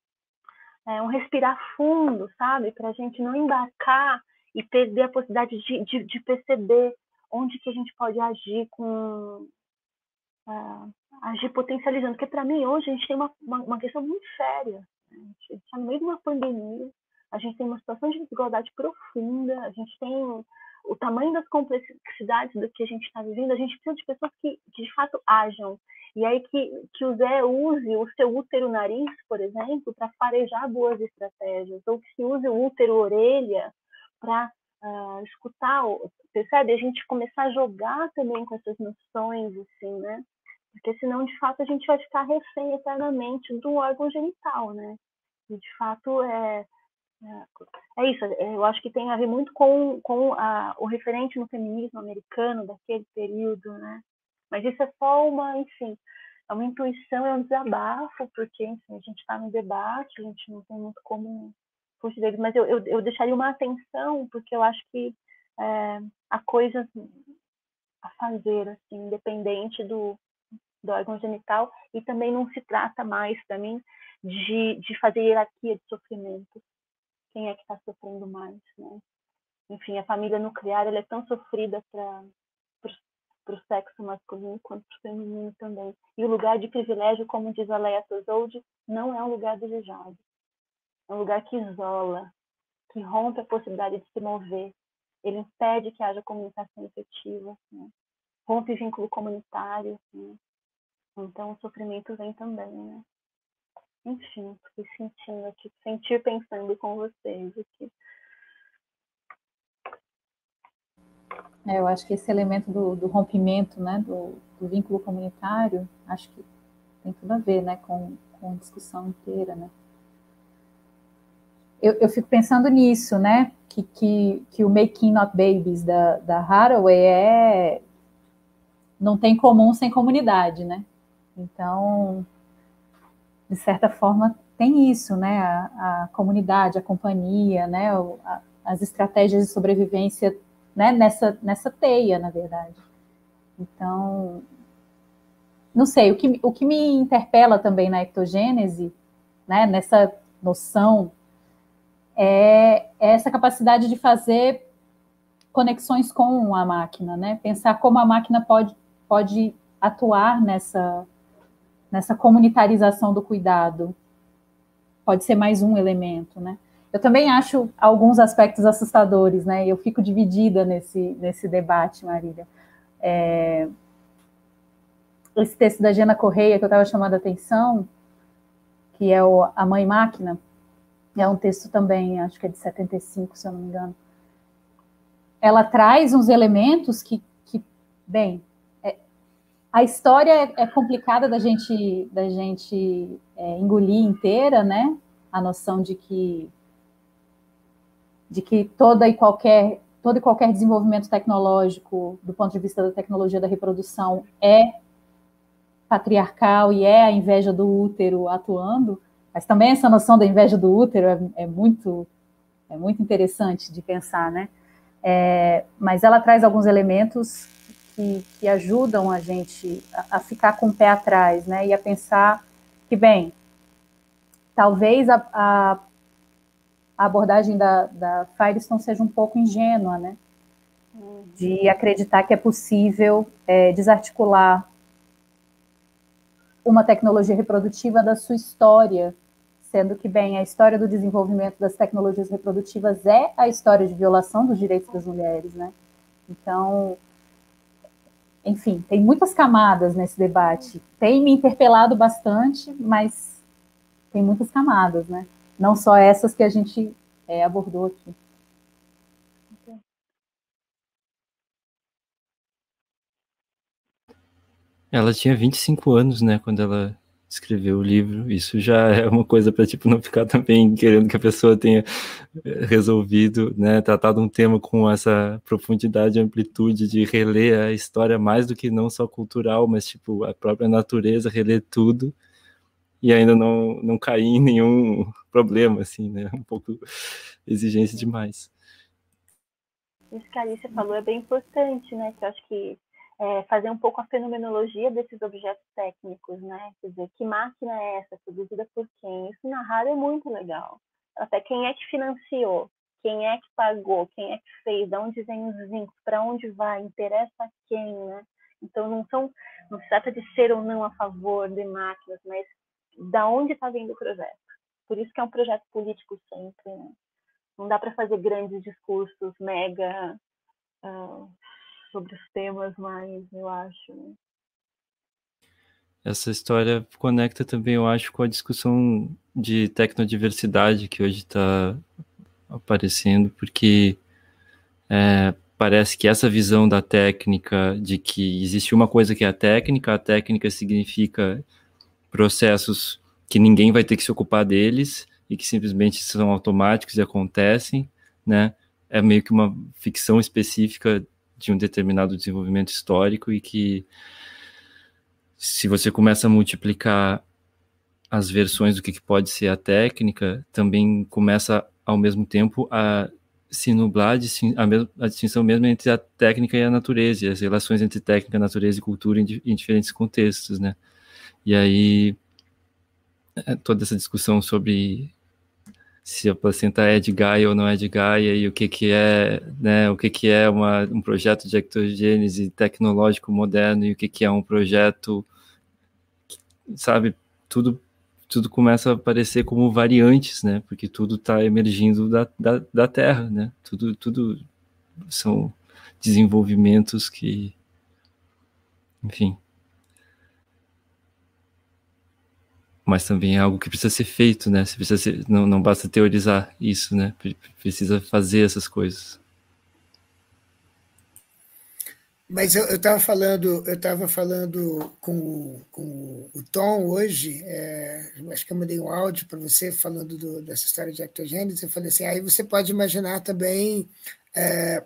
é, um respirar fundo, sabe? Para a gente não embarcar e perder a possibilidade de, de, de perceber onde que a gente pode agir com, uh, agir potencializando. Porque, para mim, hoje, a gente tem uma, uma, uma questão muito séria. Né? A gente está no meio de uma pandemia, a gente tem uma situação de desigualdade profunda, a gente tem o tamanho das complexidades do que a gente está vivendo, a gente precisa de pessoas que, que, de fato ajam. E aí que, que o Zé use o seu útero nariz, por exemplo, para farejar boas estratégias, ou que se use o útero orelha para uh, ah, escutar, percebe? A gente começar a jogar também com essas noções, assim, né? Porque senão, de fato, a gente vai ficar refém eternamente do órgão genital, né? E, de fato, é, é, é isso. Eu acho que tem a ver muito com, com a, o referente no feminismo americano daquele período, né? Mas isso é só uma, enfim, é uma intuição, é um desabafo, porque, enfim, a gente está no debate, a gente não tem muito como fugir dele, mas eu, eu, eu deixaria uma atenção, porque eu acho que é, há coisas a fazer, assim, independente do, do órgão genital, e também não se trata mais, para mim, de, de fazer hierarquia de sofrimento. Quem é que está sofrendo mais, né? Enfim, a família nuclear ela é tão sofrida para para o sexo masculino quanto para o feminino também. E o lugar de privilégio, como diz a Leia Tozold, não é um lugar desejado. É um lugar que isola, que rompe a possibilidade de se mover. Ele impede que haja comunicação efetiva, né? rompe vínculo comunitário. Né? Então, o sofrimento vem também. Né? Enfim, fui sentindo aqui, sentir pensando com vocês aqui. É, eu acho que esse elemento do, do rompimento, né, do, do, vínculo comunitário, acho que tem tudo a ver, né, com, com a discussão inteira, né. Eu, eu fico pensando nisso, né, que, que, que o Making Not Babies da, da Haraway é não tem comum sem comunidade, né. Então, de certa forma, tem isso, né, a, a comunidade, a companhia, né, a, as estratégias de sobrevivência né, nessa, nessa teia, na verdade. Então, não sei, o que, o que me interpela também na ectogênese, né, nessa noção, é, é essa capacidade de fazer conexões com a máquina, né? Pensar como a máquina pode, pode atuar nessa, nessa comunitarização do cuidado. Pode ser mais um elemento, né? Eu também acho alguns aspectos assustadores, né? Eu fico dividida nesse, nesse debate, Marília. É, esse texto da Jana Correia, que eu estava chamando a atenção, que é o A Mãe Máquina, é um texto também, acho que é de 75, se eu não me engano. Ela traz uns elementos que, que bem, a história é, é, complicada da gente, da gente é, engolir inteira, né? A noção de que de que toda e qualquer todo e qualquer desenvolvimento tecnológico, do ponto de vista da tecnologia da reprodução, é patriarcal e é a inveja do útero atuando, mas também essa noção da inveja do útero é, é muito é muito interessante de pensar, né? É, mas ela traz alguns elementos que, que ajudam a gente a, a, ficar com o pé atrás, né? E a pensar que, bem, talvez a, a a abordagem da, da Firestone seja um pouco ingênua, né? De acreditar que é possível é, desarticular uma tecnologia reprodutiva da sua história, sendo que, bem, a história do desenvolvimento das tecnologias reprodutivas é a história de violação dos direitos das mulheres, né? Então, enfim, tem muitas camadas nesse debate. Tem me interpelado bastante, mas tem muitas camadas, né? não só essas que a gente é, abordou aqui. Ela tinha 25 anos, né, quando ela escreveu o livro. Isso já é uma coisa para tipo não ficar também querendo que a pessoa tenha eh, resolvido, né, tratado um tema com essa profundidade amplitude de reler a história mais do que não só cultural, mas tipo a própria natureza, reler tudo e ainda não, não cair em nenhum problema, assim, né? Um pouco exigência demais. Isso que a Alice falou é bem importante, né? Que eu acho que é, fazer um pouco a fenomenologia desses objetos técnicos, né? Quer dizer, que máquina é essa? Produzida por quem? Isso na rádio é muito legal. Até quem é que financiou? Quem é que pagou? Quem é que fez? De onde vem os vincos? Para onde vai? Interessa a quem, né? Então não são, não se trata de ser ou não a favor de máquinas, mas da onde está vindo o projeto. Por isso que é um projeto político sempre. Né? Não dá para fazer grandes discursos mega uh, sobre os temas mais, eu acho. Né? Essa história conecta também, eu acho, com a discussão de tecnodiversidade que hoje está aparecendo, porque é, parece que essa visão da técnica, de que existe uma coisa que é a técnica, a técnica significa processos que ninguém vai ter que se ocupar deles e que simplesmente são automáticos e acontecem, né? É meio que uma ficção específica de um determinado desenvolvimento histórico e que se você começa a multiplicar as versões do que, que pode ser a técnica, também começa ao mesmo tempo a se nublar a, a, distinção mesmo entre a técnica e a natureza, e as relações entre técnica, natureza e cultura em, em diferentes contextos, né? E aí é, toda essa discussão sobre se a placenta é de Gaia ou não é de Gaia e o que que é, né, o que que é uma, um projeto de ectogênese tecnológico moderno e o que que é um projeto, sabe, tudo tudo começa a aparecer como variantes, né? Porque tudo está emergindo da, da, da, Terra, né? Tudo, tudo são desenvolvimentos que, enfim. Mas também é algo que precisa ser feito, né? Você precisa ser, não, não basta teorizar isso, né? Precisa fazer essas coisas. Mas eu estava falando, eu estava falando com, com o Tom hoje, é, acho que eu mandei um áudio para você falando do, dessa história de ectogênese. Eu falei assim, aí você pode imaginar também é,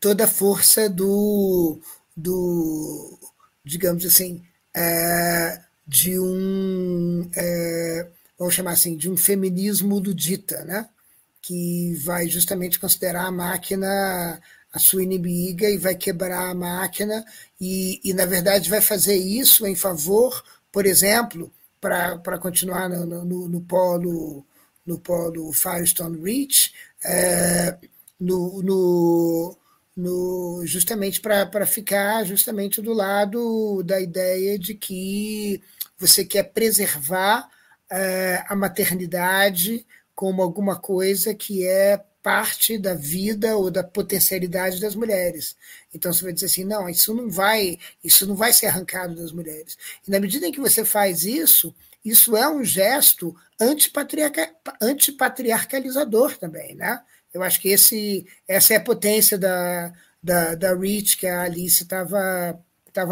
toda a força do, do digamos assim, é, de um, é, vamos chamar assim, de um feminismo ludita, né? que vai justamente considerar a máquina a sua inimiga e vai quebrar a máquina e, e na verdade vai fazer isso em favor, por exemplo, para continuar no, no, no, polo no polo Firestone Reach, é, no, no, no, justamente para ficar justamente do lado da ideia de que você quer preservar é, a maternidade como alguma coisa que é parte da vida ou da potencialidade das mulheres. Então você vai dizer assim, não, isso não vai, isso não vai ser arrancado das mulheres. E na medida em que você faz isso, isso é um gesto antipatriarca, antipatriarcalizador também, né? Eu acho que esse, essa é a potência da, da, da Reach que a Alice estava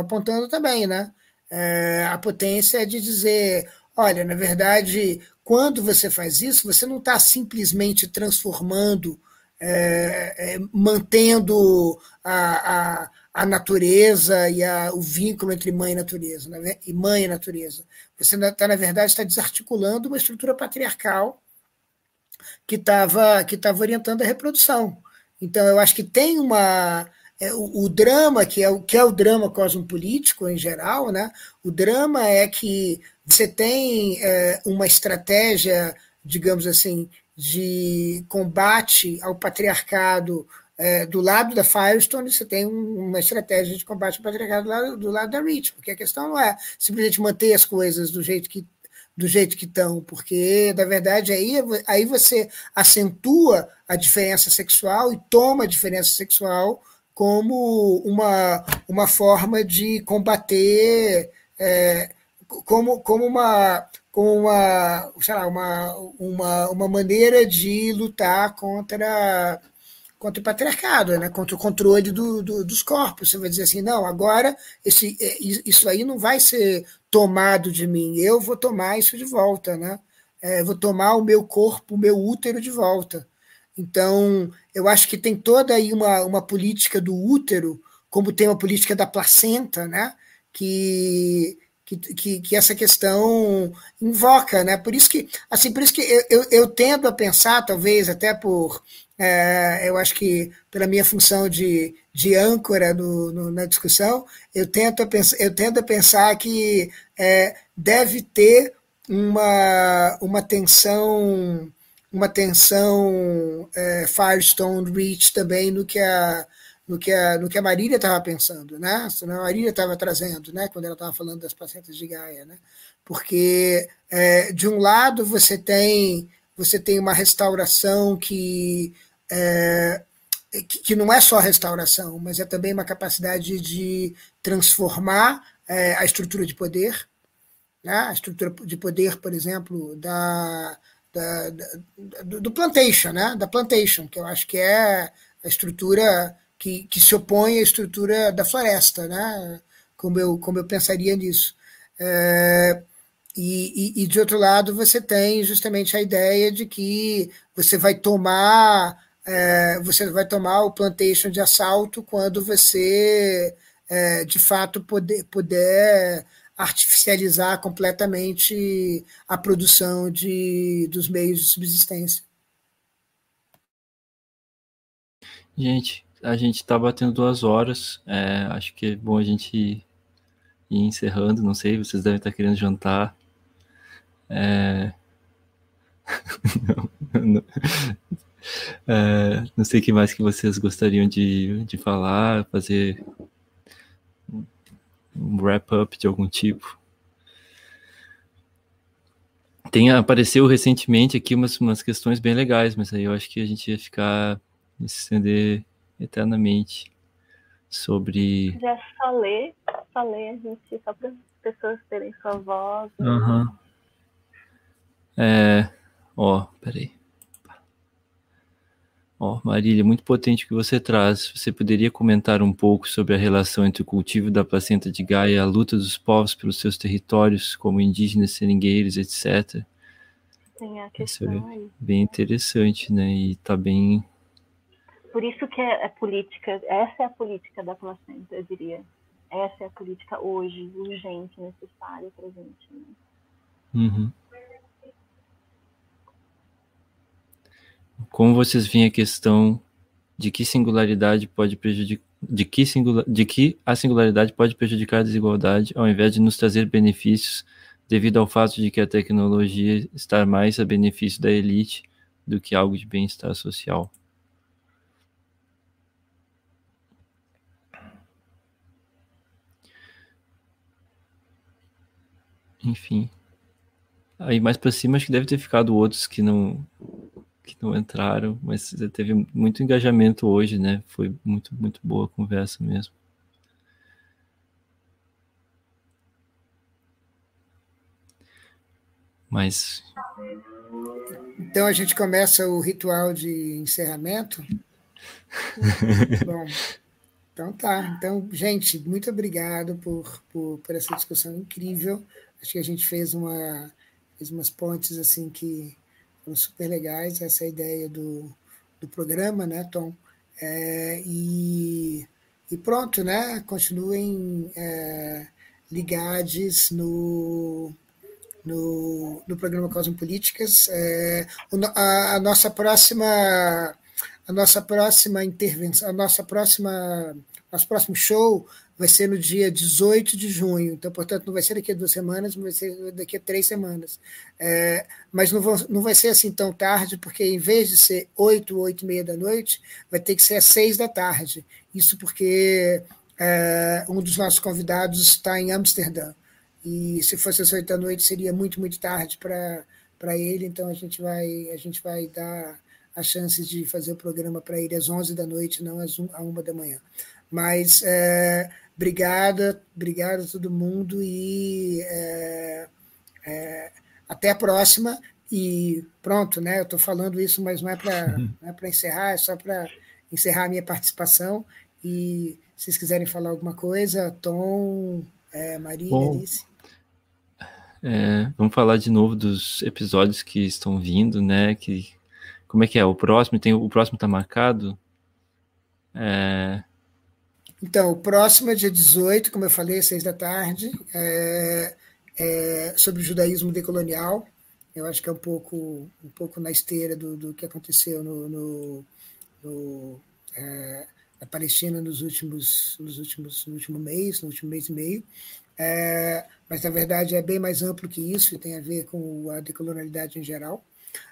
apontando também, né? É, a potência é de dizer, olha, na verdade, quando você faz isso, você não está simplesmente transformando, é, é, mantendo a, a, a, natureza e a, o vínculo entre mãe e natureza, né? e mãe e natureza. Você está, na verdade, está desarticulando uma estrutura patriarcal que estava que tava orientando a reprodução. Então, eu acho que tem uma. É, o, o, drama, que é o, que é o drama cosmopolítico em geral, né? o drama é que você tem é, uma estratégia, digamos assim, de combate ao patriarcado é, do lado da Firestone, você tem uma estratégia de combate ao patriarcado do lado, do lado da Reach, porque a questão não é simplesmente manter as coisas do jeito que do jeito que estão, porque na verdade aí, aí você acentua a diferença sexual e toma a diferença sexual como uma, uma forma de combater é, como, como uma como uma, sei lá, uma, uma, uma maneira de lutar contra contra o patriarcado, né? contra o controle do, do, dos corpos. Você vai dizer assim, não, agora esse, é, isso aí não vai ser tomado de mim, eu vou tomar isso de volta, né? É, vou tomar o meu corpo, o meu útero de volta. Então, eu acho que tem toda aí uma, uma política do útero, como tem uma política da placenta, né? que que, que, essa questão invoca, né? Por isso que, assim, por isso que eu, eu, eu tendo a pensar, talvez até por, é, eu acho que pela minha função de, de âncora no, no, na discussão, eu tento pensar, eu tento pensar que é, deve ter uma, uma tensão uma tensão é, Firestone Reach também no que a no que a, no que a Marília estava pensando, né? A Marília estava trazendo, né? Quando ela estava falando das pacientes de Gaia, né? Porque é, de um lado você tem você tem uma restauração que, é, que, que não é só restauração, mas é também uma capacidade de transformar é, a estrutura de poder, né? A estrutura de poder, por exemplo, da, da, da do, do plantation, né? Da plantation, que eu acho que é a estrutura que, que se opõe à estrutura da floresta, né? como, eu, como eu pensaria nisso. É, e, e, e, de outro lado, você tem justamente a ideia de que você vai tomar é, você vai tomar o plantation de assalto quando você é, de fato poder, puder artificializar completamente a produção de, dos meios de subsistência. Gente, a gente está batendo duas horas. É, acho que é bom a gente ir, encerrando. Não sei, vocês devem estar querendo jantar. É... não, não, é, não sei o que mais que vocês gostariam de, de falar, fazer um wrap-up de algum tipo. Tem, apareceu recentemente aqui umas, umas questões bem legais, mas aí eu acho que a gente ia ficar se estender eternamente sobre. Já só ler, só ler a gente, só para as pessoas terem sua voz. Uhum. É. Ó, peraí. Ó, Marília, muito potente o que você traz. Você poderia comentar um pouco sobre a relação entre o cultivo da placenta de Gaia e a luta dos povos pelos seus territórios, como indígenas, seringueiros, etc. Tem a questão Isso é bem interessante, né? E tá bem por isso que é, é, política, essa é a política da placenta, eu diria. Essa é a política hoje, urgente, necessária para a gente. Né? Uhum. Como vocês veem a questão de que singularidade pode prejudicar de que, singula, de que a singularidade pode prejudicar a desigualdade ao invés de nos trazer benefícios devido ao fato de que a tecnologia está mais a benefício da elite do que algo de bem-estar social. Enfim. Aí mais para cima acho que deve ter ficado outros que não que não entraram, mas teve muito engajamento hoje, né? Foi muito muito boa a conversa mesmo. Mas então a gente começa o ritual de encerramento. Bom, então tá. Então, gente, muito obrigado por, por, por essa discussão incrível. Acho que a gente fez, uma, fez umas pontes assim que foram super legais, essa é ideia do, do programa, né, Tom? É, e, e pronto, né? Continuem é, ligados no, no, no programa Cosmopolíticas. É, a, a nossa próxima a nossa próxima intervenção, a nossa próxima, nosso próximo show vai ser no dia 18 de junho. Então, portanto, não vai ser daqui a duas semanas, vai ser daqui a três semanas. É, mas não, vou, não vai ser assim tão tarde, porque em vez de ser oito, oito e meia da noite, vai ter que ser às seis da tarde. Isso porque é, um dos nossos convidados está em Amsterdã. E se fosse às oito da noite, seria muito, muito tarde para ele. Então, a gente vai, a gente vai dar a chance de fazer o programa para ele às onze da noite, não às um, à uma da manhã. Mas é, Obrigada, obrigado a todo mundo e é, é, até a próxima. E pronto, né? Eu estou falando isso, mas não é para é encerrar, é só para encerrar a minha participação. E se vocês quiserem falar alguma coisa, Tom, é, Maria, Bom, Alice. É, vamos falar de novo dos episódios que estão vindo, né? Que, como é que é? O próximo tem o próximo está marcado? É, então, o próximo é dia 18, como eu falei, às seis da tarde, é, é sobre o judaísmo decolonial. Eu acho que é um pouco, um pouco na esteira do, do que aconteceu no, no, no é, na Palestina nos últimos, nos últimos, no último mês, no último mês e meio. É, mas, na verdade, é bem mais amplo que isso e tem a ver com a decolonialidade em geral.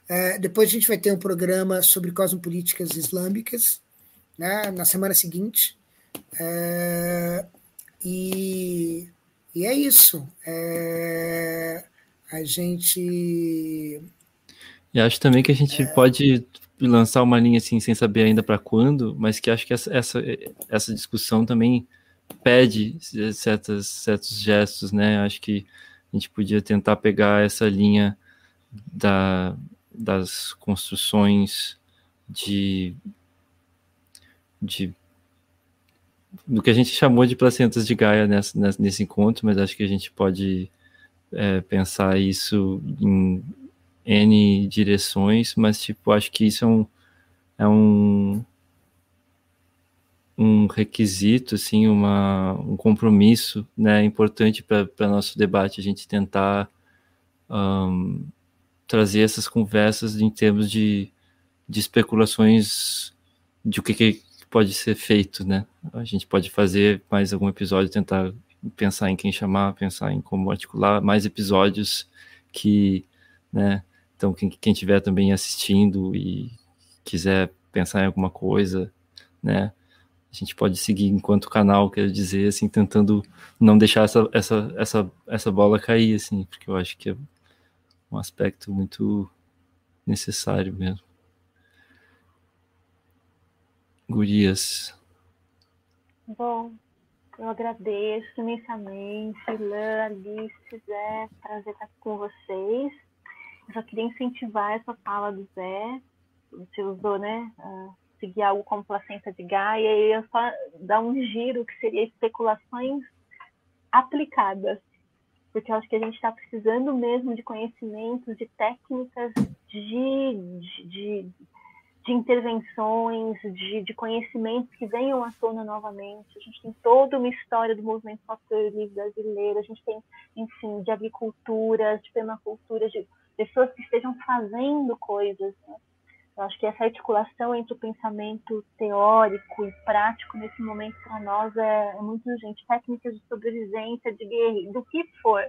É, depois a gente vai ter um programa sobre cosmopolíticas islâmicas, né, na semana seguinte, é, e, e é isso. É, a gente. E acho também que a gente é, pode lançar uma linha assim sem saber ainda para quando, mas que acho que essa, essa, essa discussão também pede certas, certos gestos, né? Acho que a gente podia tentar pegar essa linha da, das construções de de do que a gente chamou de placentas de Gaia nessa, nesse encontro, mas acho que a gente pode é, pensar isso em N direções, mas tipo, acho que isso é um, é um, um requisito, assim, uma, um compromisso né, importante para nosso debate, a gente tentar um, trazer essas conversas em termos de, de especulações de o que, que pode ser feito, né? A gente pode fazer mais algum episódio, tentar pensar em quem chamar, pensar em como articular mais episódios que, né, então, quem, quem tiver também assistindo e quiser pensar em alguma coisa, né? A gente pode seguir enquanto canal, quero dizer, assim, tentando não deixar essa, essa, essa, essa bola cair, assim, porque eu acho que é um aspecto muito necessário mesmo. Gurias. Bom, eu agradeço imensamente, Lã, Alice, Zé, prazer estar com vocês. Eu só queria incentivar essa fala do Zé, você usou, né? Seguir algo como placenta de Gaia, e eu só dar um giro que seria especulações aplicadas. Porque eu acho que a gente está precisando mesmo de conhecimentos, de técnicas, de, de, de, de intervenções, de, de, conhecimentos que venham à tona novamente. A gente tem toda uma história do movimento livre brasileiro, a gente tem, enfim, de agricultura, de permacultura, de pessoas que estejam fazendo coisas. Né? Eu acho que essa articulação entre o pensamento teórico e prático nesse momento para nós é, é, muito urgente. Técnicas de sobrevivência, de guerra, do que for.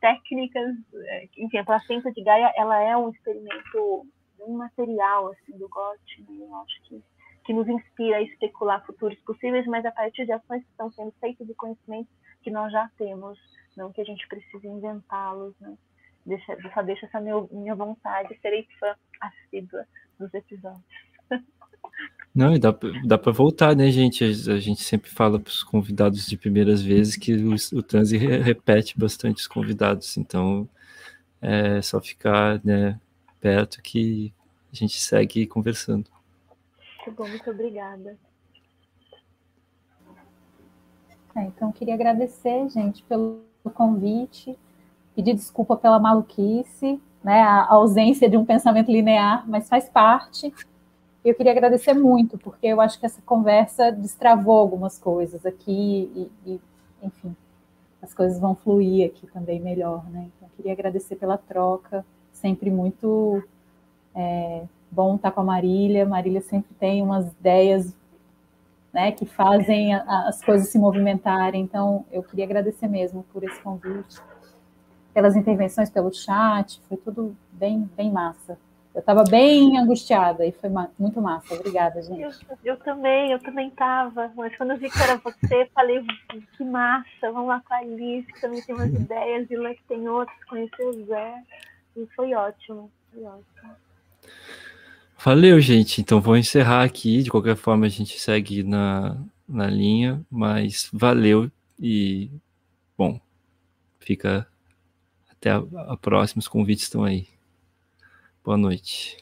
Técnicas, é, enfim, a placenta de Gaia, ela é um experimento um material assim, do GOT, né? eu acho que, que nos inspira a especular futuros possíveis, mas a partir de ações que estão sendo feitas e conhecimentos que nós já temos, não que a gente precise inventá-los, né? deixa, só deixa essa meu, minha vontade, serei fã assídua dos episódios. Não, e dá, dá para voltar, né, gente? A, a, gente sempre fala para os convidados de primeiras vezes que o, o transe re, repete bastante os convidados, então é só ficar né, perto que a gente segue conversando. Muito bom, muito obrigada. É, então, queria agradecer, gente, pelo convite pedir desculpa pela maluquice, né, a ausência de um pensamento linear, mas faz parte. Eu queria agradecer muito, porque eu acho que essa conversa destravou algumas coisas aqui e, e enfim, as coisas vão fluir aqui também melhor, né? Então, queria agradecer pela troca, sempre muito é, bom estar com a Marília. Marília sempre tem umas ideias né, que fazem a, as coisas se movimentarem. Então, eu queria agradecer mesmo por esse convite pelas intervenções pelo chat, foi tudo bem, bem massa. Eu estava bem angustiada e foi ma muito massa. Obrigada, gente. Eu, eu, também, eu também estava. Mas quando eu vi que era você, falei, que massa, vamos lá com a Alice, que também tem umas ideias, e lá que tem outros, conhecer o Zé. E foi ótimo, foi ótimo. Valeu, gente. Então vou encerrar aqui. De qualquer forma, a gente segue na, na linha, mas valeu e bom, fica até a, a próxima, os convites estão aí. Boa noite.